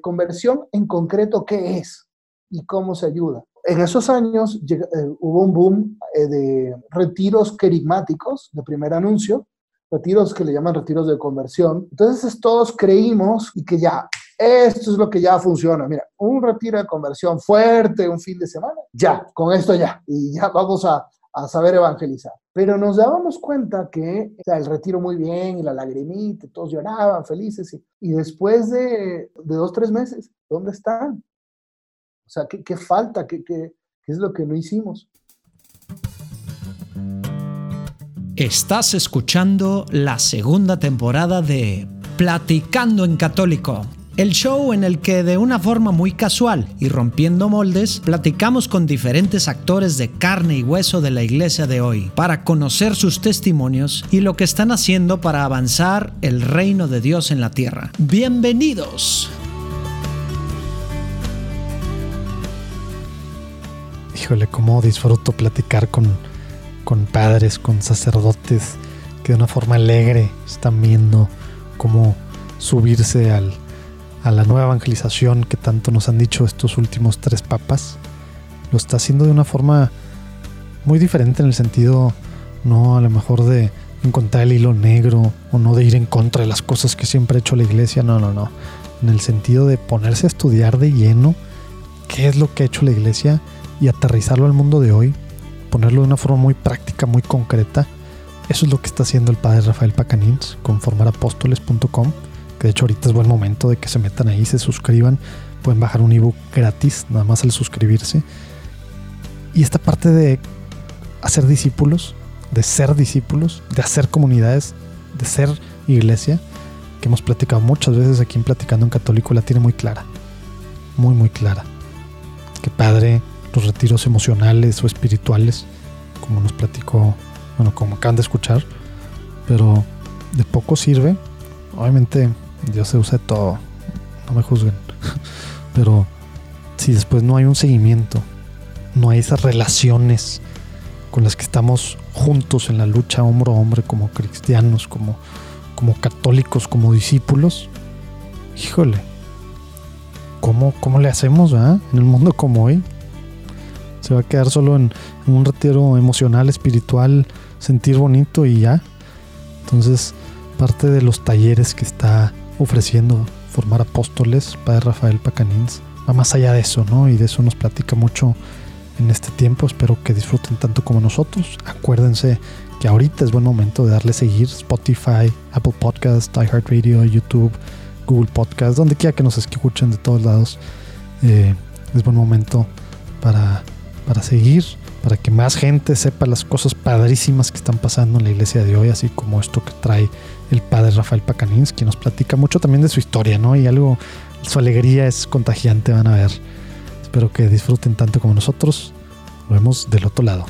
Conversión en concreto, ¿qué es y cómo se ayuda? En esos años eh, hubo un boom eh, de retiros querigmáticos de primer anuncio, retiros que le llaman retiros de conversión. Entonces todos creímos y que ya, esto es lo que ya funciona. Mira, un retiro de conversión fuerte, un fin de semana, ya, con esto ya, y ya vamos a, a saber evangelizar. Pero nos dábamos cuenta que el retiro muy bien y la lagrimita, todos lloraban felices. Y, y después de, de, dos, tres meses, ¿dónde están? O sea, ¿qué, qué falta? ¿Qué, ¿Qué, qué es lo que no hicimos? Estás escuchando la segunda temporada de Platicando en Católico el show en el que de una forma muy casual y rompiendo moldes, platicamos con diferentes actores de carne y hueso de la iglesia de hoy para conocer sus testimonios y lo que están haciendo para avanzar el reino de Dios en la tierra. Bienvenidos. Híjole, cómo disfruto platicar con, con padres, con sacerdotes que de una forma alegre están viendo cómo subirse al a la nueva evangelización que tanto nos han dicho estos últimos tres papas, lo está haciendo de una forma muy diferente en el sentido, no a lo mejor de encontrar el hilo negro o no de ir en contra de las cosas que siempre ha hecho la iglesia, no, no, no, en el sentido de ponerse a estudiar de lleno qué es lo que ha hecho la iglesia y aterrizarlo al mundo de hoy, ponerlo de una forma muy práctica, muy concreta. Eso es lo que está haciendo el padre Rafael Pacanins con formarapóstoles.com que de hecho ahorita es buen momento de que se metan ahí, se suscriban, pueden bajar un ebook gratis, nada más al suscribirse. Y esta parte de hacer discípulos, de ser discípulos, de hacer comunidades, de ser iglesia, que hemos platicado muchas veces aquí en Platicando en Católico, la tiene muy clara, muy, muy clara. Que padre, los retiros emocionales o espirituales, como nos platicó, bueno, como acaban de escuchar, pero de poco sirve. Obviamente Dios se usa todo. No me juzguen. Pero si después no hay un seguimiento, no hay esas relaciones con las que estamos juntos en la lucha hombro a hombro como cristianos, como, como católicos, como discípulos, híjole, ¿cómo, cómo le hacemos en el mundo como hoy? Se va a quedar solo en un retiro emocional, espiritual, sentir bonito y ya. Entonces, parte de los talleres que está ofreciendo formar apóstoles, Padre Rafael Pacanins, va más allá de eso, ¿no? Y de eso nos platica mucho en este tiempo. Espero que disfruten tanto como nosotros. Acuérdense que ahorita es buen momento de darle seguir Spotify, Apple Podcast, iHeartRadio, YouTube, Google Podcast, donde quiera que nos escuchen de todos lados. Eh, es buen momento para, para seguir, para que más gente sepa las cosas padrísimas que están pasando en la iglesia de hoy, así como esto que trae el padre Rafael Pacanins, quien nos platica mucho también de su historia, ¿no? Y algo, su alegría es contagiante, van a ver. Espero que disfruten tanto como nosotros. Nos vemos del otro lado.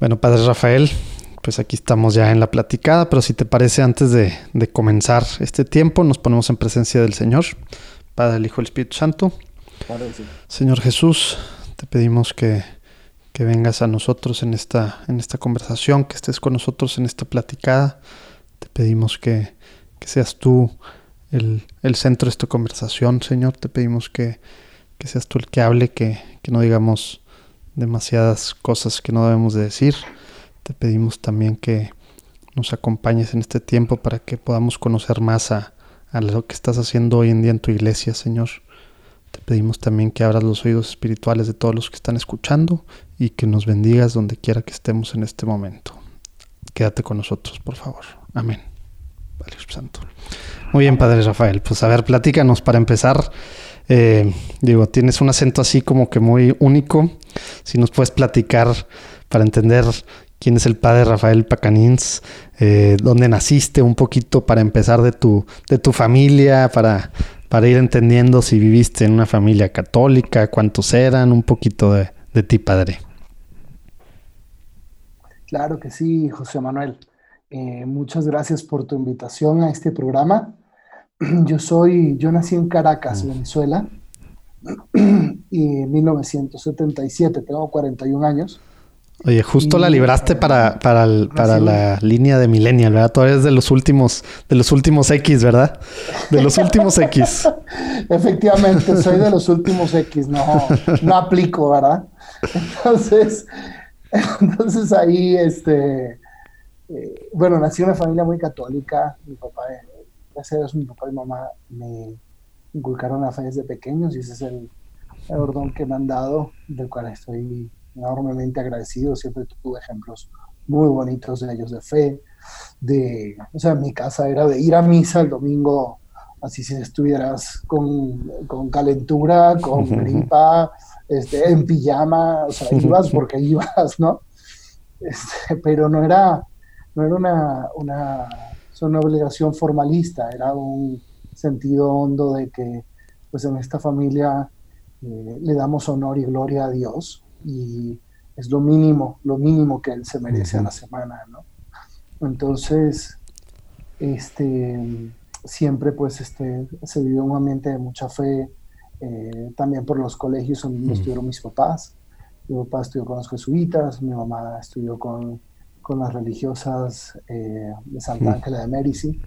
Bueno, Padre Rafael, pues aquí estamos ya en la platicada, pero si te parece, antes de, de comenzar este tiempo, nos ponemos en presencia del Señor, Padre, el Hijo y el Espíritu Santo. Señor Jesús, te pedimos que que vengas a nosotros en esta, en esta conversación, que estés con nosotros en esta platicada. Te pedimos que, seas tú el, centro de esta conversación, Señor. Te pedimos que, seas tú el que hable, que, no digamos demasiadas cosas que no debemos de decir. Te pedimos también que nos acompañes en este tiempo para que podamos conocer más a, a lo que estás haciendo hoy en día en tu iglesia, Señor. Te pedimos también que abras los oídos espirituales de todos los que están escuchando y que nos bendigas donde quiera que estemos en este momento. Quédate con nosotros, por favor. Amén. Vale, Santo. Muy bien, Padre Rafael. Pues a ver, platícanos para empezar. Eh, digo, tienes un acento así como que muy único. Si nos puedes platicar para entender quién es el Padre Rafael Pacanins, eh, dónde naciste un poquito para empezar de tu, de tu familia, para para ir entendiendo si viviste en una familia católica, cuántos eran, un poquito de, ti, padre. Claro que sí, José Manuel. Eh, muchas gracias por tu invitación a este programa. Yo soy, yo nací en Caracas, mm. Venezuela, y en 1977, tengo 41 años. Oye, justo la libraste para, para, para la línea de Millennial, ¿verdad? Todavía es de los últimos, de los últimos X, ¿verdad? De los últimos X. Efectivamente, soy de los últimos X, no, no aplico, ¿verdad? Entonces, entonces ahí, este, eh, bueno, nací en una familia muy católica. Mi papá, gracias a Dios, mi papá y mamá me inculcaron la fe desde pequeños y ese es el, el orden que me han dado, del cual estoy enormemente agradecido. Siempre tuve ejemplos muy bonitos de ellos de fe. De, o sea, mi casa era de ir a misa el domingo, así si estuvieras con, con calentura, con gripa, este, en pijama, o sea, ibas porque ibas, ¿no? Este, pero no era, no era una, una, una obligación formalista, era un sentido hondo de que, pues en esta familia eh, le damos honor y gloria a Dios y es lo mínimo, lo mínimo que él se merece a la semana, ¿no? Entonces, este, siempre pues este, se vivió un ambiente de mucha fe, eh, también por los colegios donde estuvieron mis papás. Mi papá estudió con los jesuitas, mi mamá estudió con, con las religiosas eh, de Santa Ángela de Mérici.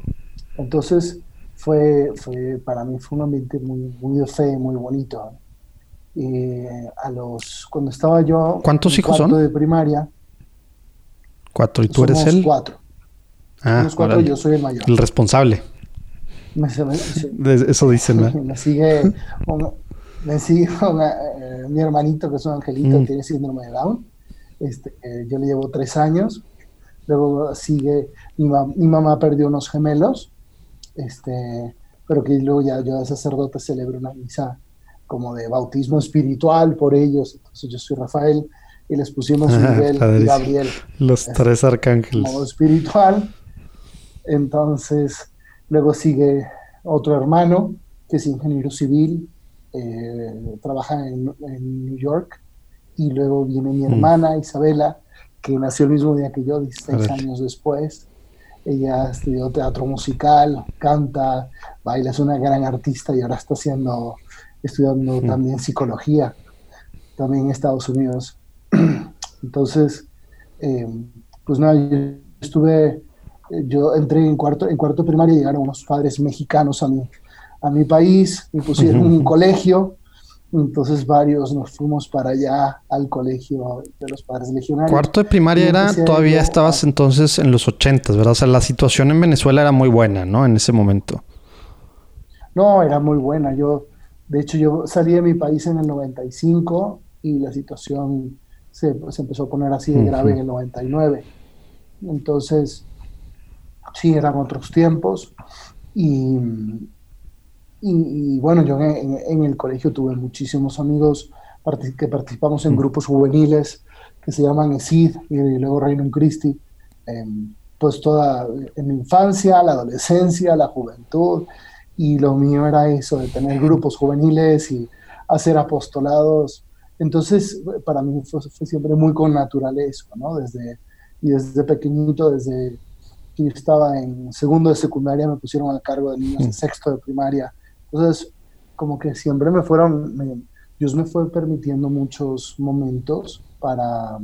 Entonces, fue, fue, para mí fue un ambiente muy, muy de fe, muy bonito. Eh, a los, cuando estaba yo... ¿Cuántos hijos son? de primaria. Cuatro. ¿Y tú eres el? cuatro. Ah, somos cuatro y yo soy el mayor. El responsable. Eso dicen, ¿no? me sigue, me sigue eh, mi hermanito, que es un angelito, mm. tiene síndrome de Down. Este, eh, yo le llevo tres años. Luego sigue, mi, mi, mamá perdió unos gemelos, este, pero que luego ya yo de sacerdote celebro una misa como de bautismo espiritual por ellos. Entonces yo soy Rafael y les pusimos Miguel y Gabriel. Los tres arcángeles. Espiritual. Entonces, luego sigue otro hermano que es ingeniero civil, eh, trabaja en, New York. Y luego viene mi mm. hermana Isabela, que nació el mismo día que yo, 16 años después. Ella estudió teatro musical, canta, baila, es una gran artista y ahora está haciendo estudiando también psicología, también en Estados Unidos. Entonces, eh, pues nada, yo estuve, eh, yo entré en cuarto, en cuarto primaria, llegaron unos padres mexicanos a mi, a mi país, me pusieron un colegio, entonces varios nos fuimos para allá al colegio de los padres legionarios. Cuarto de primaria era, todavía estabas entonces en los ochentas, ¿verdad? O sea, la situación en Venezuela era muy buena, ¿no? En ese momento. No, era muy buena. Yo, de hecho, yo salí de mi país en el 95 y la situación se, empezó a poner así de grave en el 99. Entonces, sí, eran otros tiempos. Y, y, bueno, yo en, el colegio tuve muchísimos amigos que participamos en grupos juveniles que se llaman ESID y luego Reino Christi. Em, pues toda en mi infancia, la adolescencia, la juventud y lo mío era eso, de tener grupos juveniles y hacer apostolados. Entonces, para mí fue, siempre muy con naturaleza, ¿no? Desde, y desde pequeñito, desde que yo estaba en segundo de secundaria, me pusieron al cargo de niños de sexto de primaria. Entonces, como que siempre me fueron, Dios me fue permitiendo muchos momentos para,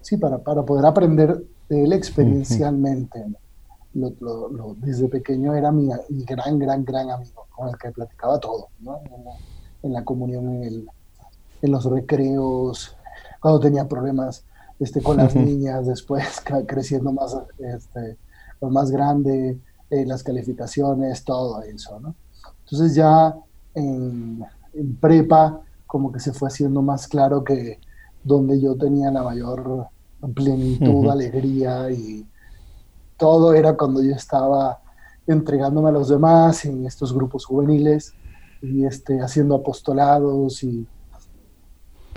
sí, para, para poder aprender de él experiencialmente lo, desde pequeño era mi, gran, gran, gran amigo, con el que platicaba todo, ¿no? en, la, comunión, en, el, en, los recreos, cuando tenía problemas este, con las niñas, después creciendo más, este, más grande, eh, las calificaciones, todo eso. ¿no? Entonces ya en, prepa como que se fue haciendo más claro que donde yo tenía la mayor plenitud, alegría y todo era cuando yo estaba entregándome a los demás en estos grupos juveniles y este, haciendo apostolados y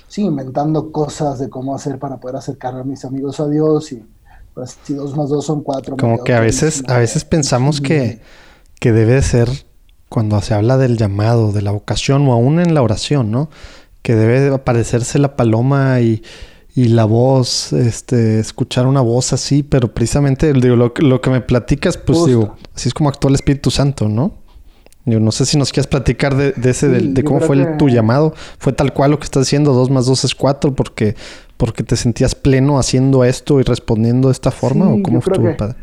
sí, inventando cosas de cómo hacer para poder acercar a mis amigos a Dios y pues si dos más dos son cuatro. Como que a veces, a veces pensamos que, que debe ser cuando se habla del llamado, de la vocación o aún en la oración, ¿no? Que debe aparecerse la paloma y, y la voz, este, escuchar una voz así, pero precisamente digo, lo, lo que me platicas, pues digo, así es como actúa el Espíritu Santo, ¿no? Yo no sé si nos quieres platicar de, ese, de, cómo fue tu llamado. ¿Fue tal cual lo que estás diciendo? Dos más dos es cuatro, porque porque te sentías pleno haciendo esto y respondiendo de esta forma? ¿O cómo estuvo, padre?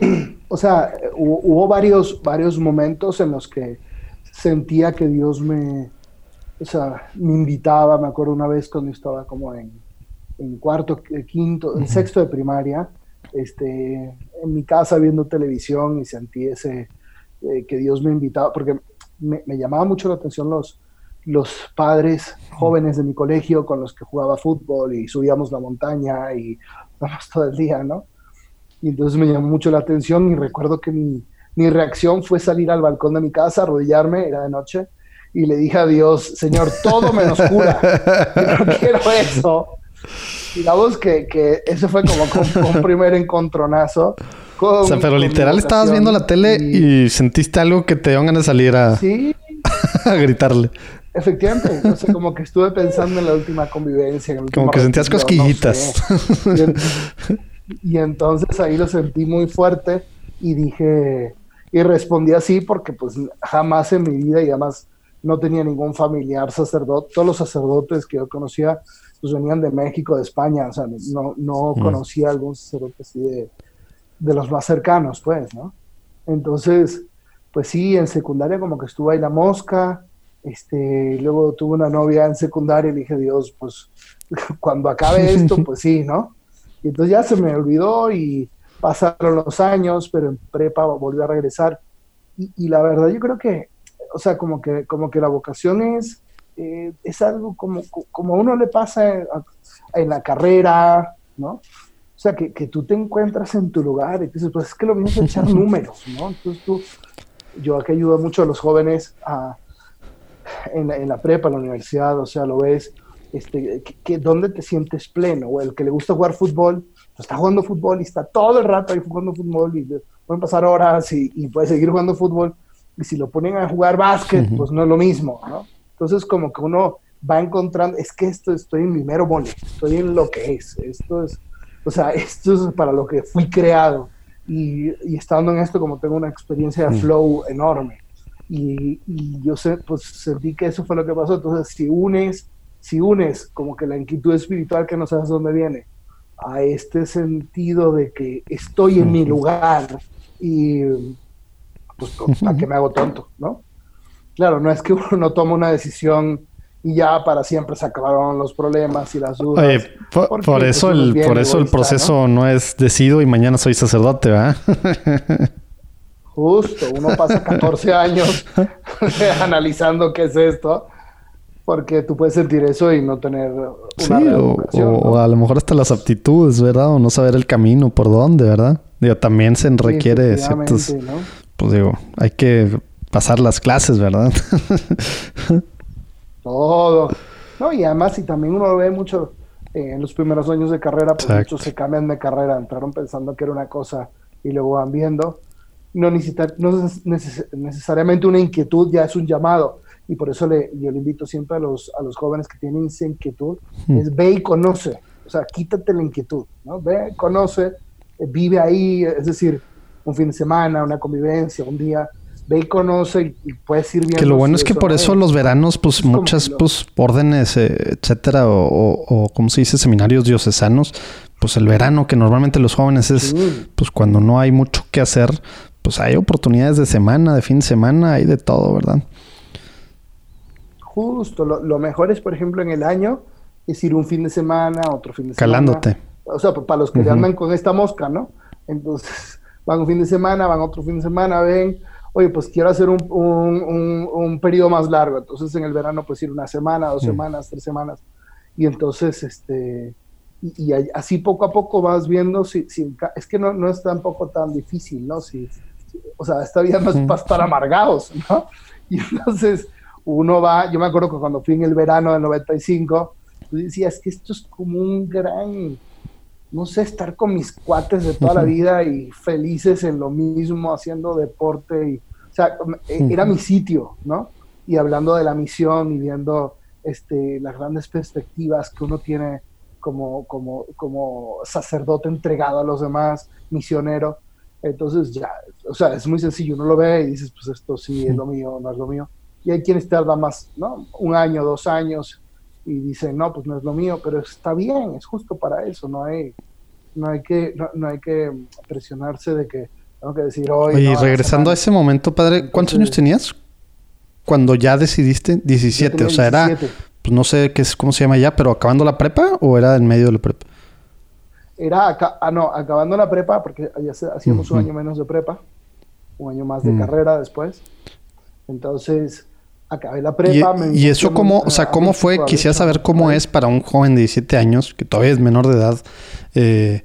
O sea, hubo, varios, varios momentos en los que sentía que Dios me, o sea, me invitaba. Me acuerdo una vez cuando estaba como en, en cuarto, eh, quinto, en sexto de primaria, este, en mi casa viendo televisión y sentí ese, eh, que Dios me invitaba, porque me, me, llamaba mucho la atención los, los padres jóvenes de mi colegio con los que jugaba fútbol y subíamos la montaña y vamos todo el día, ¿no? Y entonces me llamó mucho la atención y recuerdo que mi, mi reacción fue salir al balcón de mi casa, arrodillarme, era de noche, y le dije a Dios, Señor, todo menos cura, no quiero eso. Digamos que, que ese fue como un primer encontronazo. o sea, pero literal estabas viendo la tele y... sentiste algo que te dio ganas de salir a, ¿Sí? a gritarle. Efectivamente, no sé, como que estuve pensando en la última convivencia. como que sentías cosquillitas. y, entonces ahí lo sentí muy fuerte y dije, y respondí así porque pues jamás en mi vida y además no tenía ningún familiar sacerdote. Todos los sacerdotes que yo conocía pues venían de México, de España, o sea, no, no conocía algún sacerdote así de, de los más cercanos, pues, ¿no? Entonces, pues sí, en secundaria como que estuve ahí la mosca, este, luego tuve una novia en secundaria y dije, Dios, pues cuando acabe esto, pues sí, ¿no? Y entonces ya se me olvidó y pasaron los años, pero en prepa volví a regresar. Y, la verdad, yo creo que, o sea, como que, como que la vocación es, eh, es algo como, como a uno le pasa en, la carrera, ¿no? O sea, que, que, tú te encuentras en tu lugar y dices, pues es que lo mismo es echar números, ¿no? Entonces tú, yo aquí ayudo mucho a los jóvenes a en, la prepa, en la universidad, o sea, lo ves, este, que, ¿dónde te sientes pleno? O el que le gusta jugar fútbol, pues está jugando fútbol y está todo el rato ahí jugando fútbol y pueden pasar horas y, puede seguir jugando fútbol. Y si lo ponen a jugar básquet, pues no es lo mismo, ¿no? Entonces, como que uno va encontrando, es que esto estoy en mi mero mole, estoy en lo que es, esto es, o sea, esto es para lo que fui creado. Y, y estando en esto, como tengo una experiencia de flow enorme y, yo sé, pues sentí que eso fue lo que pasó. Entonces, si unes, si unes como que la inquietud espiritual que no sabes dónde viene, a este sentido de que estoy en mi lugar y pues ¿para qué me hago tonto? ¿no? Claro, no es que uno no toma una decisión y ya para siempre se acabaron los problemas y las dudas. Oye, por, eso el, por eso el proceso ¿no? es decido y mañana soy sacerdote, ¿verdad? Justo, uno pasa 14 años analizando qué es esto, porque tú puedes sentir eso y no tener una sí, o, a lo mejor hasta las aptitudes, ¿verdad? O no saber el camino por dónde, ¿verdad? Digo, también se requiere ciertos... Pues digo, hay que pasar las clases, ¿verdad? Todo. No, y además, si también uno lo ve mucho eh, en los primeros años de carrera, pues muchos se cambian de carrera, entraron pensando que era una cosa y luego van viendo no, necesita, no es necesariamente una inquietud, ya es un llamado. Y por eso le, yo le invito siempre a los, a los jóvenes que tienen esa inquietud, hmm. es ve y conoce. O sea, quítate la inquietud, ¿no? Ve, conoce, eh, vive ahí, es decir, un fin de semana, una convivencia, un día, ve y conoce y, puedes ir viendo. Que lo bueno es que por eso los veranos, pues muchas pues, órdenes, eh, etcétera, o, o, o, como se dice, seminarios diocesanos, pues el verano, que normalmente los jóvenes es, pues cuando no hay mucho que hacer, pues hay oportunidades de semana, de fin de semana, hay de todo, ¿verdad? Justo, lo, mejor es, por ejemplo, en el año, es ir un fin de semana, otro fin de semana. Calándote. O sea, para los que andan con esta mosca, ¿no? Entonces, van un fin de semana, van otro fin de semana, ven, oye, pues quiero hacer un, un, un, periodo más largo. Entonces, en el verano, pues ir una semana, dos semanas, tres semanas. Y entonces, este, y, así poco a poco vas viendo si, si es que no, no es tampoco tan difícil, ¿no? Si, o sea, esta vida no es para estar amargados, ¿no? Y entonces uno va, yo me acuerdo que cuando fui en el verano del 95, tú decías que esto es como un gran, no sé, estar con mis cuates de toda la vida y felices en lo mismo, haciendo deporte, y, o sea, era mi sitio, ¿no? Y hablando de la misión y viendo este, las grandes perspectivas que uno tiene como, como, como sacerdote entregado a los demás, misionero, entonces ya, o sea, es muy sencillo, uno lo ve y dices, pues esto sí es lo mío, no es lo mío. Y hay quienes tardan más, ¿no? Un año, dos años, y dicen, no, pues no es lo mío, pero está bien, es justo para eso, no hay, no hay, que, no, hay que presionarse de que tengo que decir hoy. Oye, regresando a ese momento, padre, ¿cuántos años tenías cuando ya decidiste? 17, o sea, era, pues no sé qué es, cómo se llama ya, pero acabando la prepa o era en medio de la prepa? Era, ah, no, acabando la prepa, porque ya hacíamos un año menos de prepa, un año más de mm. carrera después. Entonces, acabé la prepa. ¿Y, y eso cómo, o sea, cómo fue? Quisiera saber cómo es para un joven de 17 años, que todavía es menor de edad, eh,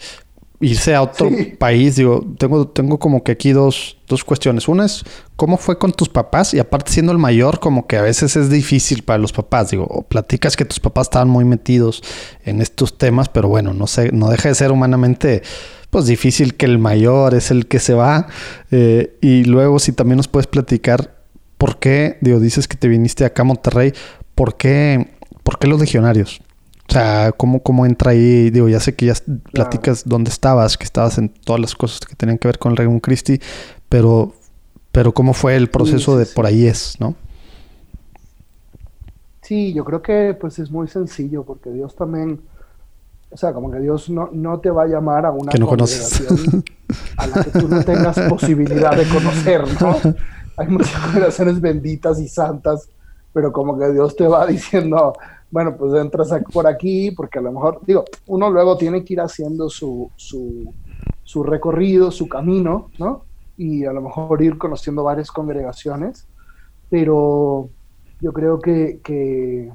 irse a otro país. Digo, tengo, tengo como que aquí dos, dos cuestiones. Una es, ¿cómo fue con tus papás? Y aparte siendo el mayor, como que a veces es difícil para los papás. Digo, platicas que tus papás estaban muy metidos en estos temas, pero bueno, no sé, no deja de ser humanamente pues difícil que el mayor es el que se va. Eh, y luego si también nos puedes platicar ¿por qué, digo, dices que te viniste acá a Monterrey, ¿por qué, por qué los legionarios? O sea, ¿cómo, ¿cómo entra ahí? Digo, ya sé que ya platicas dónde estabas, que estabas en todas las cosas que tenían que ver con el Reino Christi, pero, pero ¿cómo fue el proceso de por ahí es, no? Sí, yo creo que pues es muy sencillo, porque Dios también, o sea, como que Dios no, no te va a llamar a una que no conoces. a la que tú no tengas posibilidad de conocer, ¿no? Hay muchas generaciones benditas y santas, pero como que Dios te va diciendo, bueno, pues entras por aquí, porque a lo mejor, digo, uno luego tiene que ir haciendo su, su, su recorrido, su camino, ¿no? Y a lo mejor ir conociendo varias congregaciones, pero yo creo que, que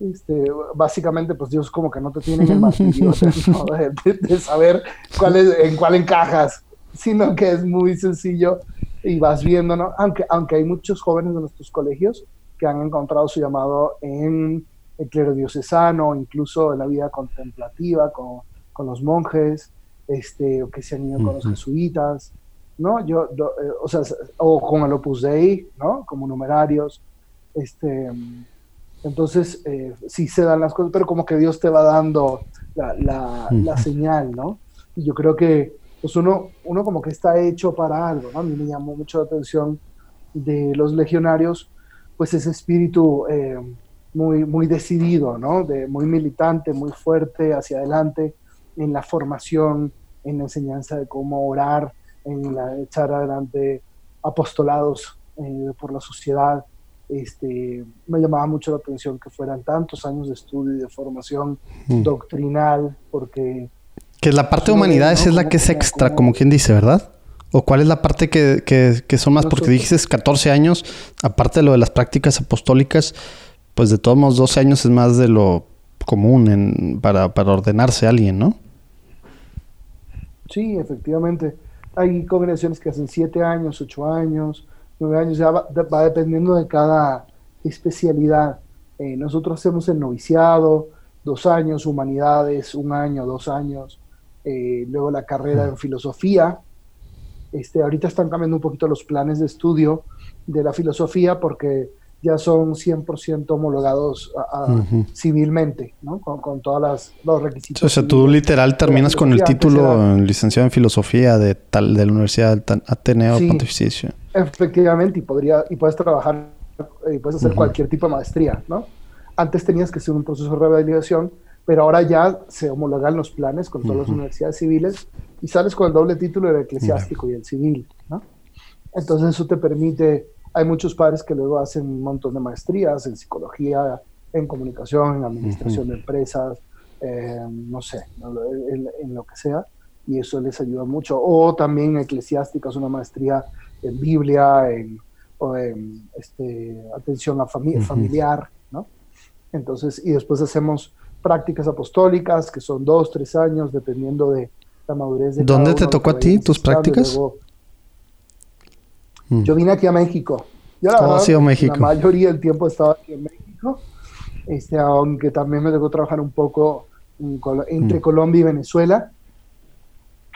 este, básicamente, pues Dios como que no te tiene en el martillo de, de, saber cuál es, en cuál encajas, sino que es muy sencillo y vas viendo, ¿no? Aunque, aunque hay muchos jóvenes de nuestros colegios que han encontrado su llamado en el clero diocesano, incluso en la vida contemplativa con, con los monjes, este, o que se han ido con los jesuitas, ¿no? Yo, eh, o sea, o con el Opus Dei, ¿no? Como numerarios, este, entonces eh, sí se dan las cosas, pero como que Dios te va dando la, la, la señal, ¿no? Y yo creo que pues uno, uno como que está hecho para algo, ¿no? A mí me llamó mucho la atención de los legionarios, pues ese espíritu eh, muy, muy decidido, ¿no? De, muy militante, muy fuerte hacia adelante en la formación, en la enseñanza de cómo orar, en la echar adelante apostolados eh, por la sociedad. Este, me llamaba mucho la atención que fueran tantos años de estudio y de formación mm. doctrinal, porque que la parte de humanidades es la que es extra, como quien dice, ¿verdad? ¿O cuál es la parte que, que, son más? Porque dices 14 años, aparte de lo de las prácticas apostólicas, pues de todos modos 12 años es más de lo común en, para, para ordenarse a alguien, ¿no? Sí, efectivamente. Hay congregaciones que hacen 7 años, 8 años, 9 años, ya va, dependiendo de cada especialidad. Eh, nosotros hacemos el noviciado, dos años, humanidades, un año, dos años. Eh, luego la carrera en filosofía. Este, ahorita están cambiando un poquito los planes de estudio de la filosofía porque ya son 100% homologados civilmente, ¿no? Con, todos los requisitos. O sea, tú literal terminas con el título licenciado en filosofía de tal de la Universidad Ateneo sí, Pontificio. Efectivamente, y podría y puedes trabajar y puedes hacer cualquier tipo de maestría, ¿no? Antes tenías que hacer un proceso de revalidación pero ahora ya se homologan los planes con todas las universidades civiles y sales con el doble título del eclesiástico y el civil, ¿no? Entonces eso te permite, hay muchos padres que luego hacen un montón de maestrías en psicología, en comunicación, en administración de empresas, no sé, en, lo que sea, y eso les ayuda mucho. O también eclesiásticas, una maestría en Biblia, en, o en este, atención a familiar, ¿no? Entonces, y después hacemos prácticas apostólicas, que son dos, tres años, dependiendo de la madurez de ¿Dónde te tocó a ti tus prácticas? Mm. Yo vine aquí a México. Yo, la ha sido México? La mayoría del tiempo estaba aquí en México, este, aunque también me tocó trabajar un poco entre mm. Colombia y Venezuela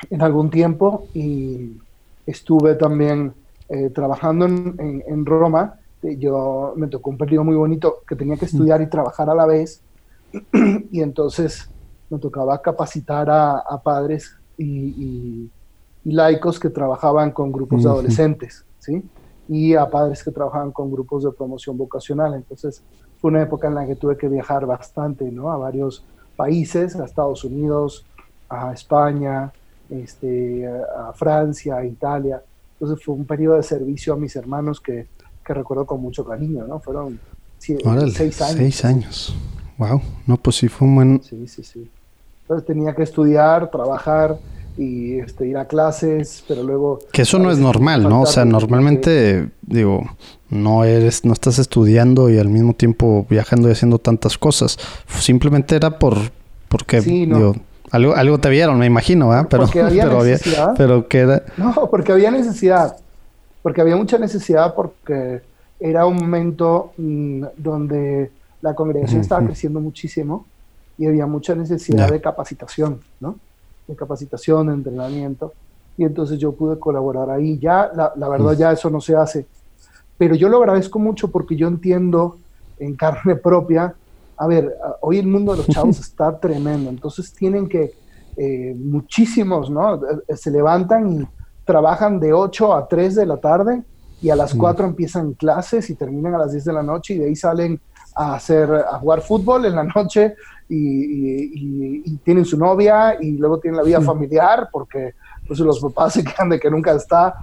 en algún tiempo y estuve también eh, trabajando en, en, Roma. Yo me tocó un periodo muy bonito que tenía que mm. estudiar y trabajar a la vez y entonces me tocaba capacitar a, padres y, laicos que trabajaban con grupos de adolescentes, ¿sí? Y a padres que trabajaban con grupos de promoción vocacional. Entonces, fue una época en la que tuve que viajar bastante, ¿no? A varios países, a Estados Unidos, a España, este, a Francia, a Italia. Entonces fue un periodo de servicio a mis hermanos que, que recuerdo con mucho cariño, ¿no? Fueron seis años. Seis años. Wow, no, pues sí fue un buen... Sí, sí, sí. Entonces tenía que estudiar, trabajar y este, ir a clases, pero luego... Que eso no es normal, ¿no? O sea, normalmente, digo, no eres, no estás estudiando y al mismo tiempo viajando y haciendo tantas cosas. Simplemente era por, porque, digo, algo, algo te vieron, me imagino, ¿ah? Pero, porque había pero, necesidad. pero que era... No, porque había necesidad. Porque había mucha necesidad porque era un momento mm, donde la congregación estaba creciendo muchísimo y había mucha necesidad de capacitación, ¿no? De capacitación, de entrenamiento. Y entonces yo pude colaborar ahí. Ya, la, la verdad, ya eso no se hace. Pero yo lo agradezco mucho porque yo entiendo en carne propia, a ver, hoy el mundo de los chavos está tremendo, entonces tienen que, eh, muchísimos, ¿no? Eh, se levantan y trabajan de 8 a 3 de la tarde y a las 4 empiezan clases y terminan a las 10 de la noche y de ahí salen a hacer a jugar fútbol en la noche y, tienen su novia y luego tienen la vida familiar porque pues, los papás se quedan de que nunca está.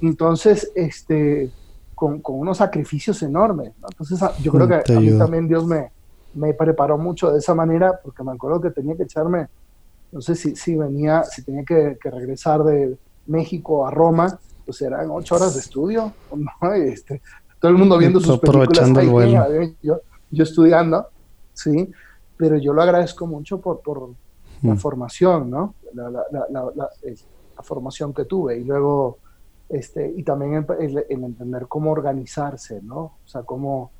Entonces, este, con, unos sacrificios enormes. Entonces, yo creo que a mí también Dios me, me preparó mucho de esa manera porque me acuerdo que tenía que echarme, no sé si, si venía, si tenía que, regresar de México a Roma, pues eran ocho horas de estudio, ¿no? Este, todo el mundo viendo sus películas yo, yo estudiando, sí, pero yo lo agradezco mucho por, por la mm. formación, ¿no? La, la, la, la, formación que tuve y luego, este, y también el, entender cómo organizarse, ¿no? O sea, cómo,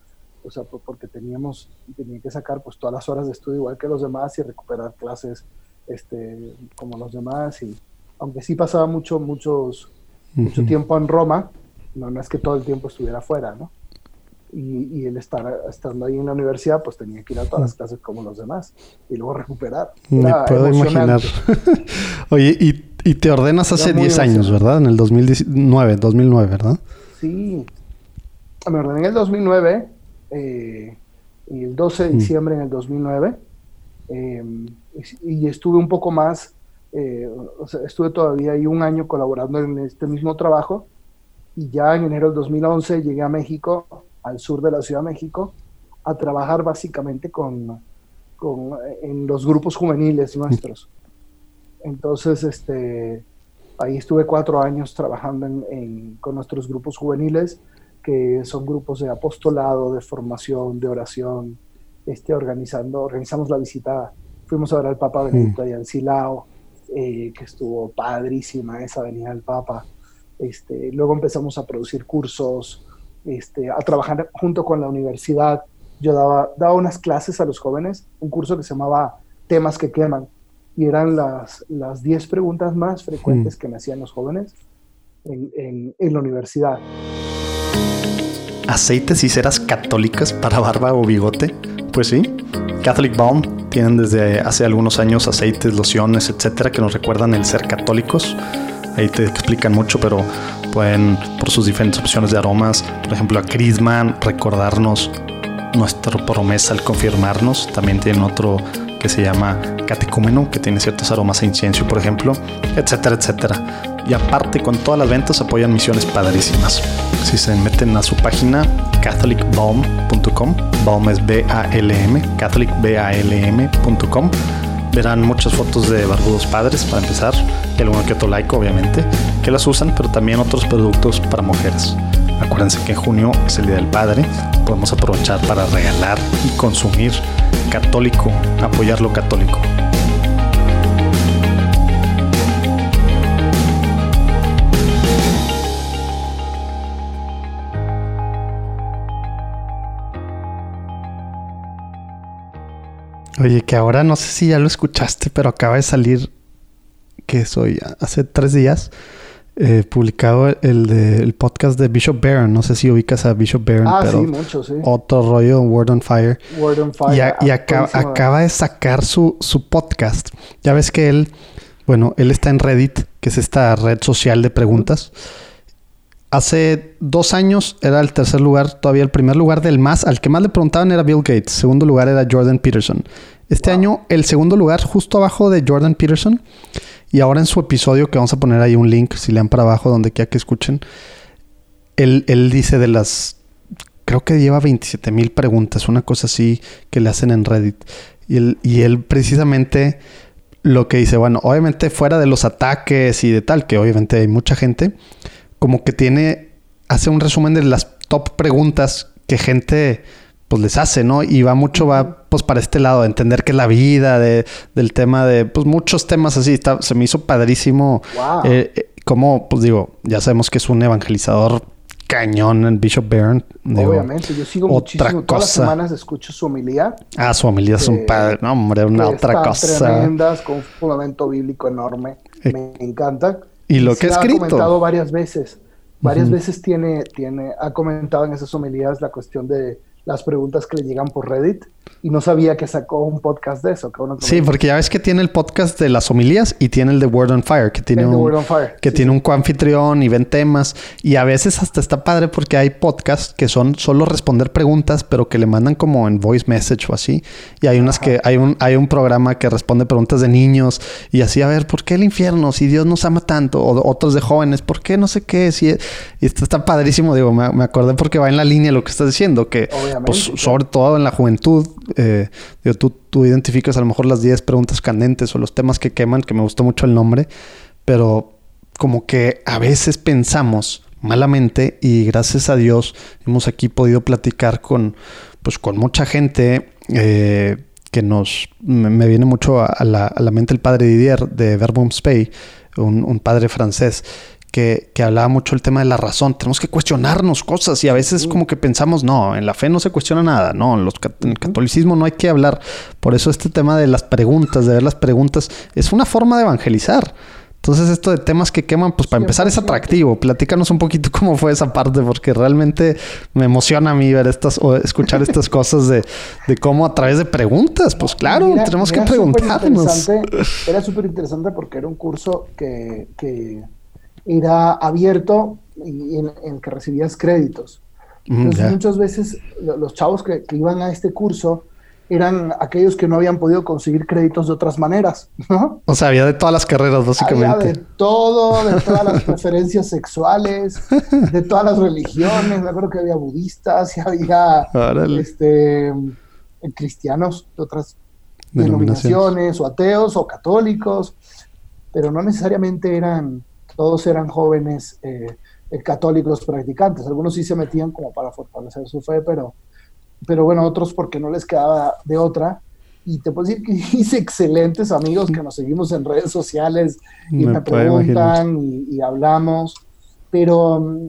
o sea, porque teníamos, tenía que sacar pues todas las horas de estudio igual que los demás y recuperar clases, este, como los demás y aunque sí pasaba mucho, muchos, mucho tiempo en Roma, no, no es que todo el tiempo estuviera fuera, ¿no? Y, el estar estando ahí en la universidad, pues tenía que ir a todas las clases como los demás y luego recuperar. Me puedo imaginar. Oye, y, y, te ordenas hace 10 años, ¿verdad? En el 2019, 2009, ¿verdad? Sí, me ordené en el 2009 eh, y el 12 de mm. diciembre en el 2009 em, y, estuve un poco más, eh, o sea, estuve todavía ahí un año colaborando en este mismo trabajo y ya en enero del 2011 llegué a México al sur de la Ciudad de México a trabajar básicamente con, con en los grupos juveniles nuestros. Entonces, este, ahí estuve cuatro años trabajando en, con nuestros grupos juveniles, que son grupos de apostolado, de formación, de oración, este, organizando, organizamos la visita, fuimos a ver al Papa Benedicto allá en Silao, eh, que estuvo padrísima esa venida del Papa. Este, luego empezamos a producir cursos, este, a trabajar junto con la universidad. Yo daba, daba unas clases a los jóvenes, un curso que se llamaba Temas que queman, y eran las, las 10 preguntas más frecuentes mm. que me hacían los jóvenes en, en, la universidad. ¿Aceites y ceras católicas para barba o bigote? Pues sí. Catholic Balm tienen desde hace algunos años aceites, lociones, etcétera, que nos recuerdan el ser católicos. Ahí te explican mucho, pero pueden, por sus diferentes opciones de aromas, por ejemplo, a Crisman, recordarnos nuestra promesa al confirmarnos. También tienen otro que se llama catecúmeno, que tiene ciertos aromas a incienso, por ejemplo, etcétera, etcétera. Y aparte, con todas las ventas apoyan misiones padrísimas. Si se meten a su página catholicbalm.com, balm es B-A-L-M, catholicbalm.com, verán muchas fotos de barbudos padres para empezar, y alguno que otro like obviamente, que las usan, pero también otros productos para mujeres. Acuérdense que en junio es el Día del Padre, podemos aprovechar para regalar y consumir católico, apoyar lo católico. Oye, que ahora no sé si ya lo escuchaste, pero acaba de salir, que soy, hace tres días, eh, publicado el, de, el podcast de Bishop Barron. No sé si ubicas a Bishop Barron, ah, pero sí, mucho, sí. otro rollo, Word on Fire. Word on Fire. Y, y acaba, acaba de sacar su, su podcast. Ya ves que él, bueno, él está en Reddit, que es esta red social de preguntas. Hace dos años era el tercer lugar, todavía el primer lugar del más, al que más le preguntaban era Bill Gates, segundo lugar era Jordan Peterson. Este año el segundo lugar justo abajo de Jordan Peterson y ahora en su episodio que vamos a poner ahí un link si lean para abajo donde quiera que escuchen, él, él dice de las, creo que lleva 27 mil preguntas, una cosa así que le hacen en Reddit. Y él, y él precisamente lo que dice, bueno, obviamente fuera de los ataques y de tal, que obviamente hay mucha gente, como que tiene, hace un resumen de las top preguntas que gente pues les hace, ¿no? Y va mucho, va pues para este lado, de entender que la vida, de, del tema de, pues muchos temas así, está, se me hizo padrísimo. Eh, eh, como, pues digo, ya sabemos que es un evangelizador cañón en Bishop Barron. Obviamente, yo sigo otra muchísimo. Cosa. Todas las semanas escucho su homilía. Ah, su homilía es un padre. No, hombre, una otra cosa. tremendas, con un fundamento bíblico enorme. Eh, me encanta. Y lo que ha escrito. ha comentado varias veces. Varias veces tiene, tiene, ha comentado en esas homilías la cuestión de las preguntas que le llegan por Reddit y no sabía que sacó un podcast de eso. sí, porque ya ves que tiene el podcast de las homilías y tiene el de Word on Fire, que tiene un, Que tiene un coanfitrión y ven temas. Y a veces hasta está padre porque hay podcasts que son solo responder preguntas, pero que le mandan como en voice message o así. Y hay unas que hay un, hay un programa que responde preguntas de niños y así, a ver, ¿por qué el infierno? Si Dios nos ama tanto. O otros de jóvenes, ¿por qué no sé qué? Si, y esto está padrísimo, digo, me, me acordé porque va en la línea lo que estás diciendo, que pues, sobre todo en la juventud eh, tú, tú, identificas a lo mejor las 10 preguntas candentes o los temas que queman, que me gustó mucho el nombre, pero como que a veces pensamos malamente y gracias a Dios hemos aquí podido platicar con, pues, con mucha gente eh, que nos, me, viene mucho a, la, a, la, mente el padre Didier de Verbum Spey, un, un padre francés que, hablaba mucho el tema de la razón. Tenemos que cuestionarnos cosas y a veces como que pensamos, no, en la fe no se cuestiona nada, no, en, los, en el catolicismo no hay que hablar. Por eso este tema de las preguntas, de ver las preguntas, es una forma de evangelizar. Entonces esto de temas que queman, pues para empezar es atractivo. Platícanos un poquito cómo fue esa parte, porque realmente me emociona a mí ver estas o escuchar estas cosas de, cómo a través de preguntas, pues claro, tenemos que preguntarnos. Era súper interesante porque era un curso que, que era abierto y en, el que recibías créditos. Entonces, muchas veces los chavos que, iban a este curso eran aquellos que no habían podido conseguir créditos de otras maneras, ¿no? O sea, había de todas las carreras, básicamente. Había de todo, de todas las preferencias sexuales, de todas las religiones. Me acuerdo que había budistas y había este, cristianos de otras denominaciones, o ateos, o católicos, pero no necesariamente eran todos eran jóvenes eh, eh, católicos practicantes. Algunos sí se metían como para fortalecer su fe, pero, pero bueno, otros porque no les quedaba de otra. Y te puedo decir que hice excelentes amigos que nos seguimos en redes sociales y me, preguntan y, hablamos. Pero mm,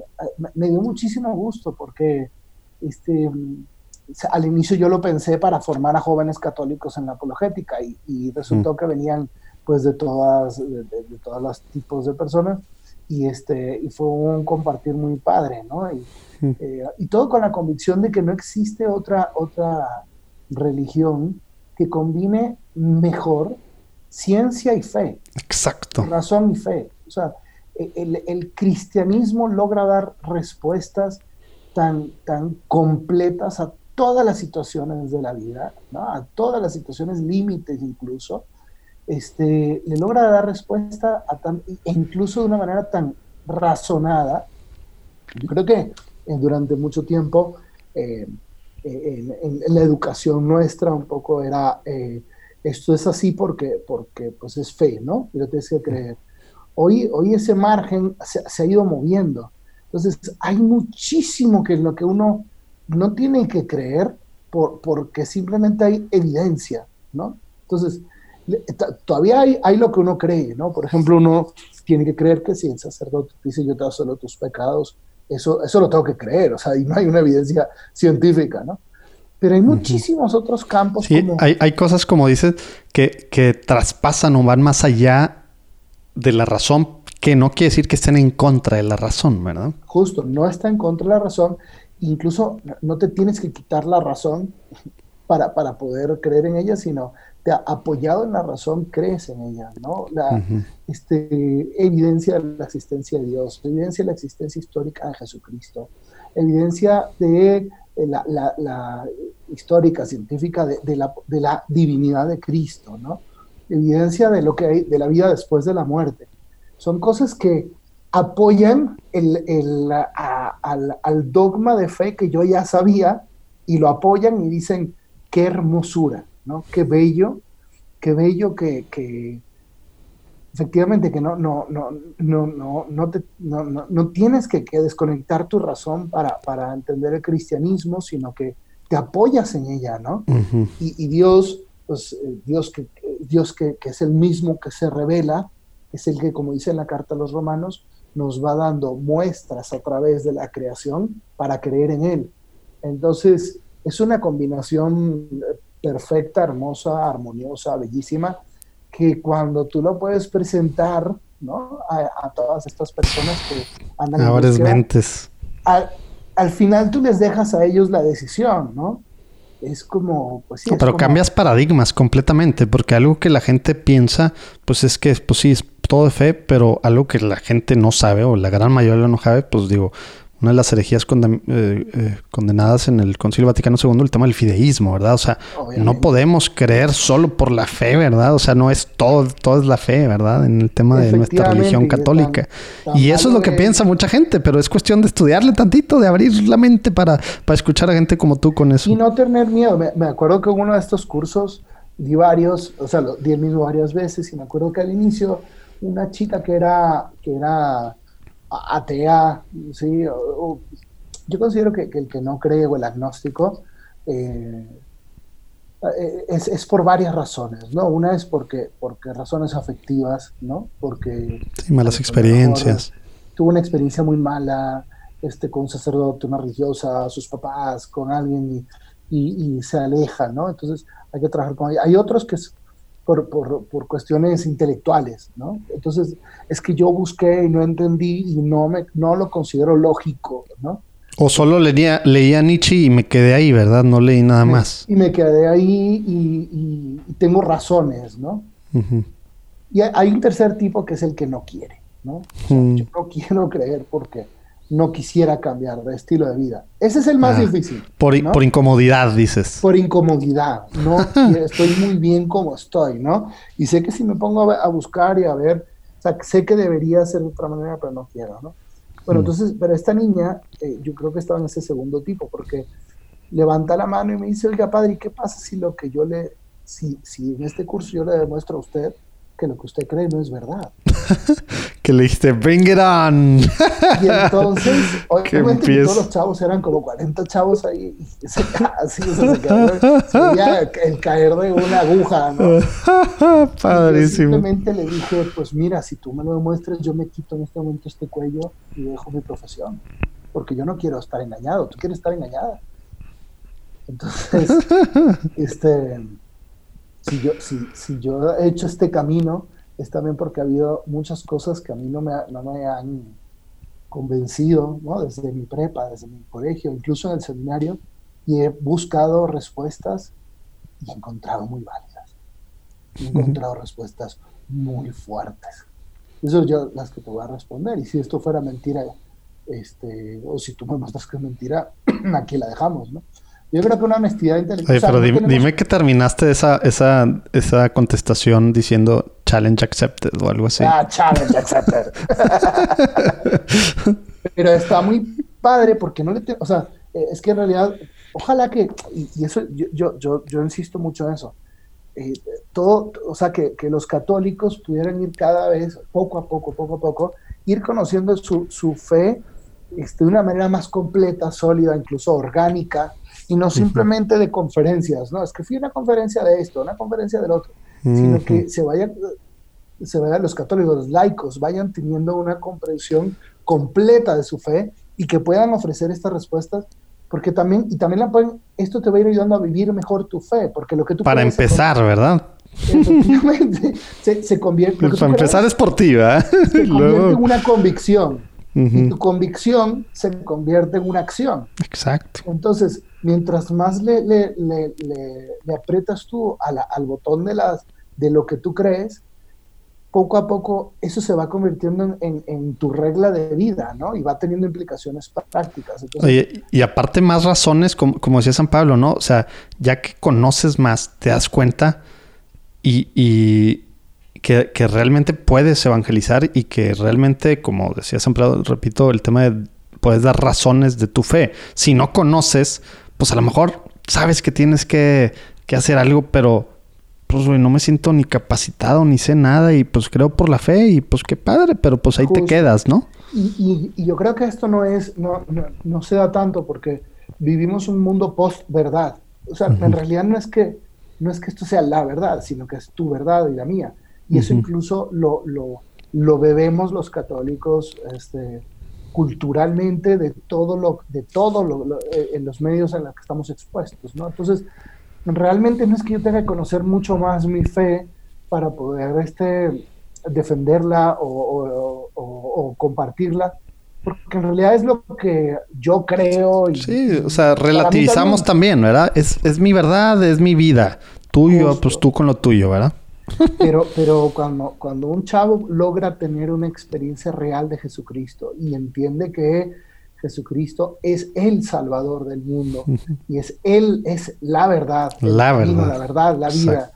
me dio muchísimo gusto porque este, mm, al inicio yo lo pensé para formar a jóvenes católicos en la apologética y, resultó mm. que venían pues de todas, de, todos los tipos de personas y, este, y fue un compartir muy padre, ¿no? Y, eh, y, todo con la convicción de que no existe otra, otra religión que combine mejor ciencia y fe. Exacto. Razón y fe. O sea, e, el, el cristianismo logra dar respuestas tan, tan completas a todas las situaciones de la vida, ¿no? a todas las situaciones límites incluso, este, le logra dar respuesta a tan, incluso de una manera tan razonada. Yo creo que eh, durante mucho tiempo eh, eh, en, la educación nuestra un poco era esto es así porque, porque pues es fe, ¿no? Yo tienes que creer. Hoy, hoy ese margen se, ha ido moviendo. Entonces hay muchísimo que lo que uno no tiene que creer por, porque simplemente hay evidencia, ¿no? Entonces, todavía hay, hay, lo que uno cree, ¿no? Por ejemplo, uno tiene que creer que si el sacerdote dice yo te solo tus pecados, eso, eso lo tengo que creer, o sea, y no hay una evidencia científica, ¿no? Pero hay muchísimos otros campos. Sí, hay, hay, cosas, como dices, que, que traspasan o van más allá de la razón, que no quiere decir que estén en contra de la razón, ¿verdad? Justo, no está en contra de la razón, incluso no te tienes que quitar la razón para, para poder creer en ella, sino apoyado en la razón, crees en ella, ¿no? La este, evidencia de la existencia de Dios, evidencia de la existencia histórica de Jesucristo, evidencia de eh, la, la, histórica, científica de, la, de, la, divinidad de Cristo, ¿no? Evidencia de lo que hay, de la vida después de la muerte. Son cosas que apoyan el, el, al, al dogma de fe que yo ya sabía y lo apoyan y dicen, qué hermosura, ¿no? Qué bello, qué bello que, que efectivamente que no, no, no, no, no, no, te, no, no, tienes que, que, desconectar tu razón para, para, entender el cristianismo, sino que te apoyas en ella, ¿no? y, y, Dios, pues eh, Dios, que, Dios que, que, es el mismo que se revela, es el que, como dice en la carta a los romanos, nos va dando muestras a través de la creación para creer en Él. Entonces, es una combinación eh, perfecta, hermosa, armoniosa, bellísima, que cuando tú lo puedes presentar ¿no? a, todas estas personas que andan a varias mentes. Al, al, final tú les dejas a ellos la decisión, ¿no? Es como, pues sí. pero cambias paradigmas completamente, porque algo que la gente piensa, pues es que, pues sí, es todo de fe, pero algo que la gente no sabe, o la gran mayoría no sabe, pues digo, una de las herejías eh, eh, condenadas en el Concilio Vaticano II, el tema del fideísmo, ¿verdad? O sea, no podemos creer solo por la fe, ¿verdad? O sea, no es todo, todo es la fe, ¿verdad? En el tema de nuestra religión católica. y eso es lo que piensa mucha gente, pero es cuestión de estudiarle tantito, de abrir la mente para, para escuchar a gente como tú con eso. Y no tener miedo. Me, acuerdo que uno de estos cursos di varios, o sea, di el mismo varias veces, y me acuerdo que al inicio una chica que era, que era atea, ¿sí? yo considero que, el que no cree o el agnóstico eh, eh, es, por varias razones, ¿no? Una es porque, porque razones afectivas, ¿no? Porque... Sí, malas experiencias. tuvo una experiencia muy mala este, con un sacerdote, una religiosa, sus papás, con alguien y, y, se aleja, ¿no? Entonces hay que trabajar con ella. Hay otros que es por, por, por, cuestiones intelectuales, ¿no? Entonces, es que yo busqué y no entendí y no, me, no lo considero lógico, ¿no? O solo leía, leía Nietzsche y me quedé ahí, ¿verdad? No leí nada más. Y me quedé ahí y, tengo razones, ¿no? Y hay un tercer tipo que es el que no quiere, ¿no? Mm. Yo no quiero creer porque no quisiera cambiar de estilo de vida. Ese es el más ah, difícil. Por, por, incomodidad, dices. Por incomodidad, ¿no? estoy muy bien como estoy, ¿no? Y sé que si me pongo a, buscar y a ver, o sea, sé que debería ser de otra manera, pero no quiero, ¿no? Bueno, mm. entonces, pero esta niña, eh, yo creo que estaba en ese segundo tipo, porque levanta la mano y me dice, oiga, padre, ¿qué pasa si lo que yo le, si, si en este curso yo le demuestro a usted que lo que usted cree no es verdad. que le dijiste, bring it on. y entonces, obviamente todos los chavos eran como 40 chavos ahí, y se, así se, veía el caer de una aguja, ¿no? Padrísimo. simplemente le dije, pues mira, si tú me lo demuestres, yo me quito en este momento este cuello y dejo mi profesión. Porque yo no quiero estar engañado, tú quieres estar engañada. Entonces, este si yo, si, si yo he hecho este camino, es también porque ha habido muchas cosas que a mí no me, no me han convencido, ¿no? desde mi prepa, desde mi colegio, incluso en el seminario, y he buscado respuestas y he encontrado muy válidas. He encontrado respuestas muy fuertes. Eso yo las que te voy a responder. Y si esto fuera mentira, este, o si tú me muestras que es mentira, aquí la dejamos, ¿no? Yo creo que una honestidad intelectual. Oye, pero dime, que terminaste esa, esa, esa contestación diciendo challenge accepted o algo así. Ah, challenge accepted. pero está muy padre porque no le... o sea, eh, es que en realidad, ojalá que... Y, eso, yo, yo, yo, insisto mucho en eso. Eh, todo, o sea, que, que, los católicos pudieran ir cada vez, poco a poco, poco a poco, ir conociendo su, su fe este, de una manera más completa, sólida, incluso orgánica, y no simplemente de conferencias, ¿no? Es que fui a una conferencia de esto, una conferencia del otro, sino que se vayan, se vayan los católicos, los laicos, vayan teniendo una comprensión completa de su fe y que puedan ofrecer estas respuestas, porque también, y también la pueden, esto te va a ir ayudando a vivir mejor tu fe, porque lo que tú... Para empezar, ¿verdad? Efectivamente, se, convierte... Para empezar es por ti, ¿verdad? Se convierte en una convicción. Y tu convicción se convierte en una acción. Exacto. Entonces, mientras más le, le, le, le aprietas tú al botón de, las, de lo que tú crees, poco a poco eso se va convirtiendo en, en, tu regla de vida, ¿no? Y va teniendo implicaciones prácticas. Oye, y aparte más razones, como, como, decía San Pablo, ¿no? O sea, ya que conoces más, te das cuenta y, y que, que, realmente puedes evangelizar y que realmente, como decía San Pablo, repito, el tema de puedes dar razones de tu fe. Si no conoces, pues a lo mejor sabes que tienes que, que hacer algo, pero pues, no me siento ni capacitado, ni sé nada, y pues creo por la fe, y pues qué padre, pero pues ahí te quedas, ¿no? Y, yo creo que esto no es, no, no, se da tanto porque vivimos un mundo post-verdad. O sea, en realidad no es que no es que esto sea la verdad, sino que es tu verdad y la mía. Y eso incluso lo, lo, lo, bebemos los católicos este, culturalmente de todo lo, de todo lo, eh, en los medios en los que estamos expuestos, ¿no? Entonces, realmente no es que yo tenga que conocer mucho más mi fe para poder este, defenderla o, compartirla, porque en realidad es lo que yo creo. Y, sí, o sea, relativizamos también, ¿verdad? Es, es, mi verdad, es mi vida. Tuyo, pues tú con lo tuyo, ¿verdad? Pero, pero cuando, cuando un chavo logra tener una experiencia real de Jesucristo y entiende que Jesucristo es el Salvador del mundo y es Él, es la verdad, la verdad, la verdad, la vida,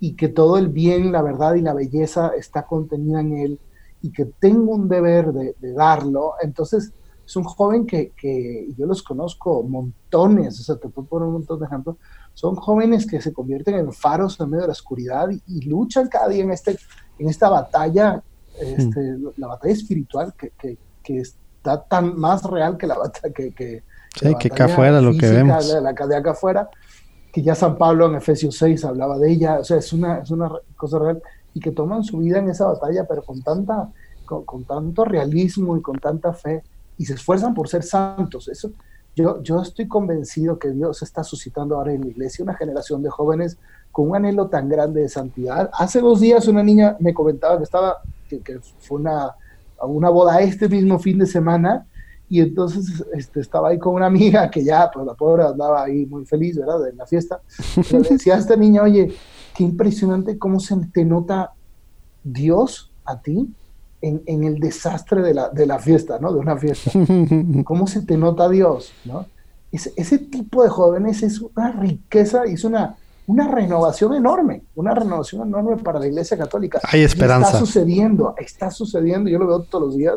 y que todo el bien, la verdad y la belleza está contenida en Él y que tengo un deber de, darlo. Entonces, es un joven que, que, yo los conozco montones, o sea, te puedo poner un montón de ejemplos, son jóvenes que se convierten en faros en medio de la oscuridad y, luchan cada día en, este, en esta batalla, este, la batalla espiritual que, que, que es, está tan más real que la batalla que, que, sí, que acá afuera lo que vemos. La, la, de acá afuera, que ya San Pablo en Efesios 6 hablaba de ella, o sea, es una, es una cosa real y que toman su vida en esa batalla, pero con, tanta, con, tanto realismo y con tanta fe y se esfuerzan por ser santos. Eso, yo, yo estoy convencido que Dios está suscitando ahora en la iglesia una generación de jóvenes con un anhelo tan grande de santidad. Hace dos días una niña me comentaba que estaba, que fue una una boda este mismo fin de semana y entonces este, estaba ahí con una amiga que ya, pues la pobre andaba ahí muy feliz, ¿verdad? En la fiesta. Pero decía a esta niña, oye, qué impresionante cómo se te nota Dios a ti en, en el desastre de la, de la, fiesta, ¿no? De una fiesta. ¿Cómo se te nota Dios, ¿no? Ese, ese tipo de jóvenes es una riqueza y es una, una renovación enorme, una renovación enorme para la Iglesia Católica. Hay esperanza. está sucediendo, está sucediendo, yo lo veo todos los días,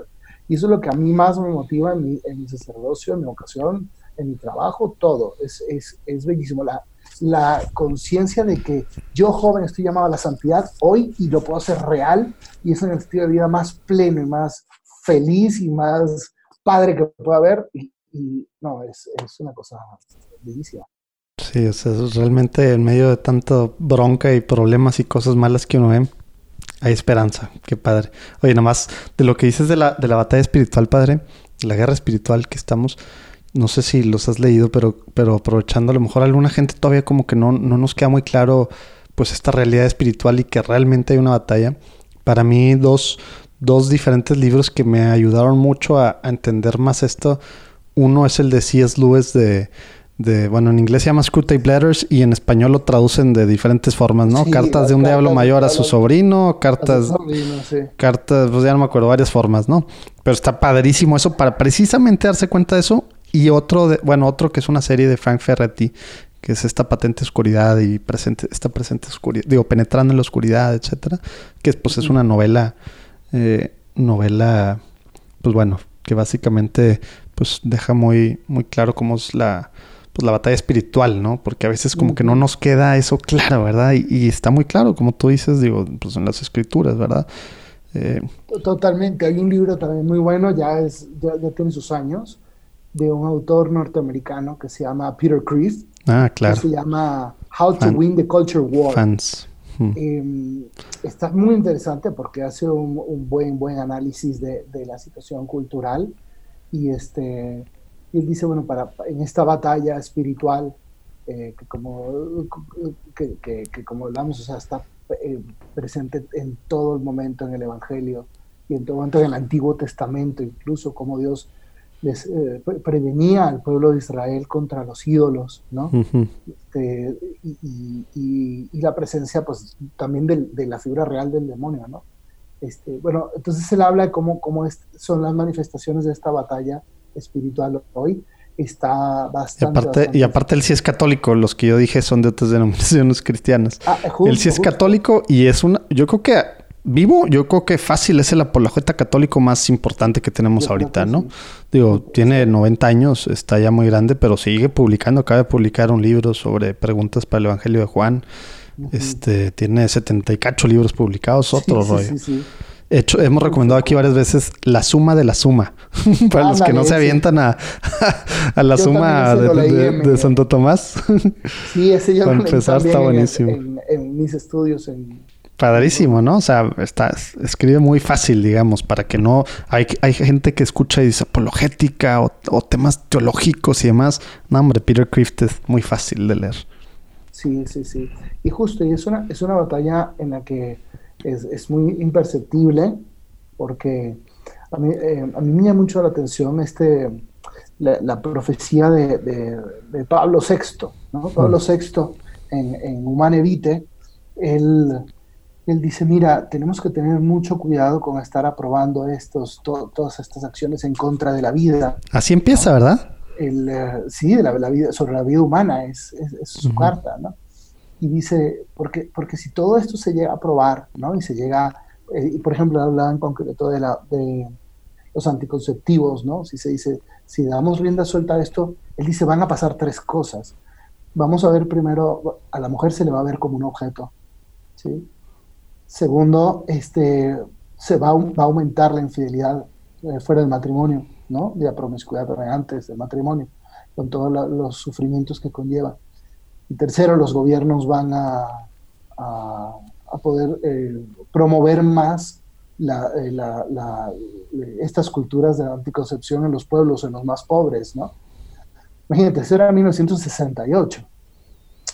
y eso es lo que a mí más me motiva en mi, en mi sacerdocio, en mi vocación, en mi trabajo, todo. Es, es, es bellísimo. La, la conciencia de que yo joven estoy llamado a la santidad hoy y lo puedo hacer real, y es un estilo de vida más pleno y más feliz y más padre que pueda haber. Y, no, es, es una cosa bellísima. Sí, o sea, realmente en medio de tanto bronca y problemas y cosas malas que uno ve, hay esperanza. Qué padre. Oye, nada más de lo que dices de la, de la batalla espiritual, padre, la guerra espiritual que estamos, no sé si los has leído, pero, pero aprovechando a lo mejor alguna gente todavía como que no, no nos queda muy claro pues esta realidad espiritual y que realmente hay una batalla. Para mí, dos, dos diferentes libros que me ayudaron mucho a, a entender más esto. Uno es el de C.S. Lewis de de, bueno, en inglés se llama Screwtape Letters y en español lo traducen de diferentes formas, ¿no? cartas de un diablo mayor a su sobrino, cartas, cartas, pues ya no me acuerdo, varias formas, ¿no? Pero está padrísimo eso para precisamente darse cuenta de eso. Y otro, de, bueno, otro que es una serie de Frank Ferretti, que es esta patente oscuridad y presente, esta presente oscuridad, digo, penetrando en la oscuridad, etcétera, que pues es una novela, eh, novela, pues bueno, que básicamente pues deja muy, muy claro cómo es la, pues la batalla espiritual, ¿no? Porque a veces como que no nos queda eso claro, ¿verdad? Y, está muy claro, como tú dices, digo, pues en las escrituras, ¿verdad? Eh, Totalmente. Hay un libro también muy bueno, ya, es, ya, tiene sus años, de un autor norteamericano que se llama Peter Kreeft. Ah, claro. se llama How to Win the Culture War. Fans. Hmm. Em, está muy interesante porque hace un, buen, buen análisis de, de, la situación cultural y este él dice, bueno, para, en esta batalla espiritual, eh, que, como, que, que, como hablamos, o sea, está eh, presente en todo el momento en el Evangelio y en todo momento en el Antiguo Testamento, incluso como Dios eh, prevenía al pueblo de Israel contra los ídolos, ¿no? Este, y, la presencia, pues, también de, la figura real del demonio, ¿no? Este, bueno, entonces él habla de cómo, cómo son las manifestaciones de esta batalla espiritual hoy. Está bastante y aparte, y aparte él sí es católico, los que yo dije son de otras denominaciones cristianas. Ah, él sí es católico y es una, yo creo que vivo, yo creo que fácil es el apologeta católico más importante que tenemos ahorita, ¿no? Digo, tiene 90 años, está ya muy grande, pero sigue publicando, acaba de publicar un libro sobre preguntas para el Evangelio de Juan. Este, tiene 78 libros publicados, otro rollo. Hecho, hemos recomendado aquí varias veces la suma de la suma. Para los que no se avientan a, a la suma de, Santo Tomás. sí, ese yo Para empezar está buenísimo. En, mis estudios. En... Padrísimo, ¿no? O sea, está, escribe muy fácil, digamos, para que no... Hay, hay gente que escucha y dice apologética o, o temas teológicos y demás. No, hombre, Peter Crift es muy fácil de leer. Sí, sí, sí. Y justo, y es una, es una batalla en la que es, muy imperceptible porque a mí, eh, a mí, me llama mucho la atención este, la, profecía de, Pablo VI. ¿no? Pablo VI en, en Humane Vitae, él, él, dice, mira, tenemos que tener mucho cuidado con estar aprobando estos, todas estas acciones en contra de la vida. Así empieza, ¿verdad? El, eh, sí, de la, vida, sobre la vida humana es, es, su carta, ¿no? y dice, porque, porque si todo esto se llega a probar, ¿no? Y se llega, eh, por ejemplo, hablaba en concreto de, la, de los anticonceptivos, ¿no? Si se dice, si damos rienda suelta a esto, él dice, van a pasar tres cosas. Vamos a ver primero, a la mujer se le va a ver como un objeto, ¿sí? Segundo, este, se va, va a aumentar la infidelidad eh, fuera del matrimonio, ¿no? De la promiscuidad antes del matrimonio, con todos los sufrimientos que conlleva. Y tercero, los gobiernos van a, a, poder eh, promover más eh, estas culturas de anticoncepción en los pueblos, en los más pobres, ¿no? Imagínate, eso era 1968.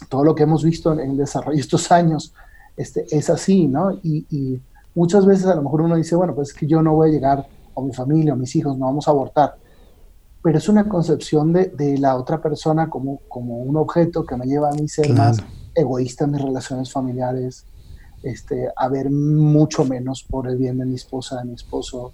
Todo lo que hemos visto en, el desarrollo estos años este, es así, ¿no? Y, muchas veces a lo mejor uno dice, bueno, pues es que yo no voy a llegar, a mi familia, o mis hijos, no vamos a abortar pero es una concepción de, de, la otra persona como, como un objeto que me lleva a mí ser más egoísta en mis relaciones familiares, este, a ver mucho menos por el bien de mi esposa, de mi esposo,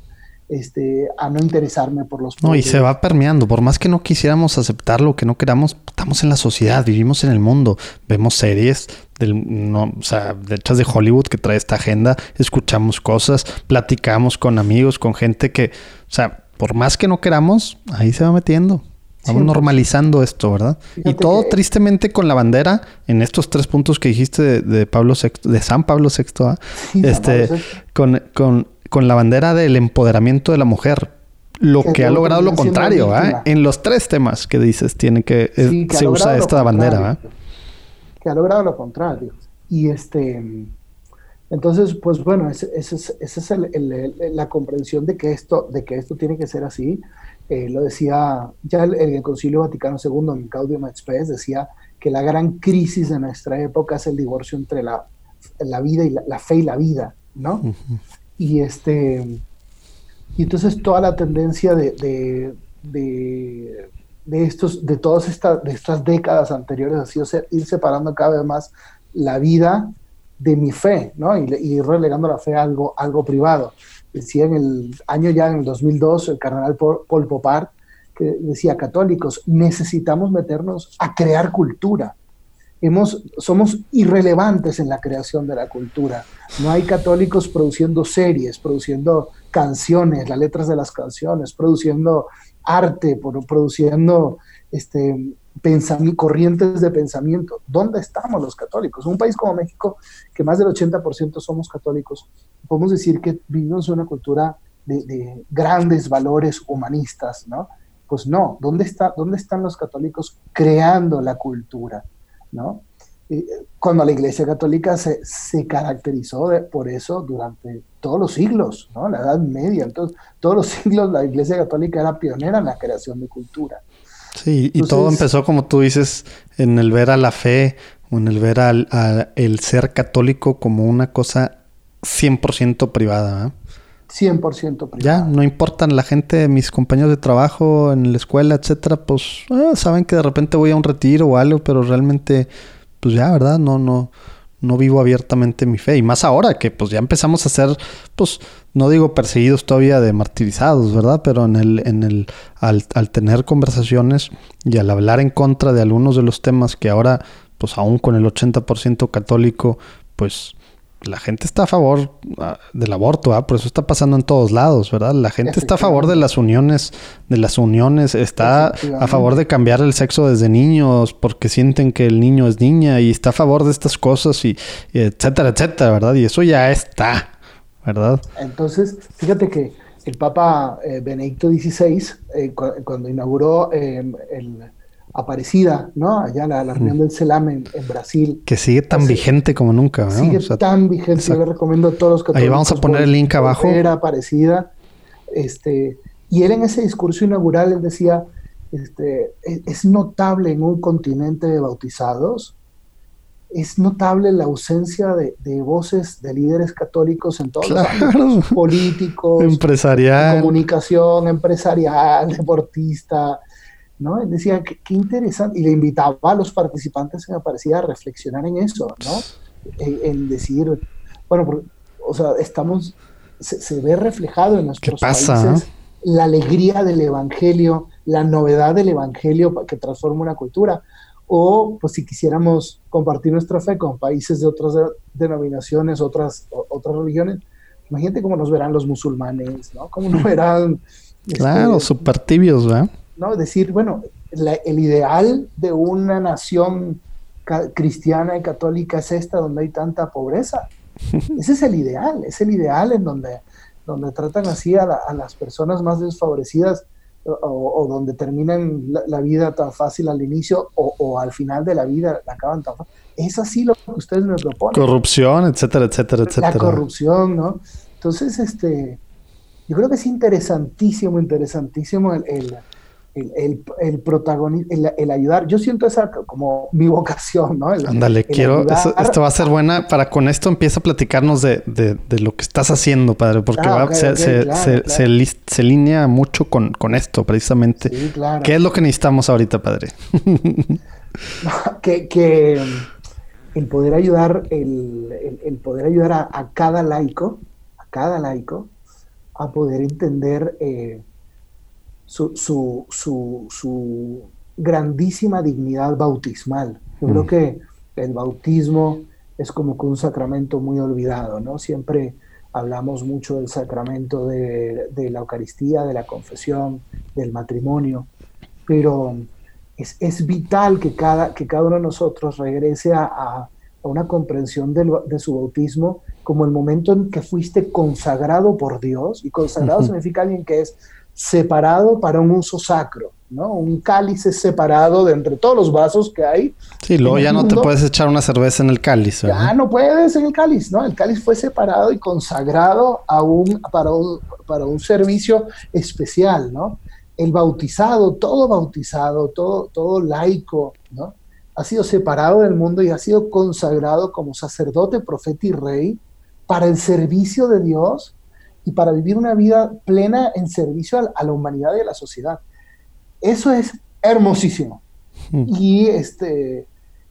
este, a no interesarme por los No, y se va permeando, por más que no quisiéramos aceptarlo, que no queramos, estamos en la sociedad, vivimos en el mundo, vemos series del, no, o sea, de hechas de Hollywood que trae esta agenda, escuchamos cosas, platicamos con amigos, con gente que, o sea, por más que no queramos, ahí se va metiendo. Vamos normalizando esto, ¿verdad? y todo tristemente con la bandera, en estos tres puntos que dijiste de, Pablo VI, de San Pablo VI, ¿ah? este, Con, con, la bandera del empoderamiento de la mujer. Lo que, ha logrado lo contrario, ¿ah? En los tres temas que dices, tiene que, se usa esta bandera, ¿ah? Que ha logrado lo contrario. Y este entonces, pues bueno, esa es, la comprensión de que, esto, de que esto tiene que ser así. Eh, lo decía ya el, Concilio Vaticano II, en Caudium et Spes, decía que la gran crisis de nuestra época es el divorcio entre la, la vida y la, fe y la vida, ¿no? Y este y entonces toda la tendencia de, de, de, estos, de todas estas, de estas décadas anteriores ha sido ir separando cada vez más la vida de mi fe, ¿no? Y, y, relegando la fe a algo, algo privado. Decía en el año ya, en el 2002, el cardenal Paul Popart, que decía, católicos, necesitamos meternos a crear cultura. Hemos, somos irrelevantes en la creación de la cultura. No hay católicos produciendo series, produciendo canciones, las letras de las canciones, produciendo arte, produciendo este, corrientes de pensamiento. ¿Dónde estamos los católicos? Un país como México, que más del 80% somos católicos, podemos decir que vivimos una cultura de, grandes valores humanistas, ¿no? Pues no, ¿dónde, está, ¿dónde están los católicos creando la cultura? ¿no? Cuando la Iglesia Católica se, se caracterizó por eso durante todos los siglos, ¿no? la Edad Media, entonces todos los siglos la Iglesia Católica era pionera en la creación de cultura. Sí, y todo empezó, como tú dices, en el ver a la fe o en el ver al el ser católico como una cosa 100% privada. 100% privado. Ya, no importan la gente, mis compañeros de trabajo, en la escuela, etcétera, pues ah, saben que de repente voy a un retiro o algo, pero realmente, pues ya, ¿verdad? No, no, no vivo abiertamente mi fe. Y más ahora que pues ya empezamos a ser, pues, no digo perseguidos todavía de martirizados, ¿verdad? Pero en el, en el, al, al tener conversaciones y al hablar en contra de algunos de los temas que ahora, pues aún con el 80% católico, pues la gente está a favor ah, del aborto, ¿ah? por eso está pasando en todos lados, ¿verdad? La gente está a favor de las uniones, de las uniones, está a favor de cambiar el sexo desde niños porque sienten que el niño es niña y está a favor de estas cosas y, etcétera, etcétera, ¿verdad? Y eso ya está, ¿verdad? Entonces, fíjate que el Papa eh, Benedicto XVI, eh, cuando inauguró eh, el Aparecida, ¿no? Allá la, la reunión del CELAM en, Brasil. Que sigue tan vigente como nunca, ¿no? Sigue tan vigente, yo le recomiendo a todos los católicos. Ahí vamos a poner el link abajo. Era Aparecida. Este, y él en ese discurso inaugural, él decía, este, e, es, notable en un continente de bautizados, es notable la ausencia de, voces de líderes católicos en todos los ámbitos, políticos, empresarial, comunicación, empresarial, deportista, ¿no? decía, qué, interesante, y le invitaba a los participantes en Aparecida a reflexionar en eso, ¿no? En, decir, bueno, o sea, estamos, se, ve reflejado en nuestros países la alegría del Evangelio, la novedad del Evangelio que transforma una cultura, o pues si quisiéramos compartir nuestra fe con países de otras denominaciones, otras, otras religiones, imagínate cómo nos verán los musulmanes, ¿no? Cómo nos verán... Claro, este, súper tibios, ¿verdad? ¿No? Decir, bueno, el ideal de una nación cristiana y católica es esta donde hay tanta pobreza. Ese es el ideal, es el ideal en donde, donde tratan así a, las personas más desfavorecidas o, donde terminan la, vida tan fácil al inicio o, al final de la vida la acaban tan fácil. Es así lo que ustedes me proponen. Corrupción, etcétera, etcétera, etcétera. La corrupción, ¿no? Entonces, este, yo creo que es interesantísimo, interesantísimo el el, el, protagonista, el, ayudar. Yo siento esa como mi vocación, ¿no? Ándale, quiero, esto va a ser buena para con esto empieza a platicarnos de, de, lo que estás haciendo, padre, porque ah, se, se, mucho con, con esto, precisamente. Sí, claro. ¿Qué es lo que necesitamos ahorita, padre? que, que el poder ayudar, el, el poder ayudar a, a, cada laico, a cada laico, a poder entender eh, su, su, su, grandísima dignidad bautismal. Yo creo mm. que el bautismo es como que un sacramento muy olvidado, ¿no? Siempre hablamos mucho del sacramento de, la Eucaristía, de la confesión, del matrimonio, pero es, vital que cada, que cada uno de nosotros regrese a, una comprensión de su bautismo como el momento en que fuiste consagrado por Dios, y consagrado significa alguien que es separado para un uso sacro, ¿no? Un cáliz es separado de entre todos los vasos que hay. Sí, luego ya no te puedes echar una cerveza en el cáliz. Ya no puedes en el cáliz, ¿no? El cáliz fue separado y consagrado a un, para, un, para un servicio especial, ¿no? El bautizado, todo bautizado, todo, todo laico, ¿no? Ha sido separado del mundo y ha sido consagrado como sacerdote, profeta y rey para el servicio de Dios y para vivir una vida plena en servicio a, la humanidad y a la sociedad. Eso es hermosísimo. Hmm. Y este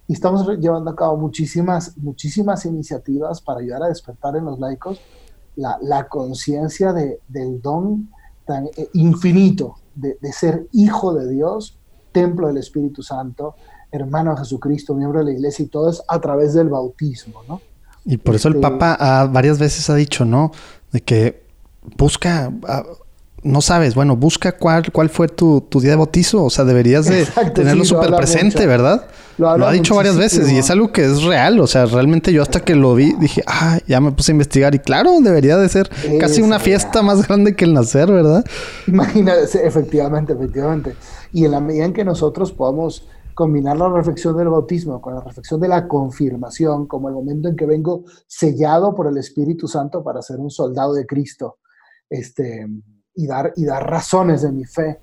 y estamos llevando a cabo muchísimas, muchísimas iniciativas para ayudar a despertar en los laicos la, la conciencia de, del don tan eh, infinito de, de, ser hijo de Dios, templo del Espíritu Santo, hermano de Jesucristo, miembro de la iglesia y todo es a través del bautismo, ¿no? Y por eso el este Papa varias veces ha dicho, ¿no? De que busca, ah, no sabes, bueno, busca cuál, cuál fue tu, día de bautizo. O sea, deberías de tenerlo súper presente, ¿verdad? Lo, ha dicho varias veces y es algo que es real. O sea, realmente yo hasta que lo vi dije, ah, ya me puse a investigar. Y claro, debería de ser casi una fiesta más grande que el nacer, ¿verdad? Imagínate, efectivamente, efectivamente. Y en la medida en que nosotros podamos combinar la reflexión del bautismo con la reflexión de la confirmación, como el momento en que vengo sellado por el Espíritu Santo para ser un soldado de Cristo este, y, dar, y dar razones de mi fe,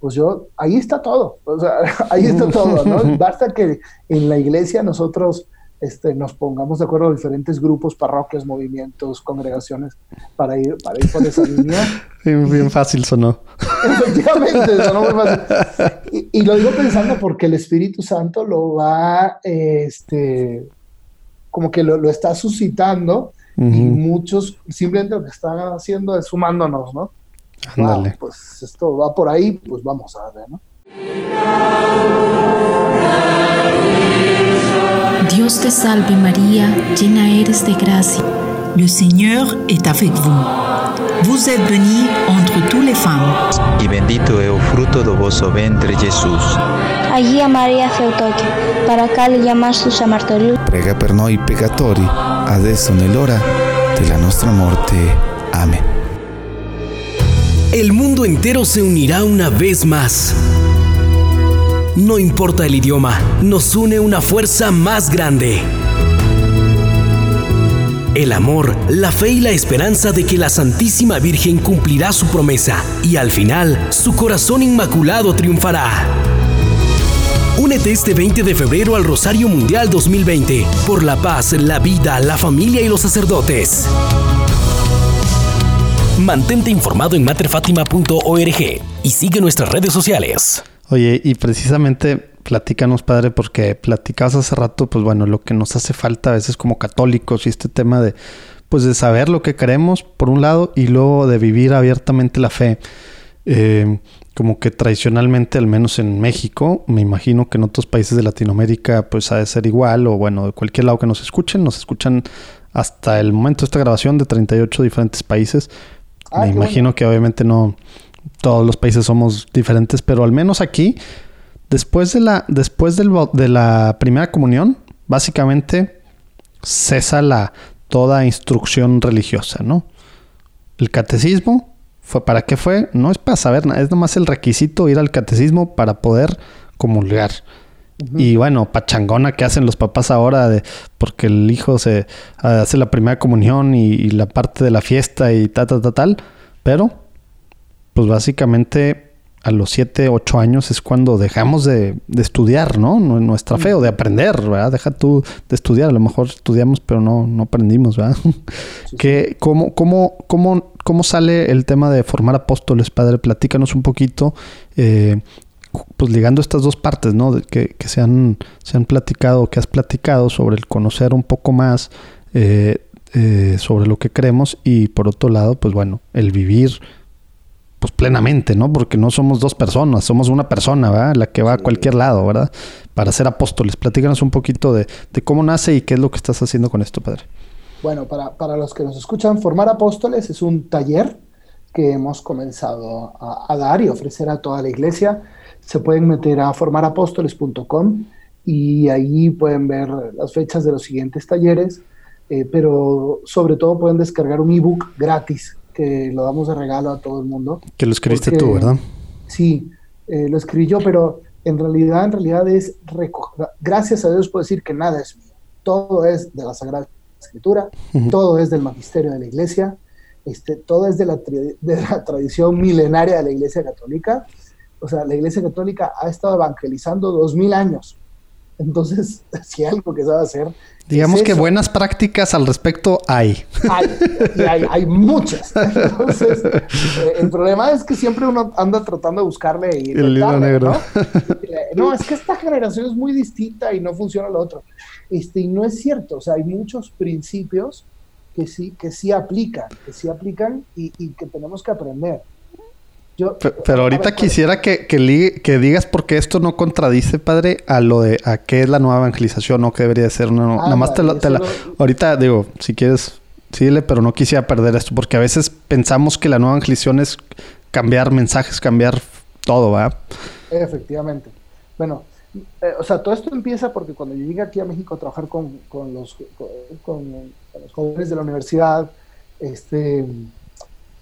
pues yo, ahí está todo, o sea, ahí está todo, ¿no? Basta que en la iglesia nosotros este, nos pongamos de acuerdo diferentes grupos, parroquias, movimientos, congregaciones para ir, para ir por esa línea. Bien, fácil sonó. Efectivamente, sonó muy fácil. Y, lo digo pensando porque el Espíritu Santo lo va, este, como que lo, lo está suscitando y muchos simplemente lo que están haciendo es sumándonos, ¿no? Ándale. pues esto va por ahí, pues vamos a ver, ¿no? Dios te salve María, llena eres de gracia. Le Seigneur est avec vous. Vous êtes bénie entre toutes les femmes. Y bendito es el fruto de vuestro vientre Jesús. María Maria Feutoque, para le llamar sus amartorios. Prega per noi peccatori, adesso nell'ora la nuestra muerte. Amén. El mundo entero se unirá una vez más no importa el idioma, nos une una fuerza más grande. El amor, la fe y la esperanza de que la Santísima Virgen cumplirá su promesa y al final su corazón inmaculado triunfará. Únete este 20 de febrero al Rosario Mundial 2020 por la paz, la vida, la familia y los sacerdotes. Mantente informado en materfatima.org y sigue nuestras redes sociales. Oye, y precisamente platícanos, padre, porque platicabas hace rato, pues bueno, lo que nos hace falta a veces como católicos y este tema de, pues de saber lo que queremos, por un lado, y luego de vivir abiertamente la fe. Eh, como que tradicionalmente, al menos en México, me imagino que en otros países de Latinoamérica, pues ha de ser igual, o bueno, de cualquier lado que nos escuchen, nos escuchan hasta el momento de esta grabación de 38 diferentes países. Ah, me imagino que obviamente no, todos los países somos diferentes, pero al menos aquí, después de la, después de la primera comunión, básicamente cesa la toda instrucción religiosa, ¿no? El catecismo fue para qué fue, no es para saber nada, es nomás el requisito ir al catecismo para poder comulgar. Y bueno, pachangona que hacen los papás ahora de porque el hijo se hace la primera comunión y, y la parte de la fiesta y tal, tal, tal, tal. Pero pues básicamente a los 7, 8 años es cuando dejamos de, estudiar, ¿no? Nuestra fe o de aprender, ¿verdad? Deja tú de estudiar, a lo mejor estudiamos pero no, no aprendimos, ¿verdad? cómo, cómo, cómo, ¿Cómo sale el tema de formar apóstoles, Padre? Platícanos un poquito, eh, pues ligando estas dos partes, ¿no? que, que se, han, se han platicado, que has platicado sobre el conocer un poco más eh, eh, sobre lo que creemos y por otro lado, pues bueno, el vivir pues plenamente, ¿no? Porque no somos dos personas, somos una persona, ¿verdad? La que va a cualquier lado, ¿verdad? Para ser apóstoles. Platícanos un poquito de, cómo nace y qué es lo que estás haciendo con esto, Padre. Bueno, para, los que nos escuchan, Formar Apóstoles es un taller que hemos comenzado a, dar y ofrecer a toda la iglesia. Se pueden meter a formarapóstoles.com y ahí pueden ver las fechas de los siguientes talleres, eh, pero sobre todo pueden descargar un ebook gratis que lo damos de regalo a todo el mundo. Que lo escribiste tú, ¿verdad? Sí, eh, lo escribí yo, pero en realidad, en realidad es, gracias a Dios puedo decir que nada es mío. Todo es de la Sagrada Escritura, todo es del magisterio de la Iglesia, este, todo es de la, de la tradición milenaria de la Iglesia Católica. O sea, la Iglesia Católica ha estado evangelizando dos mil años. Entonces, si algo que sabe hacer Digamos que buenas prácticas al respecto hay. Hay, hay, muchas. Entonces, eh, el problema es que siempre uno anda tratando de buscarle y el libro negro. ¿no? es que esta generación es muy distinta y no funciona lo otro. Este, y no es cierto. O sea, hay muchos principios que sí, que sí aplican, que sí aplican y, y que tenemos que aprender pero, ahorita quisiera que, que, digas porque esto no contradice, padre, a lo de a qué es la nueva evangelización o qué debería ser. No, nada más te, la, Ahorita digo, si quieres, síguele, pero no quisiera perder esto porque a veces pensamos que la nueva evangelización es cambiar mensajes, cambiar todo, ¿verdad? Efectivamente. Bueno, eh, o sea, todo esto empieza porque cuando yo llegué aquí a México a trabajar con, con los, con, los jóvenes de la universidad este,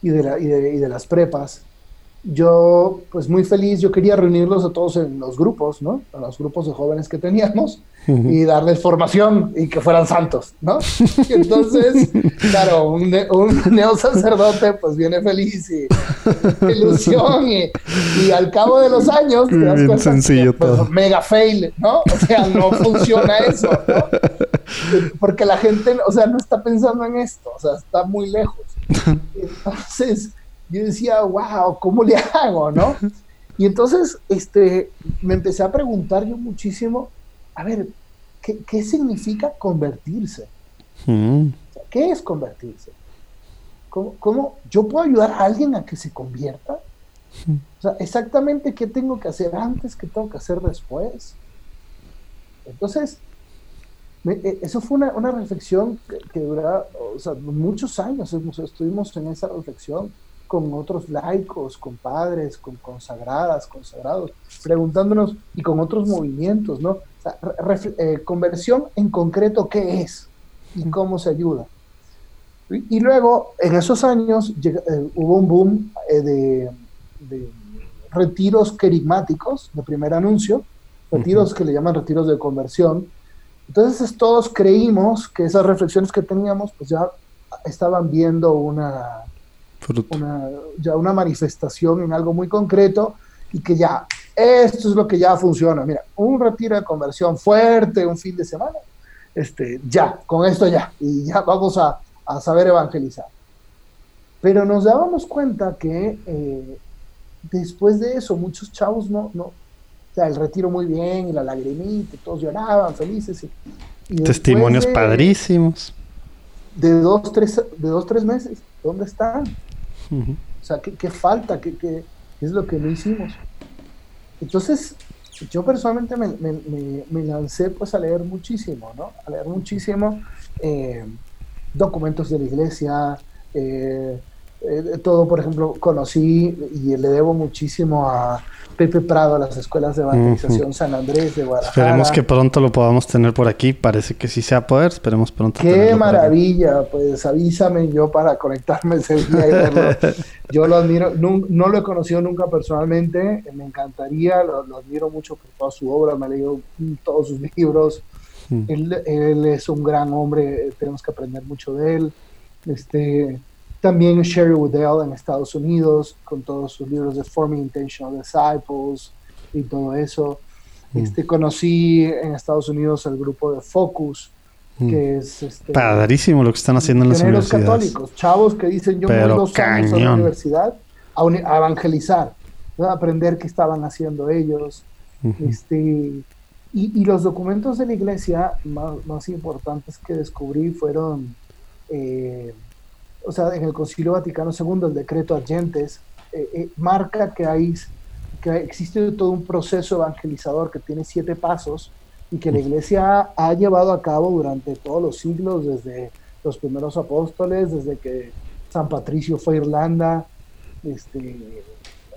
y, de la, y, de, y de las prepas, yo, pues muy feliz, yo quería reunirlos a todos en los grupos, ¿no? A los grupos de jóvenes que teníamos y darles formación y que fueran santos, ¿no? Y entonces, claro, un, un neo sacerdote pues viene feliz y ilusión y, al cabo de los años te das sencillo pues, mega fail, ¿no? O sea, no funciona eso, ¿no? porque la gente, o sea, no está pensando en esto, o sea, está muy lejos. Entonces, yo decía, wow, ¿cómo le hago, no? Y entonces, este, me empecé a preguntar yo muchísimo, a ver, ¿qué, qué significa convertirse? Mm. ¿Qué es convertirse? ¿Cómo, ¿Cómo, yo puedo ayudar a alguien a que se convierta? O sea, exactamente qué tengo que hacer antes, qué tengo que hacer después. Entonces, me, eh, eso fue una, una reflexión que, que dura, o sea, muchos años. Estuvimos en esa reflexión con otros laicos, con padres, con consagradas, consagrados, preguntándonos y con otros movimientos, ¿no? O sea, eh, conversión en concreto, ¿qué es? Y cómo se ayuda. Y, y luego, en esos años, eh, hubo un boom eh, de, de, retiros querigmáticos, de primer anuncio, retiros uh -huh. que le llaman retiros de conversión. Entonces todos creímos que esas reflexiones que teníamos, pues ya estaban viendo una, una, ya una manifestación en algo muy concreto y que ya, esto es lo que ya funciona. Mira, un retiro de conversión fuerte, un fin de semana, este, ya, con esto ya, y ya vamos a, a saber evangelizar. Pero nos dábamos cuenta que eh, después de eso, muchos chavos no, no, o sea, el retiro muy bien, y la lagrimita, todos lloraban, felices. Y, y Testimonios de, padrísimos. De dos, tres, de dos, tres meses, ¿dónde están? O sea, ¿qué, qué falta? ¿Qué, ¿Qué, es lo que no hicimos? Entonces, yo personalmente me, me, me, me, lancé pues a leer muchísimo, ¿no? A leer muchísimo eh, documentos de la iglesia, eh, eh, todo, por ejemplo, conocí y le debo muchísimo a Pepe Prado, a las escuelas de evangelización uh -huh. San Andrés de Guadalajara. Esperemos que pronto lo podamos tener por aquí. Parece que sí se va a poder. Esperemos pronto. Qué maravilla. Pues avísame yo para conectarme ese día y verlo. yo lo admiro. No, no, lo he conocido nunca personalmente. Me encantaría. Lo, lo, admiro mucho por toda su obra. Me he leído todos sus libros. Uh -huh. él, él, es un gran hombre. Tenemos que aprender mucho de él. Este también Sherry Woodell en Estados Unidos, con todos sus libros de Forming Intentional Disciples y todo eso. Mm. Este, conocí en Estados Unidos el grupo de Focus, mm. que es... Este, Padrísimo lo que están haciendo en las universidades. católicos, chavos que dicen, yo Pero voy dos cañón. años a la universidad a, a evangelizar, a aprender qué estaban haciendo ellos. Uh -huh. este, y, y, los documentos de la iglesia más, más importantes que descubrí fueron... Eh, o sea, en el Concilio Vaticano II, el decreto Argentes, eh, eh, marca que, hay, que existe todo un proceso evangelizador que tiene siete pasos y que la Iglesia ha llevado a cabo durante todos los siglos, desde los primeros apóstoles, desde que San Patricio fue a Irlanda. Este,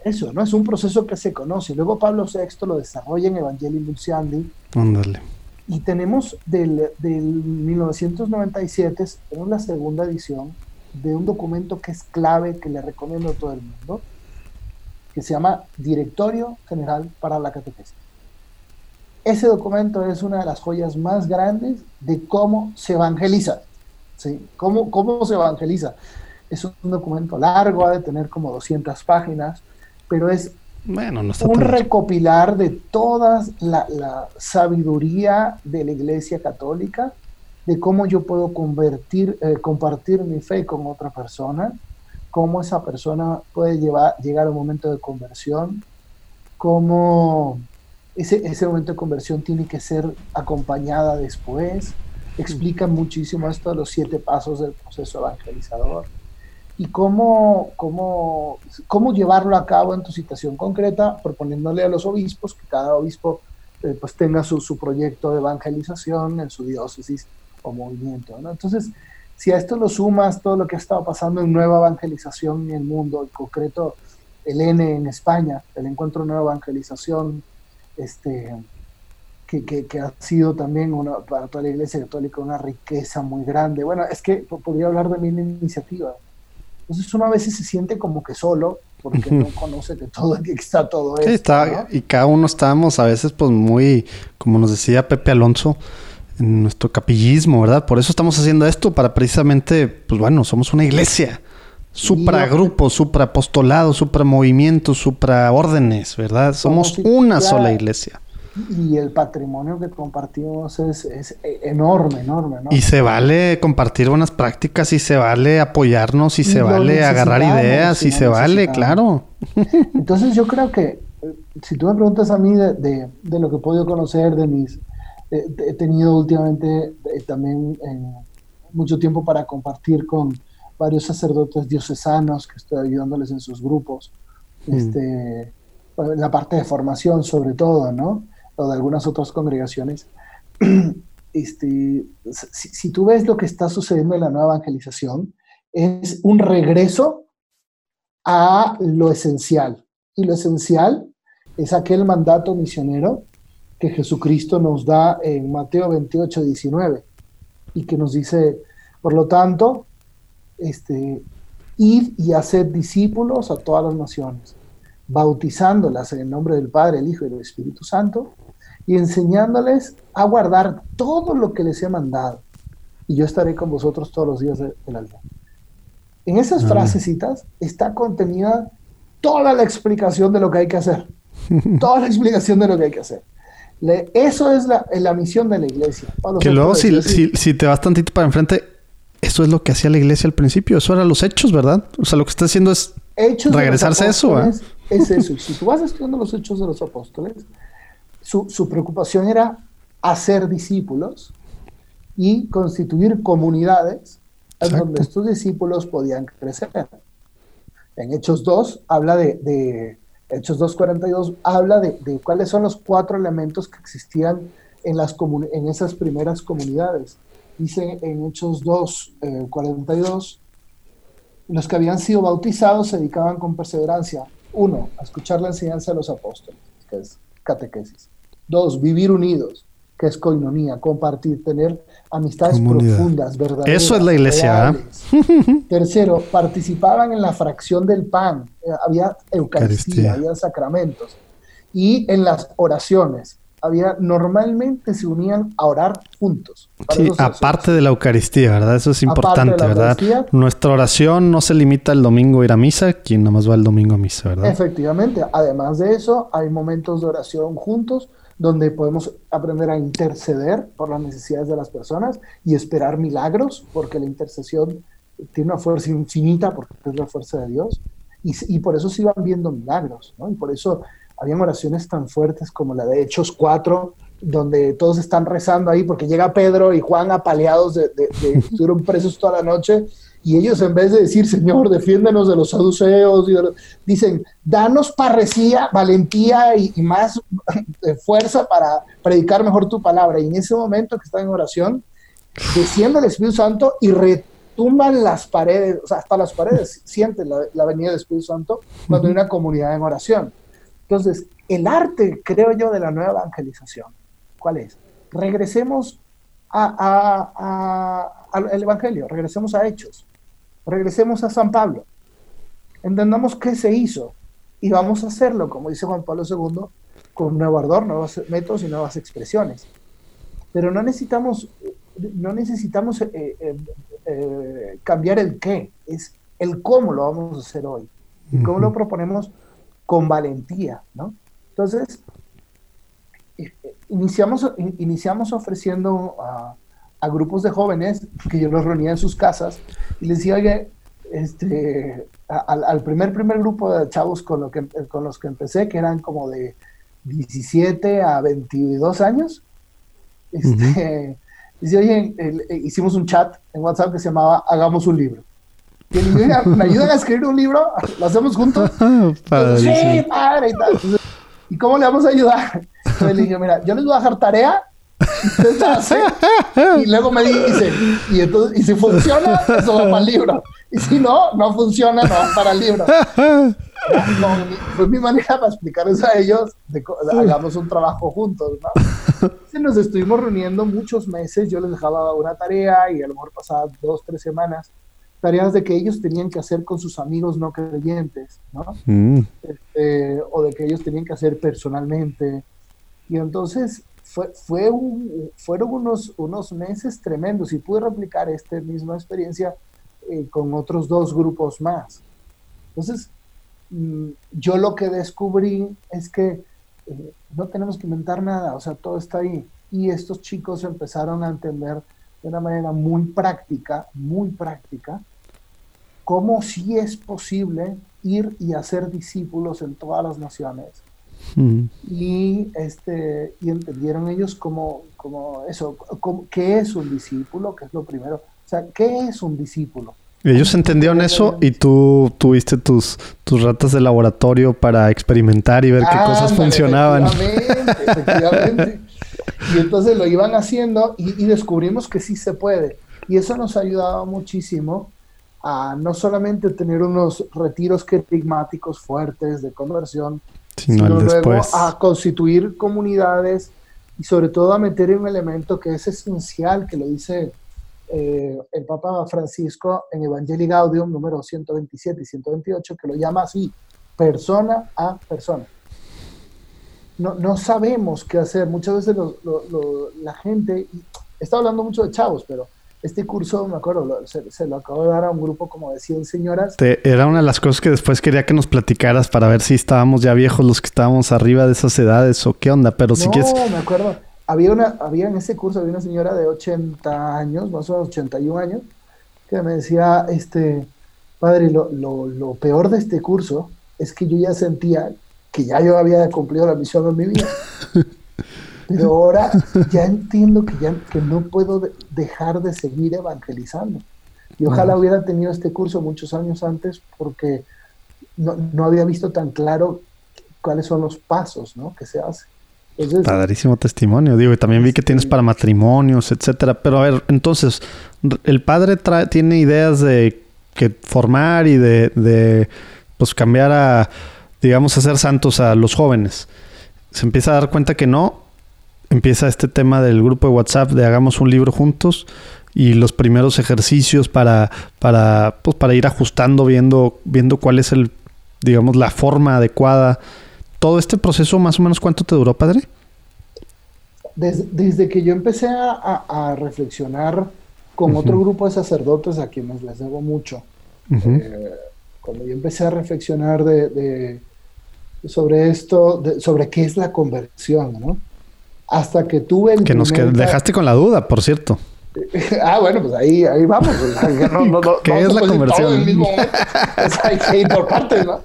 eso, ¿no? Es un proceso que se conoce. Luego Pablo VI lo desarrolla en Evangelii Nuntiandi. Ándale. Y tenemos del, del 1997, tenemos la segunda edición, de un documento que es clave, que le recomiendo a todo el mundo, que se llama Directorio General para la Catequesis. Ese documento es una de las joyas más grandes de cómo se evangeliza. ¿sí? ¿Cómo, ¿Cómo se evangeliza? Es un documento largo, ha de tener como 200 páginas, pero es bueno, no un recopilar de toda la, la sabiduría de la Iglesia Católica de cómo yo puedo convertir, eh, compartir mi fe con otra persona, cómo esa persona puede llevar, llegar a un momento de conversión, cómo ese, ese momento de conversión tiene que ser acompañada después. Explica muchísimo esto de los siete pasos del proceso evangelizador y cómo, cómo, cómo llevarlo a cabo en tu situación concreta, proponiéndole a los obispos que cada obispo eh, pues tenga su, su proyecto de evangelización en su diócesis o movimiento. ¿no? Entonces, si a esto lo sumas todo lo que ha estado pasando en nueva evangelización en el mundo, en concreto el N en España, el Encuentro Nueva Evangelización, este, que, que, que, ha sido también una, para toda la Iglesia Católica una riqueza muy grande. Bueno, es que podría hablar de mil iniciativas. Entonces uno a veces se siente como que solo, porque no conoce que todo que está todo esto. Sí, está, ¿no? Y cada uno estamos a veces pues muy, como nos decía Pepe Alonso, en nuestro capillismo, ¿verdad? Por eso estamos haciendo esto, para precisamente, pues bueno, somos una iglesia. Supragrupo, supraapostolado, supramovimiento, supraórdenes, ¿verdad? Somos una sola iglesia. y el patrimonio que compartimos es, es enorme, enorme, ¿no? Y se vale compartir buenas prácticas, y se vale apoyarnos, y se vale agarrar ideas, y se vale, claro. Entonces yo creo que, eh, si tú me preguntas a mí de, de, lo que he podido conocer, de mis... Eh, he tenido últimamente eh, también mucho tiempo para compartir con varios sacerdotes diocesanos que estoy ayudándoles en sus grupos, mm. este, la parte de formación sobre todo, ¿no? o de algunas otras congregaciones, este, si, tú ves lo que está sucediendo en la nueva evangelización, es un regreso a lo esencial. Y lo esencial es aquel mandato misionero que Jesucristo nos da en Mateo 28, 19, y que nos dice, por lo tanto, este, id y haced discípulos a todas las naciones, bautizándolas en el nombre del Padre, el Hijo y del Espíritu Santo, y enseñándoles a guardar todo lo que les he mandado. Y yo estaré con vosotros todos los días del de día. En esas ah. frasecitas está contenida toda la explicación de lo que hay que hacer. toda la explicación de lo que hay que hacer. Eso es la, la, misión de la iglesia. que luego, si, si, si, te vas tantito para enfrente, eso es lo que hacía la iglesia al principio. Eso eran los hechos, ¿verdad? O sea, lo que está haciendo es regresarse a eso. ¿eh? Es eso. Y si tú vas estudiando los hechos de los apóstoles, su, preocupación era hacer discípulos y constituir comunidades en donde estos discípulos podían crecer. En Hechos 2 habla de, de Hechos 2.42 habla de, cuáles son los cuatro elementos que existían en, las en esas primeras comunidades. Dice en Hechos 2.42, eh, los que habían sido bautizados se dedicaban con perseverancia, uno, a escuchar la enseñanza de los apóstoles, que es catequesis. Dos, vivir unidos, que es coinonía, compartir, tener amistades profundas, verdaderas. Eso es la iglesia. ¿ah? Tercero, participaban en la fracción del pan, eh, había Eucaristía, había sacramentos. Y en las oraciones, había, normalmente se unían a orar juntos. Sí, aparte de la Eucaristía, ¿verdad? Eso es importante, ¿verdad? Nuestra oración no se limita al domingo a ir a misa, quien nomás va el domingo a misa, ¿verdad? Efectivamente. Además de eso, hay momentos de oración juntos donde podemos aprender a interceder por las necesidades de las personas y esperar milagros, porque la intercesión tiene una fuerza infinita, porque es la fuerza de Dios, y, y por eso se iban viendo milagros, ¿no? Y por eso habían oraciones tan fuertes como la de Hechos 4, donde todos están rezando ahí, porque llega Pedro y Juan apaleados de, de, de estuvieron presos toda la noche, y ellos en vez de decir, Señor, defiéndenos de los saduceos, dicen, danos parresía, valentía y, más fuerza para predicar mejor tu palabra. Y en ese momento que están en oración, desciende el Espíritu Santo y retumban las paredes, o sea, hasta las paredes sienten la, venida del Espíritu Santo cuando hay una comunidad en oración. Entonces, el arte, creo yo, de la nueva evangelización, ¿cuál es? Regresemos al Evangelio, regresemos a Hechos. Regresemos a San Pablo. Entendamos qué se hizo y vamos a hacerlo, como dice Juan Pablo II, con un nuevo ardor, nuevos métodos y nuevas expresiones. Pero no necesitamos, no necesitamos eh, eh, eh, cambiar el qué, es el cómo lo vamos a hacer hoy. Y cómo lo proponemos con valentía, ¿no? Entonces, iniciamos, iniciamos ofreciendo a, a grupos de jóvenes que yo los reunía en sus casas y les decía, oye, este, al, primer, primer grupo de chavos con, lo que, con los que empecé, que eran como de 17 a 22 años, este, oye, hicimos un chat en WhatsApp que se llamaba Hagamos un libro. Y ¿me ayudan a escribir un libro? ¿Lo hacemos juntos? sí, padre y tal. ¿Y cómo le vamos a ayudar? Entonces le dije, mira, yo les voy a dejar tarea y luego me dice, y, entonces, y si funciona, eso va para el libro. Y si no, no funciona, no va para el libro. fue mi manera para explicarles a ellos, de, hagamos un trabajo juntos, ¿no? nos estuvimos reuniendo muchos meses, yo les dejaba una tarea y a lo mejor pasaban dos, tres semanas, tareas de que ellos tenían que hacer con sus amigos no creyentes, ¿no? Mm. Este, o de que ellos tenían que hacer personalmente. Y entonces fue, fueron unos, unos meses tremendos y pude replicar esta misma experiencia eh, con otros dos grupos más. Entonces, mm, yo lo que descubrí es que eh, no tenemos que inventar nada, o sea, todo está ahí. Y estos chicos empezaron a entender de una manera muy práctica, muy práctica, cómo sí es posible ir y hacer discípulos en todas las naciones. Y, este, y entendieron ellos como, como eso, qué es un discípulo, que es lo primero. O sea, ¿qué es un discípulo? Ellos entendieron eso y tú tuviste tus, tus ratas de laboratorio para experimentar y ver qué cosas funcionaban. Efectivamente, efectivamente. y entonces lo iban haciendo y, y, descubrimos que sí se puede. Y eso nos ha ayudado muchísimo a no solamente tener unos retiros querigmáticos fuertes de conversión, sino, luego a constituir comunidades y sobre todo a meter un elemento que es esencial, que lo dice eh, el Papa Francisco en Evangelii Gaudium número 127 y 128, que lo llama así, persona a persona. No, no sabemos qué hacer. Muchas veces la gente, está hablando mucho de chavos, pero este curso, me acuerdo, se, lo acabo de dar a un grupo como de 100 señoras. era una de las cosas que después quería que nos platicaras para ver si estábamos ya viejos los que estábamos arriba de esas edades o qué onda, pero si quieres... No, me acuerdo. Había, una, había en ese curso, había una señora de 80 años, más o menos 81 años, que me decía, este, padre, lo, lo, lo peor de este curso es que yo ya sentía que ya yo había cumplido la misión en mi vida. Pero ahora ya entiendo que, ya, que no puedo dejar de seguir evangelizando. Y ojalá hubiera tenido este curso muchos años antes porque no, no, había visto tan claro cuáles son los pasos ¿no? que se hacen. Padrísimo testimonio, digo, y también vi que tienes para matrimonios, etcétera. Pero a ver, entonces, el padre tiene ideas de que formar y de, de pues cambiar a, digamos, hacer santos a los jóvenes. Se empieza a dar cuenta que no, empieza este tema del grupo de WhatsApp de hagamos un libro juntos y los primeros ejercicios para, para, pues, para ir ajustando, viendo, viendo cuál es el, digamos, la forma adecuada. Todo este proceso, más o menos, ¿cuánto te duró, padre? Desde, que yo empecé a, reflexionar con otro grupo de sacerdotes a quienes les debo mucho, eh, cuando yo empecé a reflexionar de, sobre esto, sobre qué es la conversión, ¿no? Hasta que tuve el... Que nos dejaste con la duda, por cierto. ah, bueno, pues ahí, ahí vamos. ¿Qué es la conversión? hay por partes, ¿no?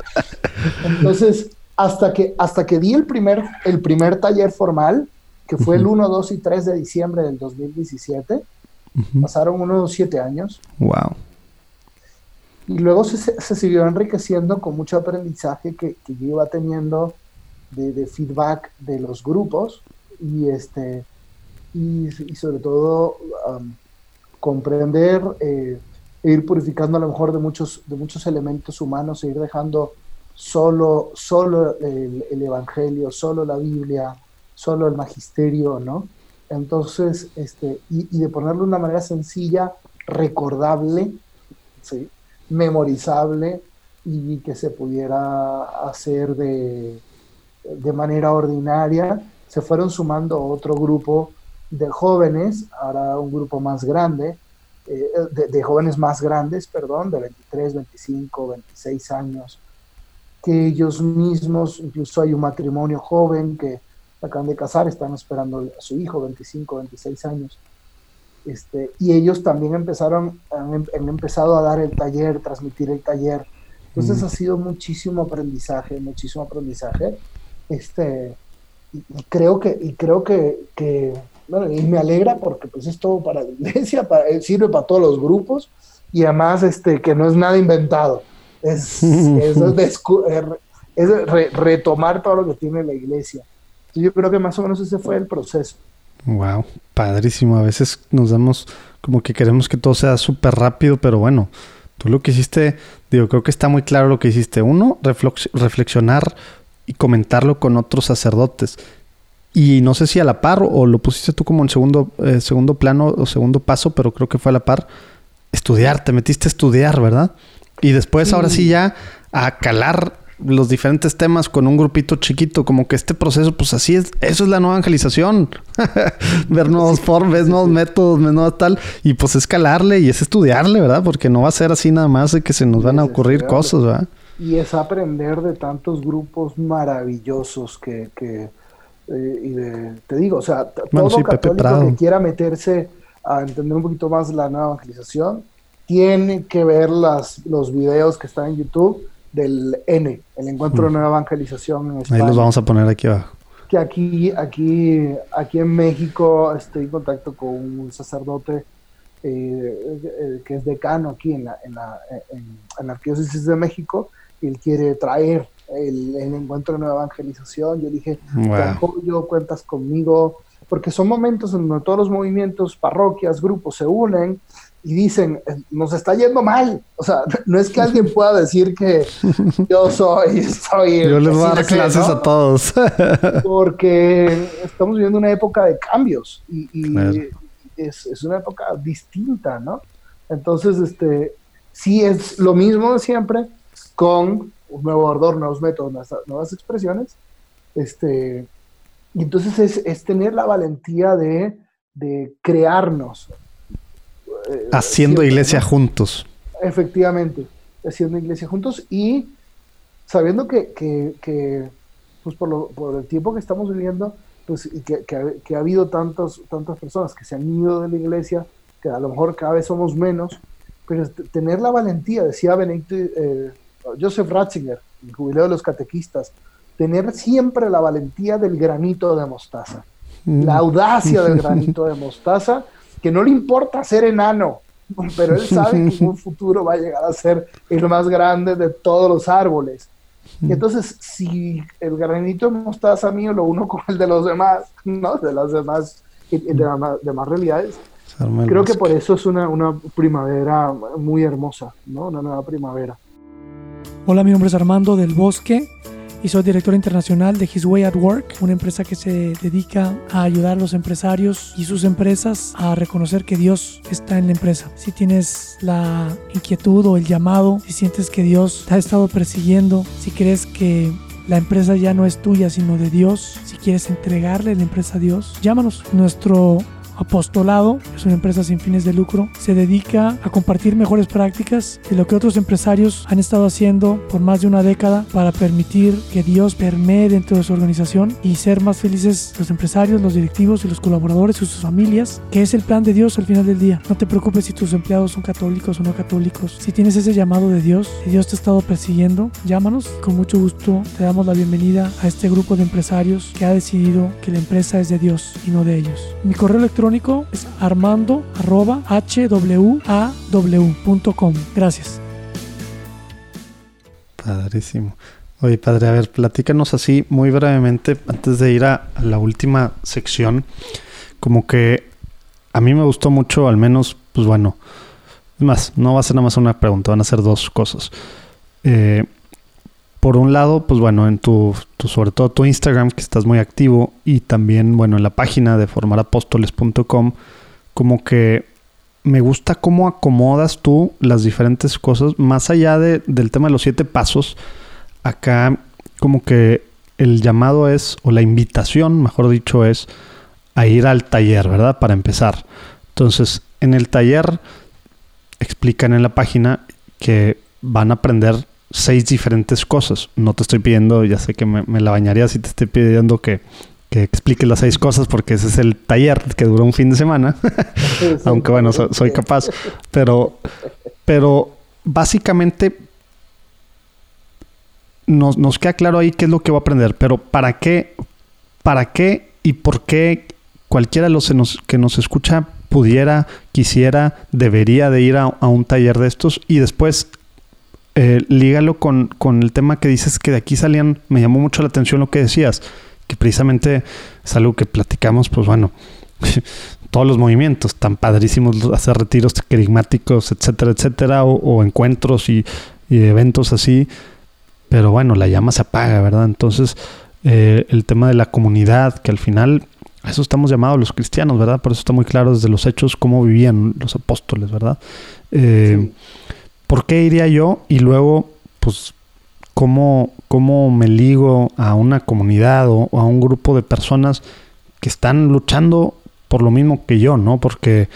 Entonces, hasta que, hasta que di el primer, el primer taller formal, que fue el 1, 2 y 3 de diciembre del 2017, pasaron unos siete años. Wow. Y luego se, se, siguió enriqueciendo con mucho aprendizaje que, que yo iba teniendo de, de feedback de los grupos y, este, y, sobre todo comprender e ir purificando a lo mejor de muchos, de muchos elementos humanos e ir dejando solo, solo el, Evangelio, solo la Biblia, solo el magisterio, ¿no? Entonces, este, y, de ponerlo de una manera sencilla, recordable, ¿sí? memorizable y que se pudiera hacer de, de manera ordinaria se fueron sumando otro grupo de jóvenes, ahora un grupo más grande, eh, de, jóvenes más grandes, perdón, de 23, 25, 26 años, que ellos mismos, incluso hay un matrimonio joven que acaban de casar, están esperando a su hijo, 25, 26 años. Este, y ellos también empezaron, han, empezado a dar el taller, transmitir el taller. Entonces ha sido muchísimo aprendizaje, muchísimo aprendizaje. Este, y, creo que, y creo que, que, bueno, y me alegra porque pues es todo para la iglesia, para, eh, sirve para todos los grupos y además este, que no es nada inventado, es, es, retomar todo lo que tiene la iglesia. yo creo que más o menos ese fue el proceso. Wow, padrísimo. A veces nos damos como que queremos que todo sea súper rápido, pero bueno, tú lo que hiciste, digo, creo que está muy claro lo que hiciste. Uno, reflexionar y comentarlo con otros sacerdotes. Y no sé si a la par o lo pusiste tú como en segundo, eh, segundo plano o segundo paso, pero creo que fue a la par. Estudiar, te metiste a estudiar, ¿verdad? Y después, ahora sí, ya a calar los diferentes temas con un grupito chiquito, como que este proceso, pues así es, eso es la nueva evangelización. Ver nuevos formas, nuevos métodos, nuevos tal, y pues escalarle y es estudiarle, ¿verdad? Porque no va a ser así nada más de que se nos van a ocurrir cosas, ¿verdad? Y es aprender de tantos grupos maravillosos que, que eh, y de, te digo, o sea, todo católico que quiera meterse a entender un poquito más la nueva evangelización, tiene que ver las, los videos que están en YouTube del N, el Encuentro de mm. Nueva Evangelización en España. Ahí los vamos a poner aquí abajo. Que aquí, aquí, aquí en México estoy en contacto con un sacerdote eh, eh, que es decano aquí en la, en, la, en, la Arquidiócesis de México, él quiere traer el, Encuentro de Nueva Evangelización. Yo dije, yo cuentas conmigo, porque son momentos en donde todos los movimientos, parroquias, grupos se unen y dicen, eh, nos está yendo mal. O sea, no es que alguien pueda decir que yo soy, soy... Yo les voy a dar clases a todos. Porque estamos viviendo una época de cambios y, es, es, una época distinta, ¿no? Entonces, este, sí es lo mismo de siempre con un nuevo ardor, nuevos métodos, nuevas, expresiones. Este, y entonces es, es tener la valentía de, de crearnos, eh, haciendo iglesia juntos. Efectivamente, haciendo iglesia juntos y sabiendo que, pues por, el tiempo que estamos viviendo, pues que, ha, habido tantos, tantas personas que se han ido de la iglesia, que a lo mejor cada vez somos menos, pero tener la valentía, decía Benedicto, eh, Joseph Ratzinger, el jubileo de los catequistas, tener siempre la valentía del granito de mostaza, mm. la audacia del granito de mostaza que no le importa ser enano, pero él sabe que en un futuro va a llegar a ser el más grande de todos los árboles. Y entonces, si el granito de mostaza mío lo uno con el de los demás, ¿no? De las demás, de las demás realidades, creo que por eso es una, una primavera muy hermosa, ¿no? Una nueva primavera. Hola, mi nombre es Armando del Bosque y soy director internacional de His Way at Work, una empresa que se dedica a ayudar a los empresarios y sus empresas a reconocer que Dios está en la empresa. Si tienes la inquietud o el llamado, si sientes que Dios te ha estado persiguiendo, si crees que la empresa ya no es tuya sino de Dios, si quieres entregarle la empresa a Dios, llámanos. Nuestro Apostolado, es una empresa sin fines de lucro, se dedica a compartir mejores prácticas de lo que otros empresarios han estado haciendo por más de una década para permitir que Dios permee dentro de su organización y ser más felices los empresarios, los directivos y los colaboradores y sus familias, que es el plan de Dios al final del día. No te preocupes si tus empleados son católicos o no católicos. Si tienes ese llamado de Dios, si Dios te ha estado persiguiendo, llámanos. Con mucho gusto te damos la bienvenida a este grupo de empresarios que ha decidido que la empresa es de Dios y no de ellos. Mi correo electrónico es armando Gracias. Padrísimo. Oye, padre, a ver, platícanos así muy brevemente antes de ir a, la última sección. Como que a mí me gustó mucho, al menos, pues bueno, más, no va a ser nada más una pregunta, van a ser dos cosas. Eh, por un lado, pues bueno, en tu, sobre todo tu Instagram, que estás muy activo, y también, bueno, en la página de formarapóstoles.com, como que me gusta cómo acomodas tú las diferentes cosas, más allá de, del tema de los siete pasos, acá como que el llamado es, o la invitación, mejor dicho, es a ir al taller, ¿verdad? Para empezar. Entonces, en el taller explican en la página que van a aprender seis diferentes cosas. No te estoy pidiendo, ya sé que me, la bañaría si te estoy pidiendo que, que expliques las seis cosas porque ese es el taller que dura un fin de semana. Aunque bueno, soy capaz. Pero, pero básicamente nos, nos, queda claro ahí qué es lo que voy a aprender. Pero ¿para qué? ¿Para qué y por qué cualquiera de los que nos escucha pudiera, quisiera, debería de ir a, a un taller de estos y después eh, lígalo con, con, el tema que dices que de aquí salían, me llamó mucho la atención lo que decías, que precisamente es algo que platicamos, pues bueno, todos los movimientos, tan padrísimos, hacer retiros querigmáticos, etcétera, etcétera, o, encuentros y, eventos así, pero bueno, la llama se apaga, ¿verdad? Entonces, eh, el tema de la comunidad, que al final, a eso estamos llamados los cristianos, ¿verdad? Por eso está muy claro desde los hechos cómo vivían los apóstoles, ¿verdad? Eh, ¿por qué iría yo? Y luego, pues, ¿cómo, cómo me ligo a una comunidad o, a un grupo de personas que están luchando por lo mismo que yo, ¿no? Porque,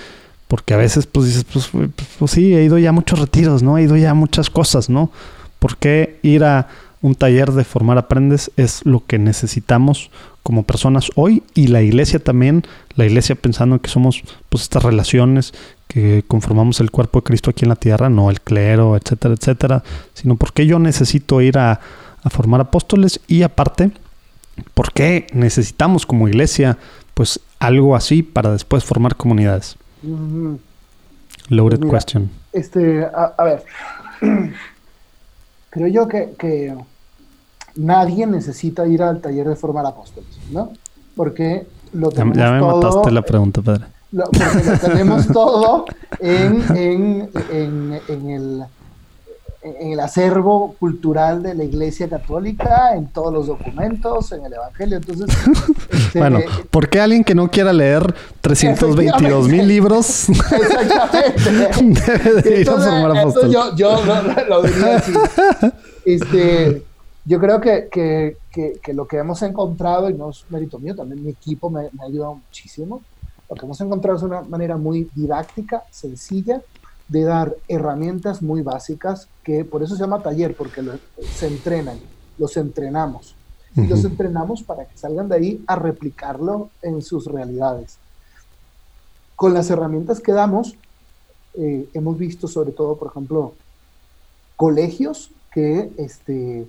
porque a veces, pues dices, pues, pues, pues, sí, he ido ya a muchos retiros, ¿no? He ido ya a muchas cosas, ¿no? ¿Por qué ir a un taller de formar aprendes es lo que necesitamos como personas hoy y la iglesia también, la iglesia pensando que somos pues estas relaciones que conformamos el cuerpo de Cristo aquí en la tierra, no el clero, etcétera, etcétera, sino porque yo necesito ir a, a formar apóstoles y aparte, ¿por qué necesitamos como iglesia pues algo así para después formar comunidades? Loaded Pues mira, question. Este, a, a ver, creo yo que, que nadie necesita ir al taller de formar apóstoles, ¿no? Porque lo Ya, tenemos ya me todo, mataste la pregunta, padre. Lo, porque lo tenemos todo en, en, en, en el, en el acervo cultural de la Iglesia Católica, en todos los documentos, en el Evangelio. Entonces, este, Bueno, ¿por qué alguien que no quiera leer 322 mil libros Exactamente. debe de ir a formar yo, yo lo, lo- lo diría así. Este, yo creo que, que- que- que lo que hemos encontrado, y no es mérito mío, también mi equipo me, me ha ayudado muchísimo, lo que hemos encontrado es una manera muy didáctica, sencilla, de dar herramientas muy básicas, que por eso se llama taller, porque lo- se entrenan, los entrenamos. Y los entrenamos para que salgan de ahí a replicarlo en sus realidades. Con las herramientas que damos, eh, hemos visto sobre todo, por ejemplo, colegios que este,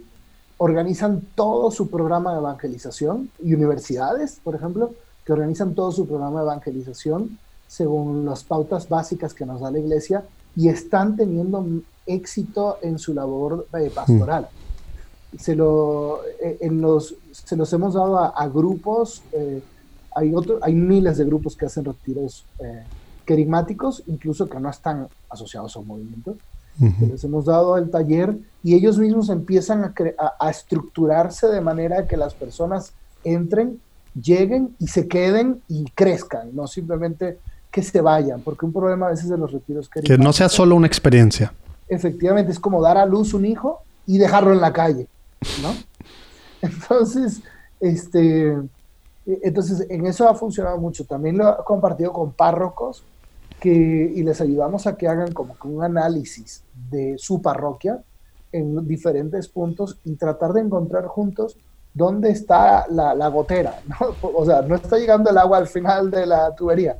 organizan todo su programa de evangelización y universidades, por ejemplo, que organizan todo su programa de evangelización según las pautas básicas que nos da la iglesia y están teniendo éxito en su labor eh, pastoral. Se, lo, eh, en los, se los hemos dado a, a grupos, eh, hay, otro, hay miles de grupos que hacen retiros eh, querigmáticos, incluso que no están asociados a un movimiento. Ujú. Les hemos dado el taller y ellos mismos empiezan a, a- a estructurarse de manera que las personas entren, lleguen y se queden y crezcan, no simplemente que se vayan, porque un problema a veces de los retiros Que no querigmáticos sea solo una experiencia. efectivamente es como dar a luz un hijo y dejarlo en la calle, ¿no? Entonces, este, e- entonces en eso ha funcionado mucho. También lo he compartido con párrocos que, y les ayudamos a que hagan como que un análisis de su parroquia en diferentes puntos y tratar de encontrar juntos dónde está la, la gotera, ¿no? O sea, no está llegando el agua al final de la tubería.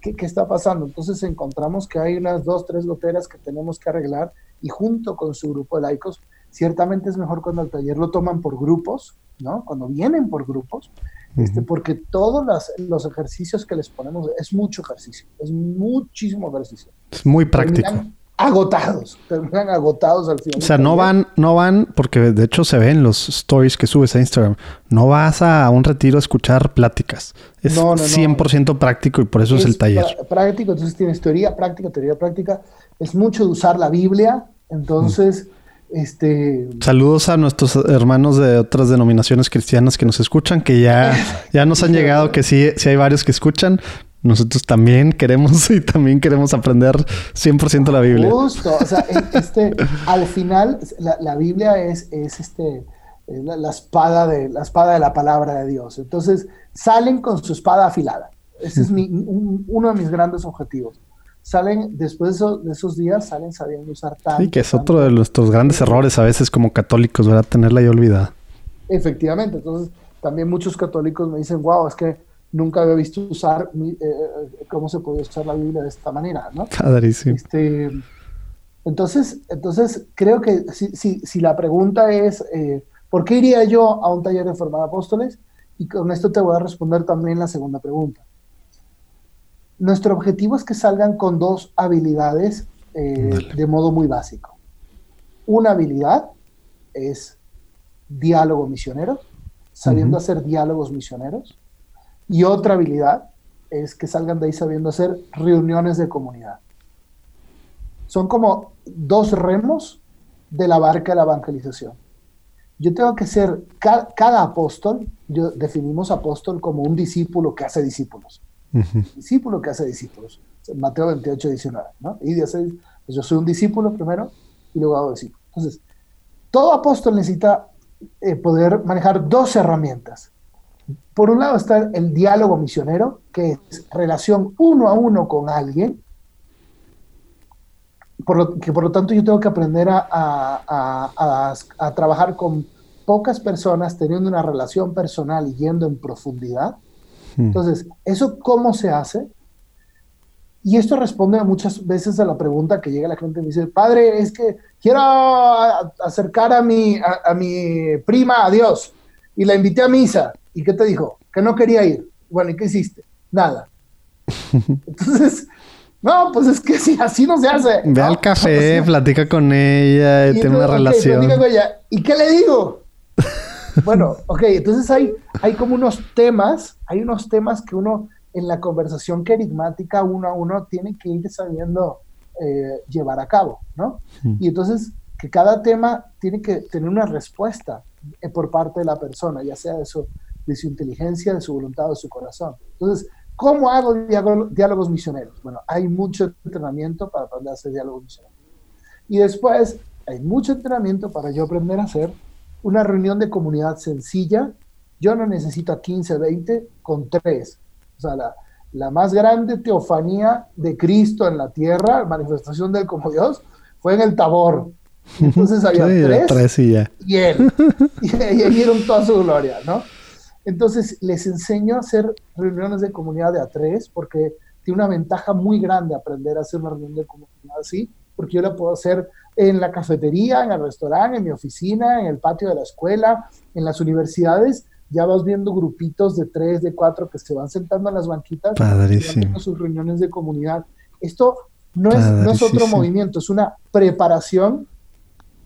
¿Qué, ¿Qué está pasando? Entonces encontramos que hay unas dos, tres goteras que tenemos que arreglar y junto con su grupo de laicos, ciertamente es mejor cuando el taller lo toman por grupos, ¿no? Cuando vienen por grupos, este, porque todos las- los ejercicios que les ponemos es mucho ejercicio, es muchísimo ejercicio. Es muy práctico. Terminan agotados, terminan agotados al final. O sea, no van, no van, porque de hecho se ven los stories que subes a Instagram. No vas a un retiro a escuchar pláticas. Es No, no, no. 100% práctico y por eso es, el taller. práctico, entonces tienes teoría práctica, teoría práctica. Es mucho de usar la Biblia, entonces, este, Saludos a nuestros hermanos de otras denominaciones cristianas que nos escuchan, que ya, ya nos han llegado, que sí, sí hay varios que escuchan. Nosotros también queremos y también queremos aprender 100% la Biblia. Justo, o sea, e- este, al final la, la Biblia es, es este, es la, la espada de, la espada de la palabra de Dios. Entonces, salen con su espada afilada. Ese es mi, un- uno de mis grandes objetivos. Salen, después de, eso- de esos días, salen sabiendo usar tanto. Sí, que es tanto- otro de nuestros grandes errores a veces como católicos, ¿verdad? Tenerla ahí olvidada. Efectivamente, entonces también muchos católicos me dicen, wow, es que nunca había visto usar mi- eh, eh, cómo se podía usar la Biblia de esta manera, ¿no? Padrísimo. Este, entonces, entonces, creo que si, si, si la pregunta es, eh, ¿por qué iría yo a un taller de formar apóstoles? Y con esto te voy a responder también la segunda pregunta. Nuestro objetivo es que salgan con dos habilidades eh, de modo muy básico. Una habilidad es diálogo misionero, sabiendo Ujú. hacer diálogos misioneros. Y otra habilidad es que salgan de ahí sabiendo hacer reuniones de comunidad. Son como dos remos de la barca de la evangelización. Yo tengo que ser, ca- cada, apóstol, yo definimos apóstol como un discípulo que hace discípulos. Discípulo que hace discípulos. Mateo 28, 19. ¿no? Y de hacer- pues yo soy un discípulo primero y luego hago discípulo. Entonces, todo apóstol necesita eh, poder manejar dos herramientas. Por un lado está el diálogo misionero, que es relación uno a uno con alguien, por lo, que por lo tanto yo tengo que aprender a, a, a, trabajar con pocas personas, teniendo una relación personal y yendo en profundidad. Hmm. Entonces, ¿eso cómo se hace? Y esto responde muchas veces a la pregunta que llega la gente y me dice, padre, es que quiero acercar a mi, a, mi prima a Dios y la invité a misa. ¿Y qué te dijo? Que no quería ir. Bueno, ¿y qué hiciste? Nada. Entonces, no, pues es que si así no se hace. Ve al café, platica con ella, y tiene una relación. Con ella. ¿Y qué le digo? bueno, ok, entonces hay, hay como unos temas, hay unos temas que uno en la conversación querigmática uno a uno tiene que ir sabiendo eh, llevar a cabo, ¿no? Mm. Y entonces que cada tema tiene que tener una respuesta eh, por parte de la persona, ya sea de su, de su inteligencia, de su voluntad de su corazón. Entonces, ¿cómo hago diálogos misioneros? Bueno, hay mucho entrenamiento para aprender a hacer diálogos misioneros. Y después, hay mucho entrenamiento para yo aprender a hacer una reunión de comunidad sencilla. Yo no necesito a 15, 20, con tres o sea, la, más grande teofanía de Cristo en la tierra, manifestación de él como Dios, fue en el Tabor. Entonces había tres, y, él. Y, ahí vieron toda su gloria, ¿no? Entonces les enseño a hacer reuniones de comunidad de a tres porque tiene una ventaja muy grande aprender a hacer una reunión de comunidad así, porque yo la puedo hacer en la cafetería, en el restaurante, en mi oficina, en el patio de la escuela, en las universidades, ya vas viendo grupitos de tres, de cuatro que se van sentando en las banquitas, Padrísimo. sus reuniones de comunidad. Esto no es, no es otro movimiento, es una preparación,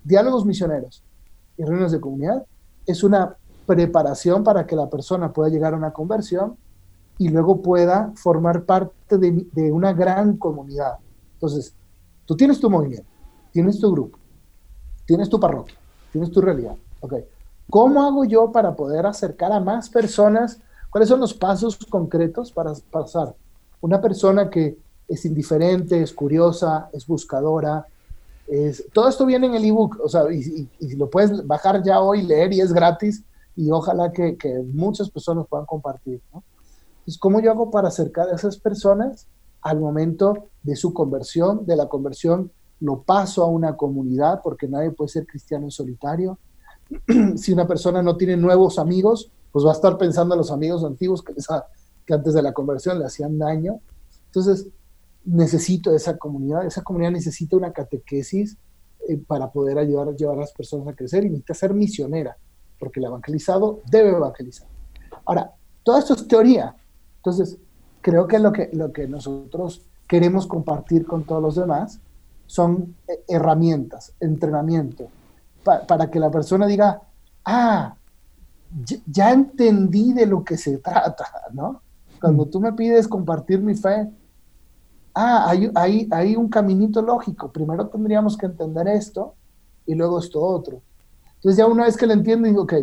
diálogos misioneros y reuniones de comunidad, es una preparación para que la persona pueda llegar a una conversión y luego pueda formar parte de, una gran comunidad. Entonces, tú tienes tu movimiento, tienes tu grupo, tienes tu parroquia, tienes tu realidad. Okay ¿Cómo hago yo para poder acercar a más personas? ¿Cuáles son los pasos concretos para pasar? Una persona que es indiferente, es curiosa, es buscadora. Es, todo esto viene en el ebook, o sea, y, lo puedes bajar ya hoy, leer y es gratis y ojalá que, muchas personas puedan compartir. ¿no? Entonces, ¿cómo yo hago para acercar a esas personas al momento de su conversión? De la conversión lo paso a una comunidad porque nadie puede ser cristiano en solitario si una persona no tiene nuevos amigos, pues va a estar pensando en los amigos antiguos que, que antes de la conversión le hacían daño. Entonces, necesito esa comunidad, esa comunidad necesita una catequesis eh, para poder ayudar a llevar a las personas a crecer y necesita ser misionera, porque el evangelizado debe evangelizar. Ahora, todo esto es teoría. Entonces, creo que lo que, lo que nosotros queremos compartir con todos los demás son eh, herramientas, entrenamiento, para que la persona diga, ah, ya, entendí de lo que se trata, ¿no? Cuando mm. tú me pides compartir mi fe, ah, hay, hay, hay un caminito lógico. Primero tendríamos que entender esto y luego esto otro. Entonces ya una vez que lo entiendo, digo, ok,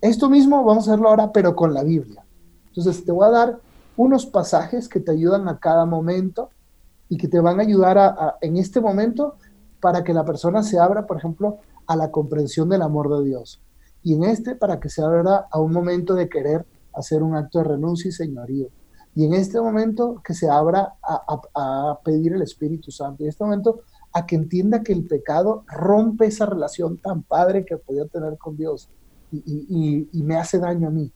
esto mismo vamos a hacerlo ahora, pero con la Biblia. Entonces te voy a dar unos pasajes que te ayudan a cada momento y que te van a ayudar a, en este momento para que la persona se abra, por ejemplo, a la comprensión del amor de Dios. Y en este para que se abra a un momento de querer hacer un acto de renuncia y señorío. Y en este momento que se abra a, pedir el Espíritu Santo. Y en este momento a que entienda que el pecado rompe esa relación tan padre que podía tener con Dios y, me hace daño a mí.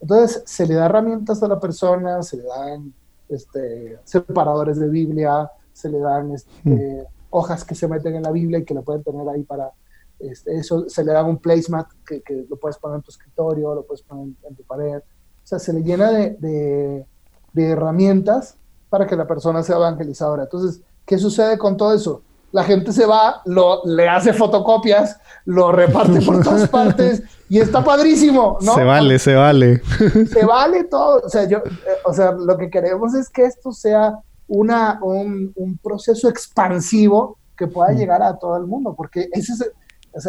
Entonces se le da herramientas a la persona, se le dan este, separadores de Biblia, se le dan este, hmm hojas que se meten en la Biblia y que lo pueden tener ahí para este, eso. Se le da un placemat que, que, lo puedes poner en tu escritorio, lo puedes poner en, tu pared. O sea, se le llena de, de, de, herramientas para que la persona sea evangelizadora. Entonces, ¿qué sucede con todo eso? La gente se va, lo, le hace fotocopias, lo reparte por todas partes y está padrísimo, ¿no? Se vale, se vale. Se vale todo. O sea, yo, eh, o sea, lo que queremos es que esto sea una, un, proceso expansivo que pueda mm. llegar a todo el mundo, porque ese es,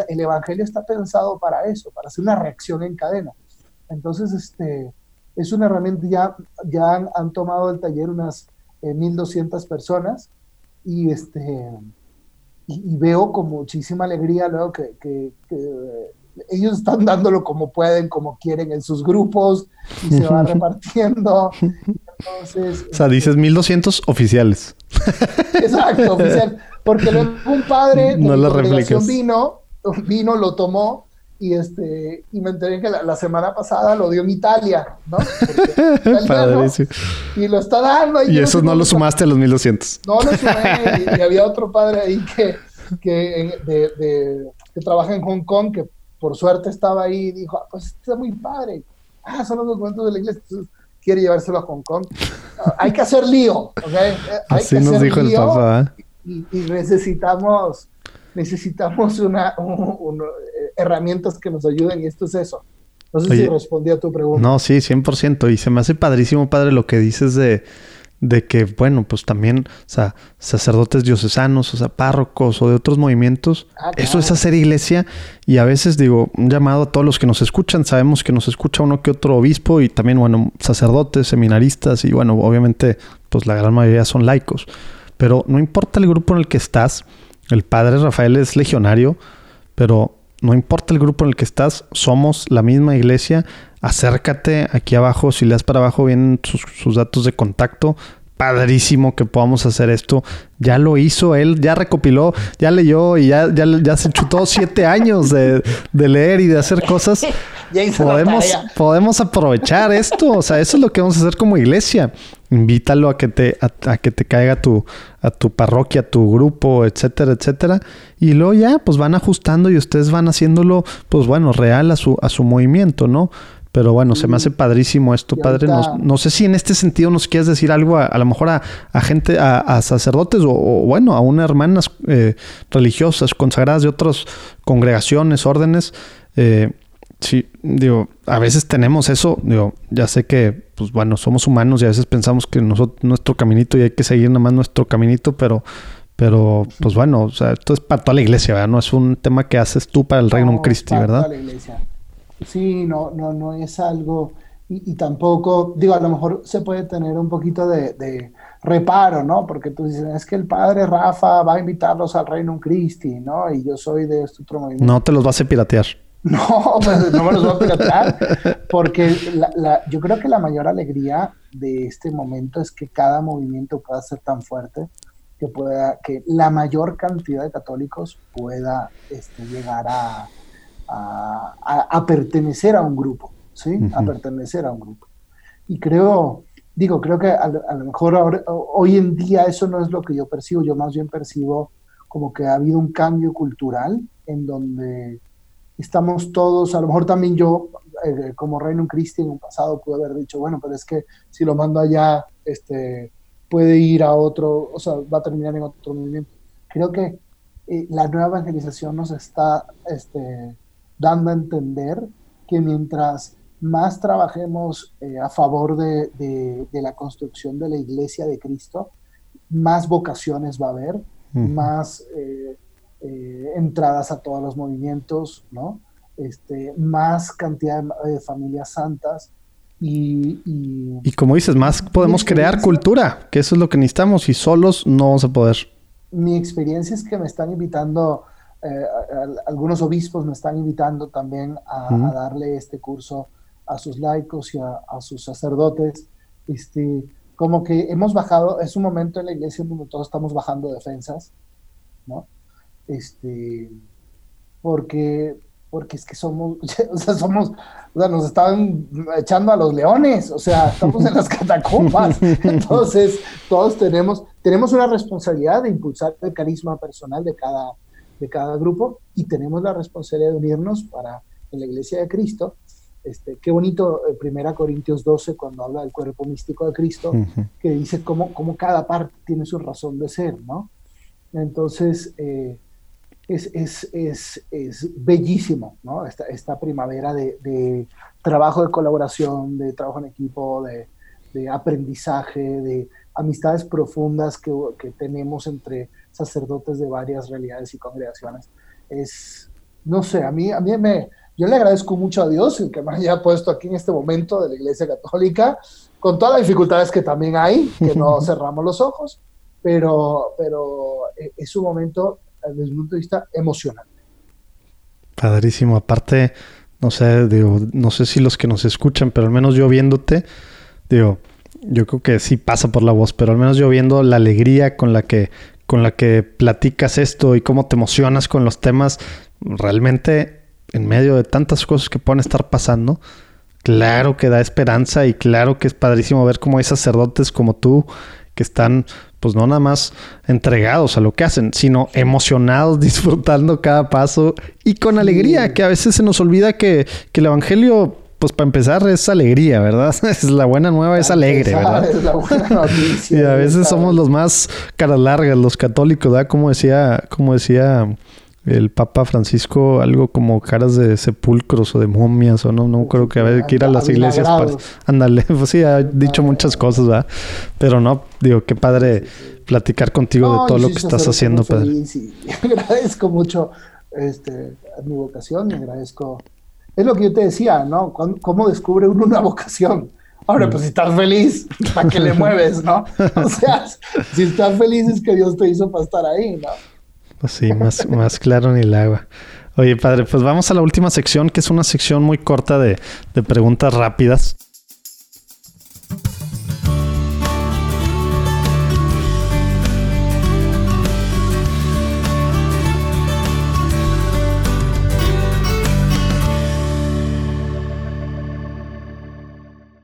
el Evangelio está pensado para eso, para hacer una reacción en cadena. Entonces, este, es una herramienta, ya, ya han, tomado el taller unas 1.200 eh, personas y, este, y, veo con muchísima alegría luego que, que, ellos están dándolo como pueden, como quieren en sus grupos y se va repartiendo. Entonces, o sea, dices 1200 oficiales. Exacto, oficial. porque luego un padre de No congregación repliques. vino, vino, lo tomó y este y me enteré que la, la semana pasada lo dio en Italia, ¿no? Italiano, y lo está dando. Y eso no lo sumaste a los 1200. No lo sumé. y, y había otro padre ahí que, que, de, de- que trabaja en Hong Kong, que por suerte estaba ahí y dijo, "Ah, pues está muy padre. Ah, son los documentos de la iglesia. Entonces, quiere llevárselo a Hong Kong. Ah, hay que hacer lío, ¿ok? Eh, Hay Así que nos hacer dijo el papá. ¿eh? y, y necesitamos necesitamos una, un- un- herramientas que nos ayuden y esto es eso. No sé si respondí a tu pregunta. No, sí, 100%. Y se me hace padrísimo, padre, lo que dices de, de que, bueno, pues también, o sea, sacerdotes diocesanos, o sea, párrocos o de otros movimientos, Ah, eso es hacer iglesia. Y a veces digo, un llamado a todos los que nos escuchan, sabemos que nos escucha uno que otro obispo y también, bueno, sacerdotes, seminaristas y, bueno, obviamente, pues la gran mayoría son laicos. Pero no importa el grupo en el que estás, el padre Rafael es legionario, pero no importa el grupo en el que estás, somos la misma iglesia. Acércate aquí abajo, si le das para abajo vienen sus, datos de contacto. Padrísimo que podamos hacer esto. Ya lo hizo él, ya recopiló, ya leyó y ya, ya, ya se chutó siete años de, de leer y de hacer cosas. Podemos, podemos aprovechar esto. O sea, eso es lo que vamos a hacer como iglesia. Invítalo a que te, a, a que te caiga tu, a tu parroquia, a tu grupo, etcétera, etcétera. Y luego ya, pues van ajustando y ustedes van haciéndolo, pues bueno, real a su, a su movimiento, ¿no? Pero bueno, se me hace padrísimo esto, padre. No, no sé si en este sentido nos quieres decir algo a, a lo mejor a, a gente, a, a sacerdotes o, o, bueno, a unas hermanas eh, religiosas consagradas de otras congregaciones, órdenes. Eh, sí, digo, a veces tenemos eso, digo, ya sé que, pues bueno, somos humanos y a veces pensamos que nosotros, nuestro caminito y hay que seguir nada más nuestro caminito, pero, pero, pues bueno, o sea, esto es para toda la iglesia, ¿verdad? No es un tema que haces tú para el Reino No, Christi, para ¿verdad? toda la iglesia. Sí, no, no, no es algo, y, y tampoco, digo, a lo mejor se puede tener un poquito de, de reparo, ¿no? Porque tú dices, es que el padre Rafa va a invitarlos al Reino Christi, ¿no? Y yo soy de este otro movimiento. No te los vas a piratear. No, pues, no me los voy a piratear, porque la- la- yo creo que la mayor alegría de este momento es que cada movimiento pueda ser tan fuerte que pueda, que la mayor cantidad de católicos pueda este, llegar a, a- a- a pertenecer a un grupo, ¿sí? A pertenecer a un grupo. Y creo, digo, creo que a, lo- a lo mejor ahora- hoy en día eso no es lo que yo percibo, yo más bien percibo como que ha habido un cambio cultural en donde estamos todos, a lo mejor también yo, eh, como Reino Christi en un pasado, pude haber dicho, bueno, pero es que si lo mando allá, este, puede ir a otro, o sea, va a terminar en otro movimiento. Creo que eh, la nueva evangelización nos está este, dando a entender que mientras más trabajemos eh, a favor de, de- de la construcción de la iglesia de Cristo, más vocaciones va a haber, Ujú. más eh, eh, entradas a todos los movimientos, ¿no? Este, más cantidad de, de familias santas y, y- Y como dices, más podemos crear cultura, que eso es lo que necesitamos y solos no vamos a poder. mi experiencia es que me están invitando, eh, a- a- algunos obispos me están invitando también a, a darle este curso a sus laicos y a, a sus sacerdotes. Este, como que hemos bajado, es un momento en la iglesia donde todos estamos bajando defensas, ¿no? Este, porque, porque es que somos, o sea, somos, o sea, nos están echando a los leones, o sea, estamos en las catacumbas. Entonces, todos tenemos, tenemos una responsabilidad de impulsar el carisma personal de cada, de cada grupo y tenemos la responsabilidad de unirnos para, en la iglesia de Cristo, este, qué bonito, eh, Primera Corintios 12, cuando habla del cuerpo místico de Cristo, que dice cómo, cómo cada parte tiene su razón de ser, ¿no? Entonces, eh, es, es, es, es bellísimo, ¿no? Esta, esta primavera de, de trabajo de colaboración, de trabajo en equipo, de, de aprendizaje, de amistades profundas que, que tenemos entre sacerdotes de varias realidades y congregaciones. Es, no sé, a mí, a mí me, yo le agradezco mucho a Dios el que me haya puesto aquí en este momento de la Iglesia Católica, con todas las dificultades que también hay, que no cerramos los ojos, pero, pero eh, es un momento desde un punto de vista emocional. Padrísimo. Aparte, no sé, digo, no sé si los que nos escuchan, pero al menos yo viéndote, digo, yo creo que sí pasa por la voz, pero al menos yo viendo la alegría con la que con la que platicas esto y cómo te emocionas con los temas, realmente en medio de tantas cosas que pueden estar pasando, claro que da esperanza y claro que es padrísimo ver cómo hay sacerdotes como tú que están pues no nada más entregados a lo que hacen, sino emocionados, disfrutando cada paso y con alegría, que a veces se nos olvida que, que el Evangelio pues para empezar es alegría, ¿verdad? Es la buena nueva, es alegre, ¿verdad? Es la buena noticia. y a veces somos los más caras largas, los católicos, ¿verdad? Como decía, como decía el Papa Francisco, algo como caras de sepulcros o de momias, o no, no creo que hay que ir a las iglesias para... Ándale, pues sí, ha dicho muchas cosas, ¿verdad? Pero no, digo, qué padre platicar contigo de todo lo que estás haciendo, Pedro. Sí, agradezco mucho este, mi vocación, me agradezco es lo que yo te decía, ¿no? ¿Cómo descubre uno una vocación? Ahora, pues si estás feliz, ¿para qué le mueves, no? O sea, si estás feliz es que Dios te hizo para estar ahí, ¿no? Sí, más, más claro ni el agua. Oye, padre, pues vamos a la última sección, que es una sección muy corta de, de preguntas rápidas.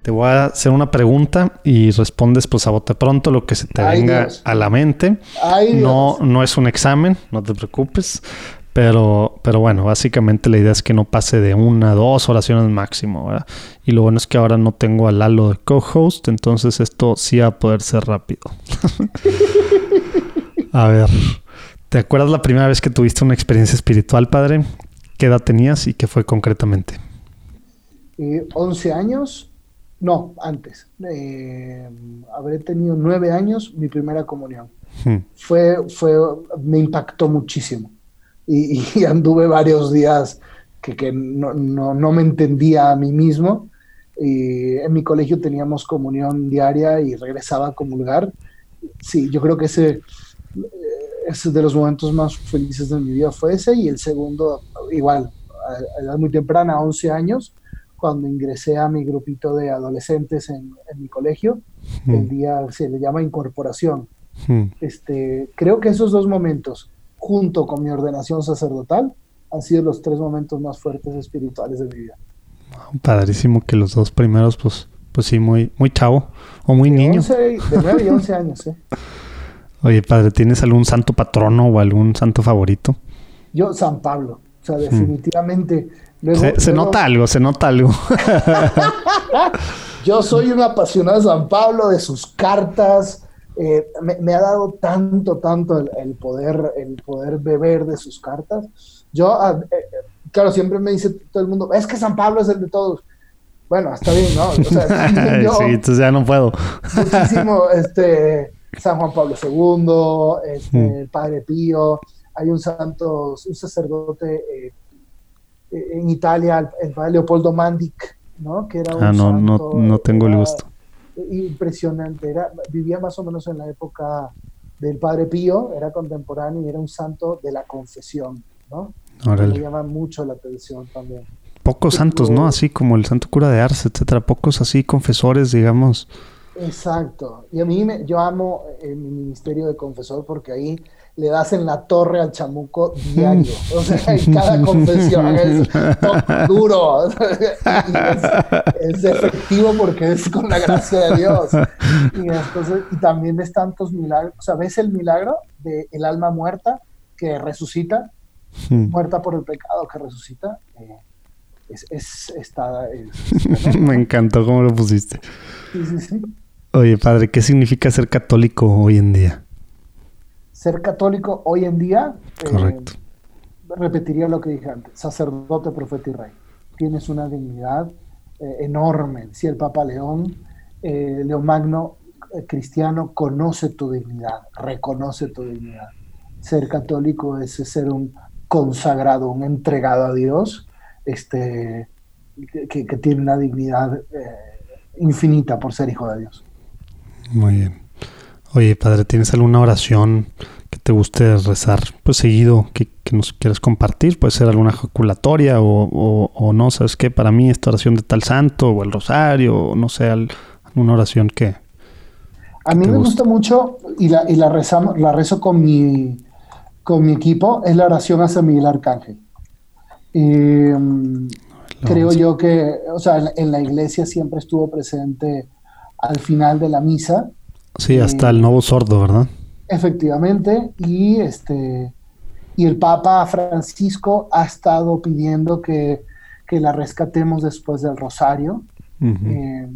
Te voy a hacer una pregunta y respondes pues a bote pronto lo que se te venga a la mente. no, no es un examen, no te preocupes. Pero, pero bueno, básicamente la idea es que no pase de una a dos oraciones máximo, ¿verdad? Y lo bueno es que ahora no tengo a Lalo de co-host, entonces esto sí va a poder ser rápido. a ver, ¿te acuerdas la primera vez que tuviste una experiencia espiritual, padre? ¿Qué edad tenías y qué fue concretamente? Eh, 11 años no, antes. Eh, habré tenido nueve años mi primera comunión. Hmm. Fue, fue, me impactó muchísimo. Y, anduve varios días que, no, me entendía a mí mismo. Y en mi colegio teníamos comunión diaria y regresaba a comulgar. Sí, yo creo que ese, eh, ese de los momentos más felices de mi vida fue ese. Y el segundo, igual, a edad muy temprana, 11 años, cuando ingresé a mi grupito de adolescentes en, mi colegio. Hmm. El día se le llama incorporación. Hmm. Este, creo que esos dos momentos, junto con mi ordenación sacerdotal, han sido los tres momentos más fuertes espirituales de mi vida. Padrísimo que los dos primeros, pues, pues sí, muy, muy chavo o muy niño. de 9 y 11 años, ¿eh? Oye, padre, ¿tienes algún santo patrono o algún santo favorito? Yo, San Pablo. O sea, definitivamente se, nota algo, se nota algo. Yo soy un apasionado de San Pablo, de sus cartas. Eh, me, ha dado tanto, tanto el, poder, el poder beber de sus cartas. Yo, ah, eh, claro, siempre me dice todo el mundo, es que San Pablo es el de todos. Bueno, está bien, ¿no? O sea, sí, entonces ya no puedo. muchísimo, este, San Juan Pablo II, este, mm. el Padre Pío, hay un santo, un sacerdote eh, en Italia, el padre Leopoldo Mandic, ¿no? Que era un ah, no, no, no tengo el gusto. Impresionante, era, vivía más o menos en la época del Padre Pío, era contemporáneo y era un santo de la confesión, ¿no? Me llama mucho la atención también. Pocos santos, ¿no? Así como el santo cura de Ars, etcétera, pocos así confesores, digamos. Exacto. Y a mí me, yo amo eh, mi ministerio de confesor porque ahí le das en la torre al chamuco diario. O sea, en cada confesión es duro. es, efectivo porque es con la gracia de Dios. Y, también ves tantos milagros. O sea, ves el milagro del el alma muerta que resucita, muerta por el pecado que resucita. Eh, es, es, está, Me encantó cómo lo pusiste. Sí, sí, sí. Oye, padre, ¿qué significa ser católico hoy en día? Ser católico hoy en día, eh, repetiría lo que dije antes, sacerdote, profeta y rey. Tienes una dignidad eh, enorme. Decía el Papa León, eh, León Magno, cristiano, conoce tu dignidad, reconoce tu dignidad. Ser católico es ser un consagrado, un entregado a Dios, este, que, que tiene una dignidad infinita por ser hijo de Dios. Muy bien. Oye, padre, ¿tienes alguna oración que te guste rezar pues seguido que, nos quieras compartir? Puede ser alguna ejaculatoria o, no, ¿sabes qué? Para mí esta oración de tal santo o el rosario o no sé, alguna oración que... A mí me gusta mucho y la, y la, rezamos, la rezo con mi, con mi equipo, es la oración a San Miguel Arcángel. creo yo que, o sea, en, la iglesia siempre estuvo presente al final de la misa. Sí, hasta el nuevo sordo, ¿verdad? Efectivamente, y este y el Papa Francisco ha estado pidiendo que, que la rescatemos después del rosario. Eh,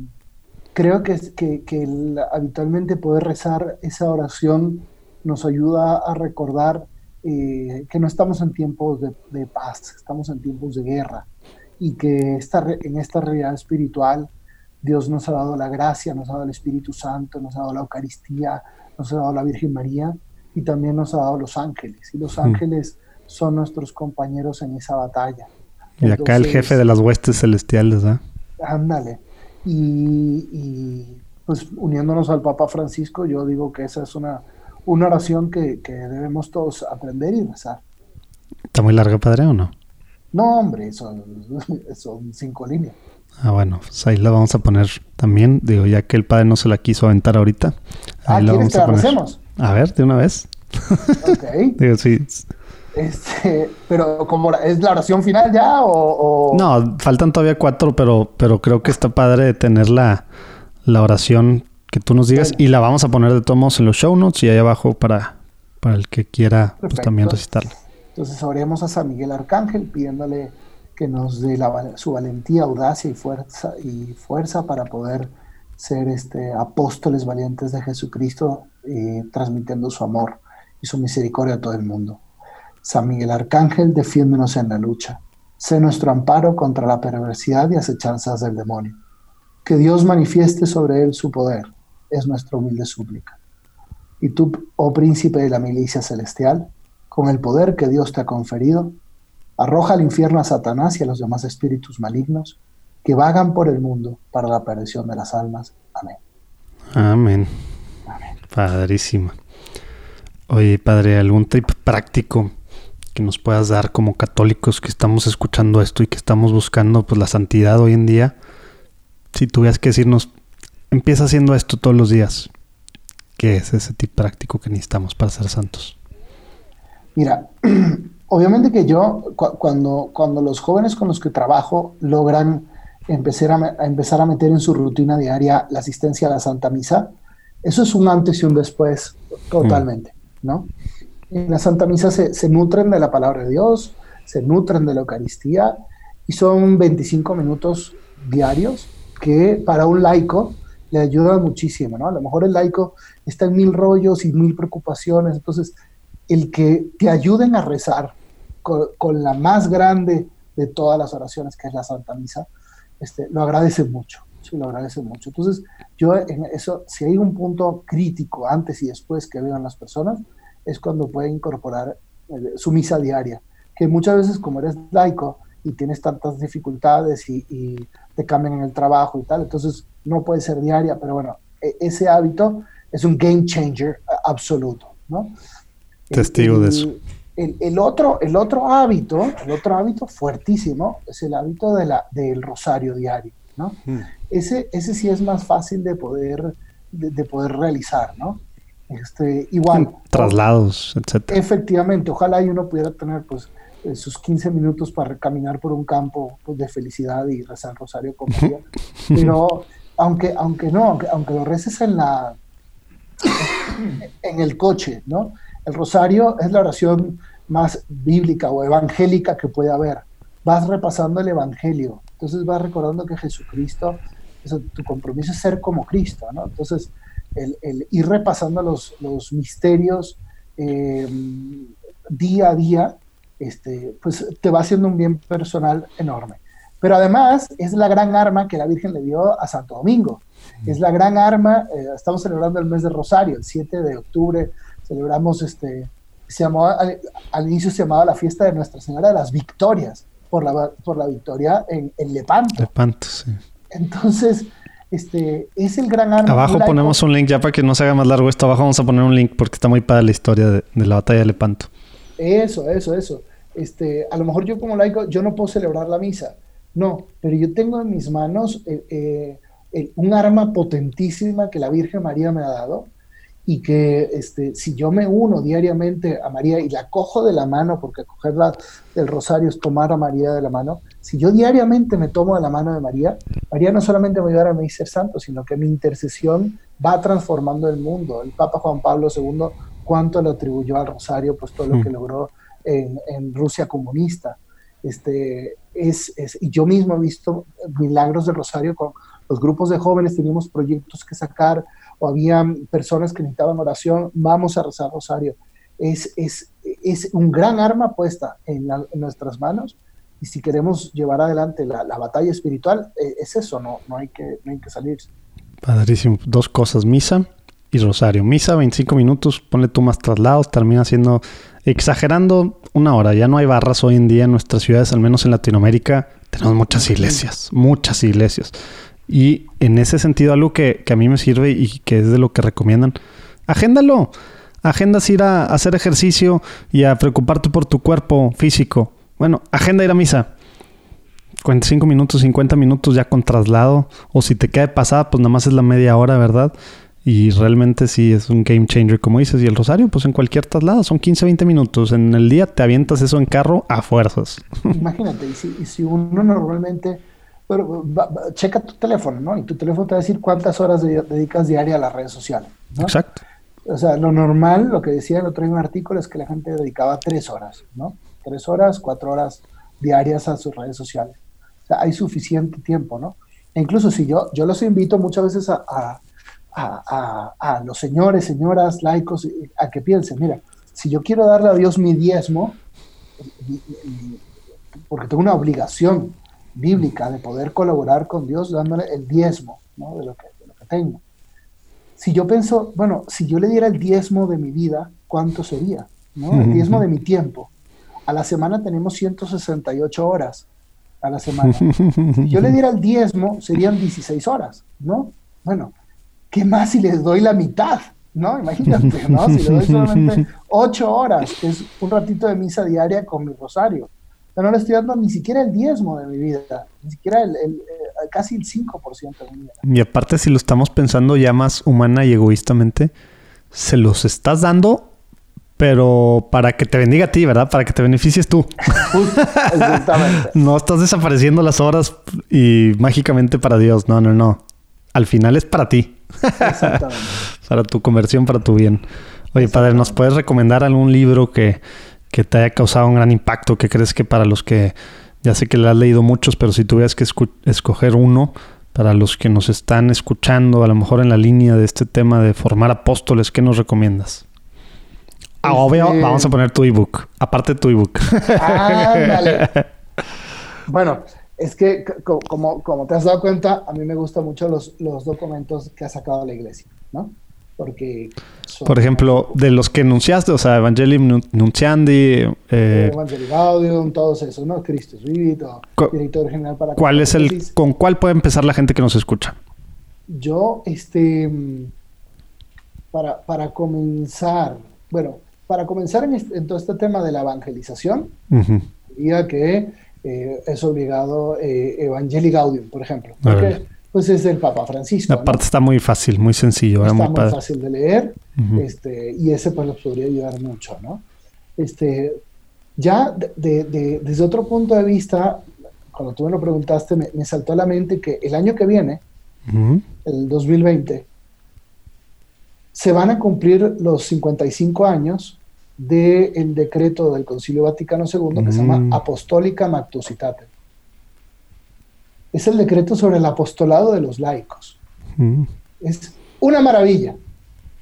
creo que, que, que habitualmente poder rezar esa oración nos ayuda a recordar eh, que no estamos en tiempos de, de, paz, estamos en tiempos de guerra y que esta, en esta realidad espiritual Dios nos ha dado la gracia, nos ha dado el Espíritu Santo, nos ha dado la Eucaristía, nos ha dado la Virgen María y también nos ha dado los ángeles. Y los mm. ángeles son nuestros compañeros en esa batalla. Y acá el jefe de las huestes celestiales, ¿eh? Ándale. Y, pues uniéndonos al Papa Francisco, yo digo que esa es una, una oración que, debemos todos aprender y rezar. ¿Está muy larga, padre, o no? No, hombre, son, son cinco líneas. Ah, bueno, pues ahí la vamos a poner también. Digo, ya que el padre no se la quiso aventar ahorita. ah, la vamos que a poner. A ver, de una vez. Ok. Digo, sí. Este, pero como es la oración final ya o, No, faltan todavía cuatro, pero, pero creo que está padre de tener la, la oración que tú nos digas y la vamos a poner de todos modos en los show notes y ahí abajo para, para el que quiera pues, también recitarla. Entonces oremos a San Miguel Arcángel pidiéndole que nos dé su valentía, audacia y fuerza, y fuerza para poder ser este, apóstoles valientes de Jesucristo, eh, transmitiendo su amor y su misericordia a todo el mundo. San Miguel Arcángel, defiéndonos en la lucha. Sé nuestro amparo contra la perversidad y acechanzas del demonio. Que Dios manifieste sobre él su poder, es nuestra humilde súplica. Y tú, oh príncipe de la milicia celestial, con el poder que Dios te ha conferido, Arroja al infierno a Satanás y a los demás espíritus malignos que vagan por el mundo para la perdición de las almas. Amén. Amén. Amén. Padrísimo. Oye, Padre, ¿algún tip práctico que nos puedas dar como católicos que estamos escuchando esto y que estamos buscando pues la santidad hoy en día? Si tuvieras que decirnos, empieza haciendo esto todos los días. ¿Qué es ese tip práctico que necesitamos para ser santos? Mira, obviamente que yo, cuando, cuando los jóvenes con los que trabajo logran empezar a, empezar a meter en su rutina diaria la asistencia a la Santa Misa, eso es un antes y un después totalmente, mm. ¿no? En la Santa Misa se, se, nutren de la palabra de Dios, se nutren de la Eucaristía y son 25 minutos diarios que para un laico le ayudan muchísimo, ¿no? A lo mejor el laico está en mil rollos y mil preocupaciones, entonces el que te ayuden a rezar con, la más grande de todas las oraciones, que es la Santa Misa, este, lo agradece mucho, sí, lo agradece mucho. Entonces, yo en eso, si hay un punto crítico antes y después que vean las personas, es cuando puede incorporar eh, su misa diaria, que muchas veces como eres laico y tienes tantas dificultades y, y, te cambian en el trabajo y tal, entonces no puede ser diaria, pero bueno, e, ese hábito es un game changer absoluto, ¿no? Testigo de eso el, otro, el otro hábito, el otro hábito fuertísimo es el hábito de la, del rosario diario, ¿no? Hmm. Ese, ese sí es más fácil de poder, de, poder realizar, ¿no? Este, igual. Traslados, etc. Efectivamente, ojalá y uno pudiera tener pues eh, sus 15 minutos para caminar por un campo pues, de felicidad y rezar el rosario con María. Pero aunque, aunque no, aunque, aunque lo reces en la en el coche, ¿no? El rosario es la oración más bíblica o evangélica que puede haber. Vas repasando el evangelio, entonces vas recordando que Jesucristo, tu compromiso es ser como Cristo, ¿no? Entonces, el, ir repasando los, los misterios eh, día a día, este, pues te va haciendo un bien personal enorme. Pero además es la gran arma que la Virgen le dio a Santo Domingo. Es la gran arma, eh, estamos celebrando el mes de Rosario, el 7 de octubre celebramos, este, se llamaba, al, inicio se llamaba la fiesta de Nuestra Señora de las Victorias, por la, por la victoria en, en Lepanto. Lepanto, sí. Entonces, este, es el gran arma. Abajo ponemos un link, ya para que no se haga más largo esto, abajo vamos a poner un link porque está muy padre la historia de, la batalla de Lepanto. Eso, eso, eso. Este, a lo mejor yo como laico, yo no puedo celebrar la misa, no, pero yo tengo en mis manos eh, eh, un arma potentísima que la Virgen María me ha dado y que este, si yo me uno diariamente a María y la cojo de la mano, porque cogerla del rosario es tomar a María de la mano, si yo diariamente me tomo de la mano de María, María no solamente me va a mí ser santo, sino que mi intercesión va transformando el mundo. El Papa Juan Pablo II, cuánto le atribuyó al rosario, pues todo lo que logró en, en Rusia comunista. Este, es, es, y yo mismo he visto milagros del rosario con los grupos de jóvenes, teníamos proyectos que sacar, o había personas que necesitaban oración, vamos a rezar rosario. Es, es, es un gran arma puesta en, nuestras manos y si queremos llevar adelante la, la batalla espiritual, eh, es eso, no, no, hay que, no hay que salirse. Padrísimo. Dos cosas, misa y rosario. Misa, 25 minutos, ponle tú más traslados, termina siendo, exagerando, una hora. Ya no hay barras hoy en día en nuestras ciudades, al menos en Latinoamérica. Tenemos muchas iglesias, muchas iglesias. Y en ese sentido, algo que, a mí me sirve y que es de lo que recomiendan, agéndalo. Agendas ir a, hacer ejercicio y a preocuparte por tu cuerpo físico. Bueno, agenda ir a misa. 45 minutos, 50 minutos ya con traslado. O si te queda pasada, pues nada más es la media hora, ¿verdad? Y realmente sí es un game changer, como dices. Y el rosario, pues en cualquier traslado, son 15, 20 minutos. En el día te avientas eso en carro a fuerzas. Imagínate, y si uno normalmente pero checa tu teléfono, ¿no? Y tu teléfono te va a decir cuántas horas dedicas diaria a las redes sociales. ¿no? Exacto. O sea, lo normal, lo que decía el otro día en un artículo, es que la gente dedicaba tres horas, ¿no? Tres horas, cuatro horas diarias a sus redes sociales. O sea, hay suficiente tiempo, ¿no? E incluso si yo, yo los invito muchas veces a, a, a, a, los señores, señoras, laicos, a que piensen, mira, si yo quiero darle a Dios mi diezmo, porque tengo una obligación bíblica de poder colaborar con Dios dándole el diezmo ¿no? de, lo que, de, lo que, tengo. Si yo pienso, bueno, si yo le diera el diezmo de mi vida, ¿cuánto sería? ¿no? El diezmo de mi tiempo. A la semana tenemos 168 horas a la semana. Si yo le diera el diezmo, serían 16 horas, ¿no? Bueno, ¿qué más si les doy la mitad? ¿No? Imagínate, ¿no? Si le doy solamente 8 horas, que es un ratito de misa diaria con mi rosario no le estoy dando ni siquiera el diezmo de mi vida, ni siquiera el, eh, casi el 5% de mi vida. Y aparte, si lo estamos pensando ya más humana y egoístamente, se los estás dando, pero para que te bendiga a ti, ¿verdad? Para que te beneficies tú. Exactamente. no estás desapareciendo las horas y mágicamente para Dios. No, no, no. Al final es para ti. Exactamente. para tu conversión, para tu bien. Oye, padre, ¿nos puedes recomendar algún libro que que te haya causado un gran impacto, que crees que para los que, ya sé que le has leído muchos, pero si tuvieras que escoger uno, para los que nos están escuchando, a lo mejor en la línea de este tema de formar apóstoles, ¿qué nos recomiendas? Ah, obvio, este vamos a poner tu ebook, aparte tu ebook. Ah, bueno, es que como, como te has dado cuenta, a mí me gustan mucho los, los documentos que ha sacado la iglesia, ¿no? Porque... Por ejemplo, de los que enunciaste, o sea, Evangelium Nunciandi... Eh, Evangelium todos esos, ¿no? Cristo Vivito, director general para... ¿Cuál es el... ¿Con cuál puede empezar la gente que nos escucha? Yo, este... Para, para comenzar, bueno, para comenzar en, este, todo este tema de la evangelización, diría que eh, es obligado eh, Evangelii Gaudium, por ejemplo. Porque, pues es el Papa Francisco. Aparte está muy fácil, muy sencillo. Está muy, fácil de leer este, y ese pues nos podría ayudar mucho, ¿no? Este, ya desde otro punto de vista, cuando tú me lo preguntaste, me, saltó a la mente que el año que viene, el 2020, se van a cumplir los 55 años del decreto del Concilio Vaticano II que se llama mm. Apostólica Mactusitate es el decreto sobre el apostolado de los laicos. Mm. Es una maravilla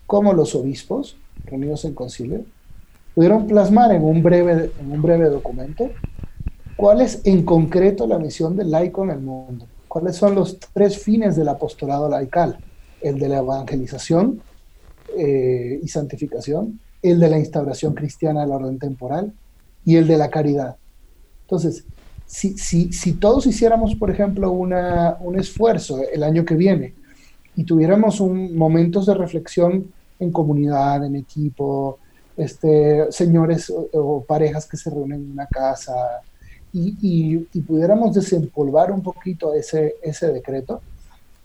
cómo los obispos, reunidos en concilio, pudieron plasmar en un breve, en un breve documento cuál es en concreto la misión del laico en el mundo, cuáles son los tres fines del apostolado laical, el de la evangelización eh, y santificación, el de la instauración cristiana del orden temporal y el de la caridad. Entonces, si, si, si todos hiciéramos, por ejemplo, una, un esfuerzo el año que viene y tuviéramos un, momentos de reflexión en comunidad, en equipo, este, señores o, parejas que se reúnen en una casa y, y, pudiéramos desempolvar un poquito ese, ese decreto,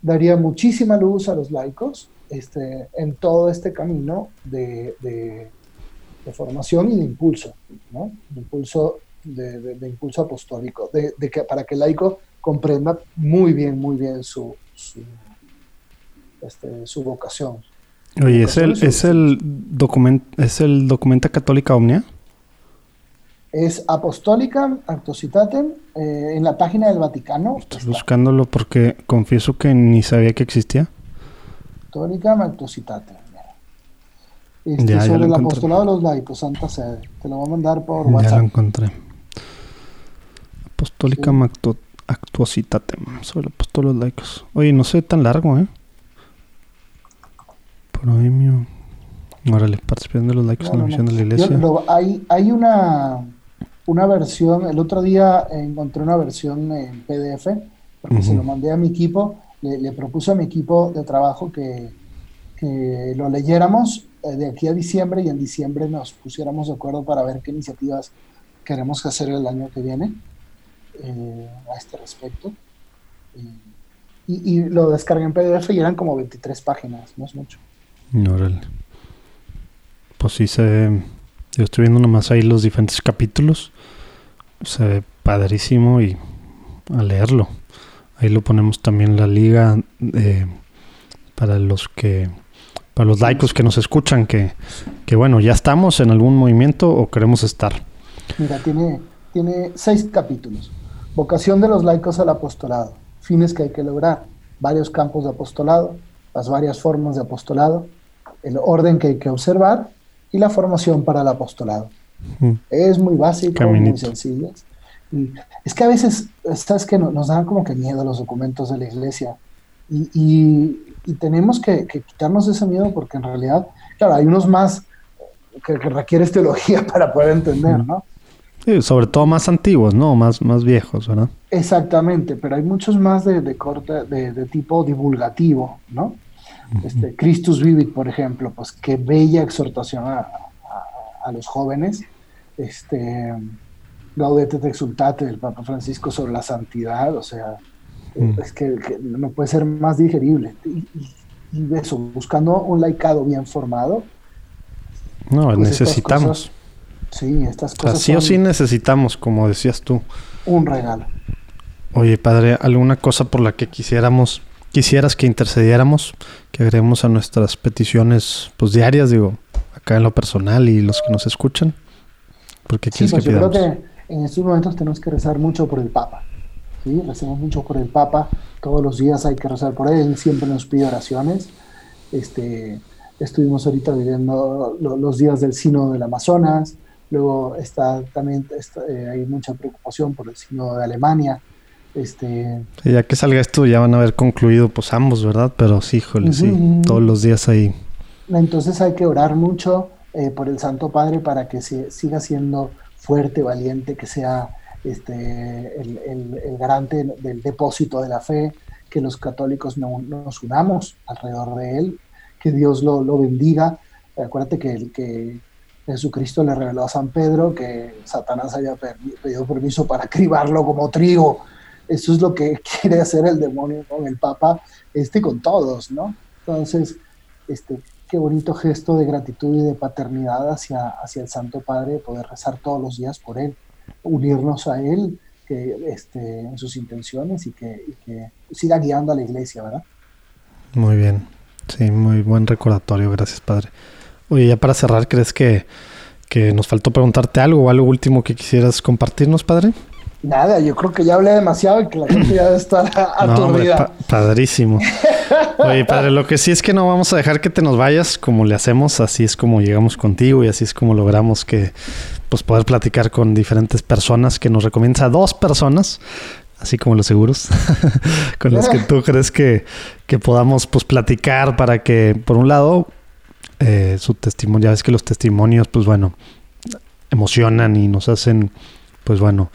daría muchísima luz a los laicos este, en todo este camino de, de, formación y de impulso, ¿no? De impulso, de, impulso apostólico, de, que, para que el laico comprenda muy bien, muy bien su, su, este, su vocación. Oye, ¿es el, es, el document, ¿es el Documenta Católica Omnia? Es Apostólica Actuositatem eh, en la página del Vaticano. Estoy buscándolo porque confieso que ni sabía que existía. Apostólica Actuositatem. Este, ya, sobre el apostolado de los laicos, Santa Sede. Te lo voy a mandar por WhatsApp. Ya lo encontré. Apostólica sí. Actuositatem. Sobre el apostolado de los laicos. Oye, no sé tan largo, ¿eh? Proemio. Órale, participación de los laicos en la misión de la iglesia. hay, hay una una versión, el otro día encontré una versión en PDF, porque se lo mandé a mi equipo, le, propuse a mi equipo de trabajo que, lo leyéramos eh, de aquí a diciembre y en diciembre nos pusiéramos de acuerdo para ver qué iniciativas queremos hacer el año que viene eh, a este respecto. Y, lo descargué en PDF y eran como 23 páginas, no es mucho. Órale. Pues sí se yo estoy viendo nomás ahí los diferentes capítulos. Se ve padrísimo y a leerlo. Ahí lo ponemos también la liga eh, para los que para los laicos que nos escuchan que, que bueno, ya estamos en algún movimiento o queremos estar. Mira, tiene, tiene seis capítulos. Vocación de los laicos al apostolado, fines que hay que lograr, varios campos de apostolado, las varias formas de apostolado, el orden que hay que observar y la formación para el apostolado. Es muy básico, muy sencillo. Y es que a veces, sabes que nos dan como que miedo los documentos de la iglesia. Y, tenemos que, quitarnos ese miedo porque en realidad, claro, hay unos más que, requieres teología para poder entender, ¿no? Sí, sobre todo más antiguos, ¿no? Más, más viejos, ¿verdad? Exactamente, pero hay muchos más de, de corte, de, de tipo divulgativo, ¿no? Este, Christus Vivit, por ejemplo, pues qué bella exhortación a, los jóvenes. Este, Gaudete te exultate del Papa Francisco sobre la santidad, o sea, mm. es que, no puede ser más digerible. Y, eso, buscando un laicado bien formado. No, pues necesitamos. Sí, estas cosas. sí o sí necesitamos, como decías tú. Un regalo. Oye, padre, ¿alguna cosa por la que quisiéramos quisieras que intercediéramos, que agreguemos a nuestras peticiones pues diarias, digo, acá en lo personal y los que nos escuchan? Porque sí, pues yo creo que en estos momentos tenemos que rezar mucho por el Papa. ¿sí? Recemos mucho por el Papa, todos los días hay que rezar por él, siempre nos pide oraciones. Este, estuvimos ahorita viviendo los días del Sino del Amazonas, luego está también eh, hay mucha preocupación por el Sino de Alemania. Este... ya que salga esto ya van a haber concluido pues ambos, ¿verdad? Pero sí, híjole, sí, todos los días ahí. Entonces hay que orar mucho eh, por el Santo Padre para que se, siga siendo fuerte, valiente, que sea este, el, garante del depósito de la fe, que los católicos nos unamos alrededor de él, que Dios lo, bendiga. Acuérdate que, que Jesucristo le reveló a San Pedro que Satanás había pedido permiso para cribarlo como trigo eso es lo que quiere hacer el demonio con el Papa, este con todos, ¿no? Entonces, este, qué bonito gesto de gratitud y de paternidad hacia, hacia el Santo Padre, poder rezar todos los días por él, unirnos a él que, este, en sus intenciones y que, siga guiando a la iglesia, ¿verdad? Muy bien, sí, muy buen recordatorio, gracias Padre. Oye, ya para cerrar, ¿crees que, que nos faltó preguntarte algo o algo último que quisieras compartirnos, Padre? Nada, yo creo que ya hablé demasiado y que la gente ya debe estar aturdida. No, padrísimo. Oye, padre, lo que sí es que no vamos a dejar que te nos vayas como le hacemos, así es como llegamos contigo y así es como logramos que pues poder platicar con diferentes personas que nos recomiendas a dos personas, así como los seguros, con los que tú crees que, que podamos pues platicar para que, por un lado, eh, su testimonio, ya ves que los testimonios, pues bueno, emocionan y nos hacen, pues bueno,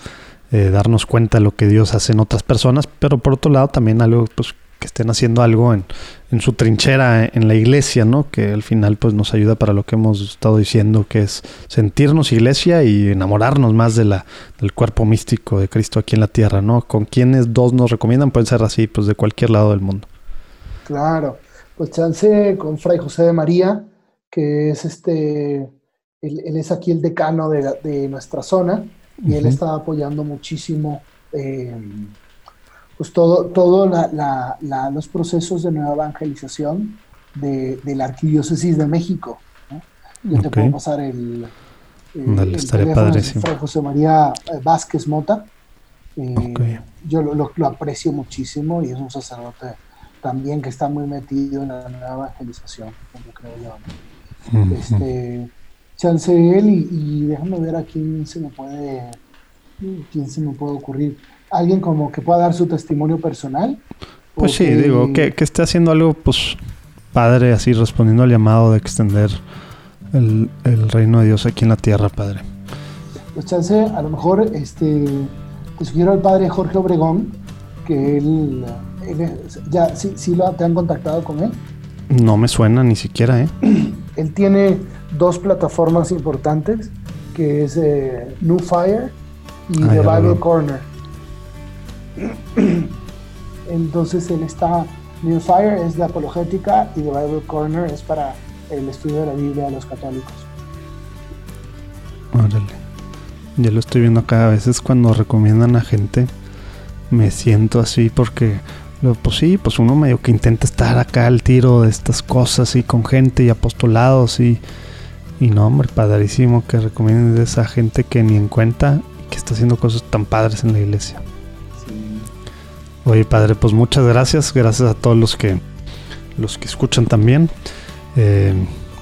eh, darnos cuenta de lo que Dios hace en otras personas, pero por otro lado también algo pues que estén haciendo algo en, en su trinchera en la iglesia, ¿no? Que al final pues nos ayuda para lo que hemos estado diciendo, que es sentirnos iglesia y enamorarnos más de la, del cuerpo místico de Cristo aquí en la tierra, ¿no? Con quienes dos nos recomiendan, pueden ser así, pues de cualquier lado del mundo. Claro, pues chance con Fray José de María, que es este, él, es aquí el decano de, nuestra zona y él está apoyando muchísimo eh, pues todo, todo los procesos de nueva evangelización de, la Arquidiócesis de México. Yo te puedo pasar el, el, Fray José María eh, Vázquez Mota. Eh, yo lo, aprecio muchísimo y es un sacerdote también que está muy metido en la nueva evangelización, como creo yo. este, chance él y, déjame ver a quién se me puede quién se me puede ocurrir. Alguien como que pueda dar su testimonio personal. Pues sí, digo, que, que esté haciendo algo, pues, padre, así respondiendo al llamado de extender el, reino de Dios aquí en la tierra, Padre. Pues chance, a lo mejor este, te sugiero al Padre Jorge Obregón, que él, ya, sí, sí lo, te han contactado con él. No me suena ni siquiera, ¿eh? él tiene dos plataformas importantes, que es eh, New Fire y ah, The Bible Corner. Entonces él está, New Fire es la apologética y The Bible Corner es para el estudio de la Biblia de los católicos. Órale. Ya lo estoy viendo acá. A veces cuando recomiendan a gente, me siento así porque, pues sí, pues uno medio que intenta estar acá al tiro de estas cosas y con gente y apostolados y, y no, hombre, padrísimo que recomienden esa gente que ni en cuenta que está haciendo cosas tan padres en la iglesia. Oye, padre, pues muchas gracias. Gracias a todos los que los que escuchan también. Eh,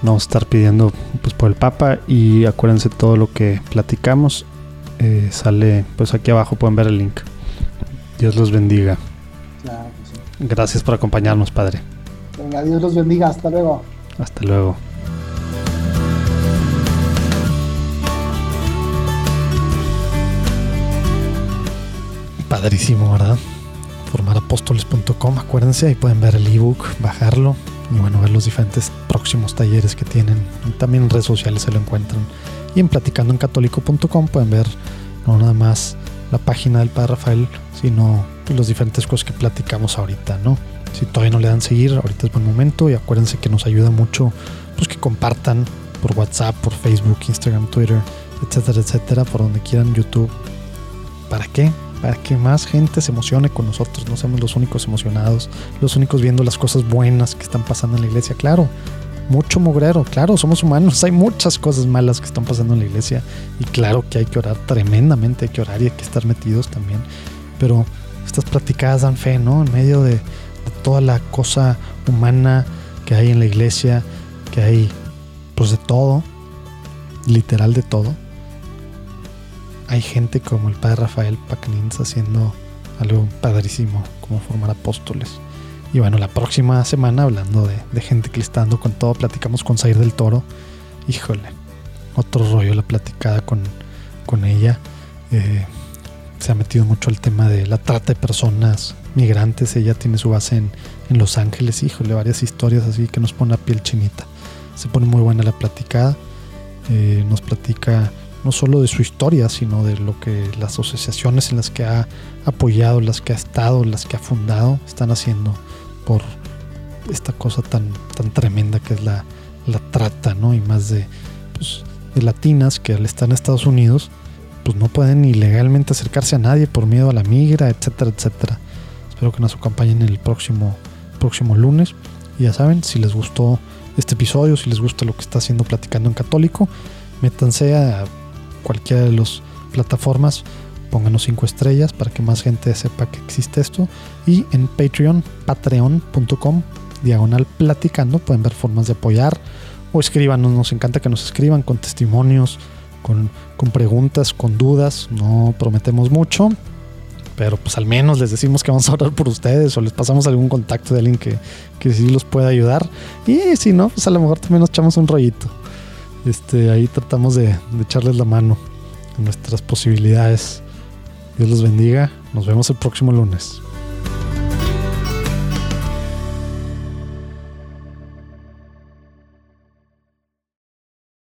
vamos a estar pidiendo pues por el Papa y acuérdense todo lo que platicamos. Eh, sale pues aquí abajo pueden ver el link. Dios los bendiga. Gracias por acompañarnos, Padre. Venga, Dios los bendiga. Hasta luego. Hasta luego. Padrísimo, ¿verdad? Formarapóstoles.com, acuérdense, ahí pueden ver el ebook, bajarlo y bueno, ver los diferentes próximos talleres que tienen. También en redes sociales se lo encuentran. Y en platicandoencatólico.com pueden ver no nada más la página del Padre Rafael, sino pues, las diferentes cosas que platicamos ahorita, ¿no? Si todavía no le dan seguir, ahorita es buen momento y acuérdense que nos ayuda mucho pues que compartan por WhatsApp, por Facebook, Instagram, Twitter, etcétera, etcétera, por donde quieran, YouTube. ¿Para qué? para que más gente se emocione con nosotros, no seamos los únicos emocionados, los únicos viendo las cosas buenas que están pasando en la iglesia. Claro, mucho mugrero, claro, somos humanos, hay muchas cosas malas que están pasando en la iglesia y claro que hay que orar tremendamente, hay que orar y hay que estar metidos también, pero estas practicadas dan fe, ¿no? En medio de, toda la cosa humana que hay en la iglesia, que hay pues de todo, literal de todo hay gente como el padre Rafael Pacnins haciendo algo padrísimo, como formar apóstoles. Y bueno, la próxima semana, hablando de, gente que le está dando con todo, platicamos con Zair del Toro. Híjole, otro rollo la platicada con, con ella. Eh, se ha metido mucho el tema de la trata de personas migrantes. Ella tiene su base en, Los Ángeles. Híjole, varias historias así que nos pone la piel chinita. Se pone muy buena la platicada. Eh, nos platica no solo de su historia, sino de lo que las asociaciones en las que ha apoyado, las que ha estado, las que ha fundado, están haciendo por esta cosa tan, tan tremenda que es la, la trata, ¿no? Y más de, pues, de latinas que al estar en Estados Unidos, pues no pueden ilegalmente acercarse a nadie por miedo a la migra, etcétera, etcétera. Espero que nos acompañen el próximo, próximo lunes. Y ya saben, si les gustó este episodio, si les gusta lo que está haciendo Platicando en Católico, métanse a cualquiera de las plataformas, pónganos 5 estrellas para que más gente sepa que existe esto. Y en Patreon, patreon.com, diagonal platicando, pueden ver formas de apoyar o escríbanos. Nos encanta que nos escriban con testimonios, con, con preguntas, con dudas. No prometemos mucho, pero pues al menos les decimos que vamos a orar por ustedes o les pasamos algún contacto de alguien que, que sí los pueda ayudar. Y si no, pues a lo mejor también nos echamos un rollito. Este, ahí tratamos de, de echarles la mano a nuestras posibilidades. Dios los bendiga. Nos vemos el próximo lunes.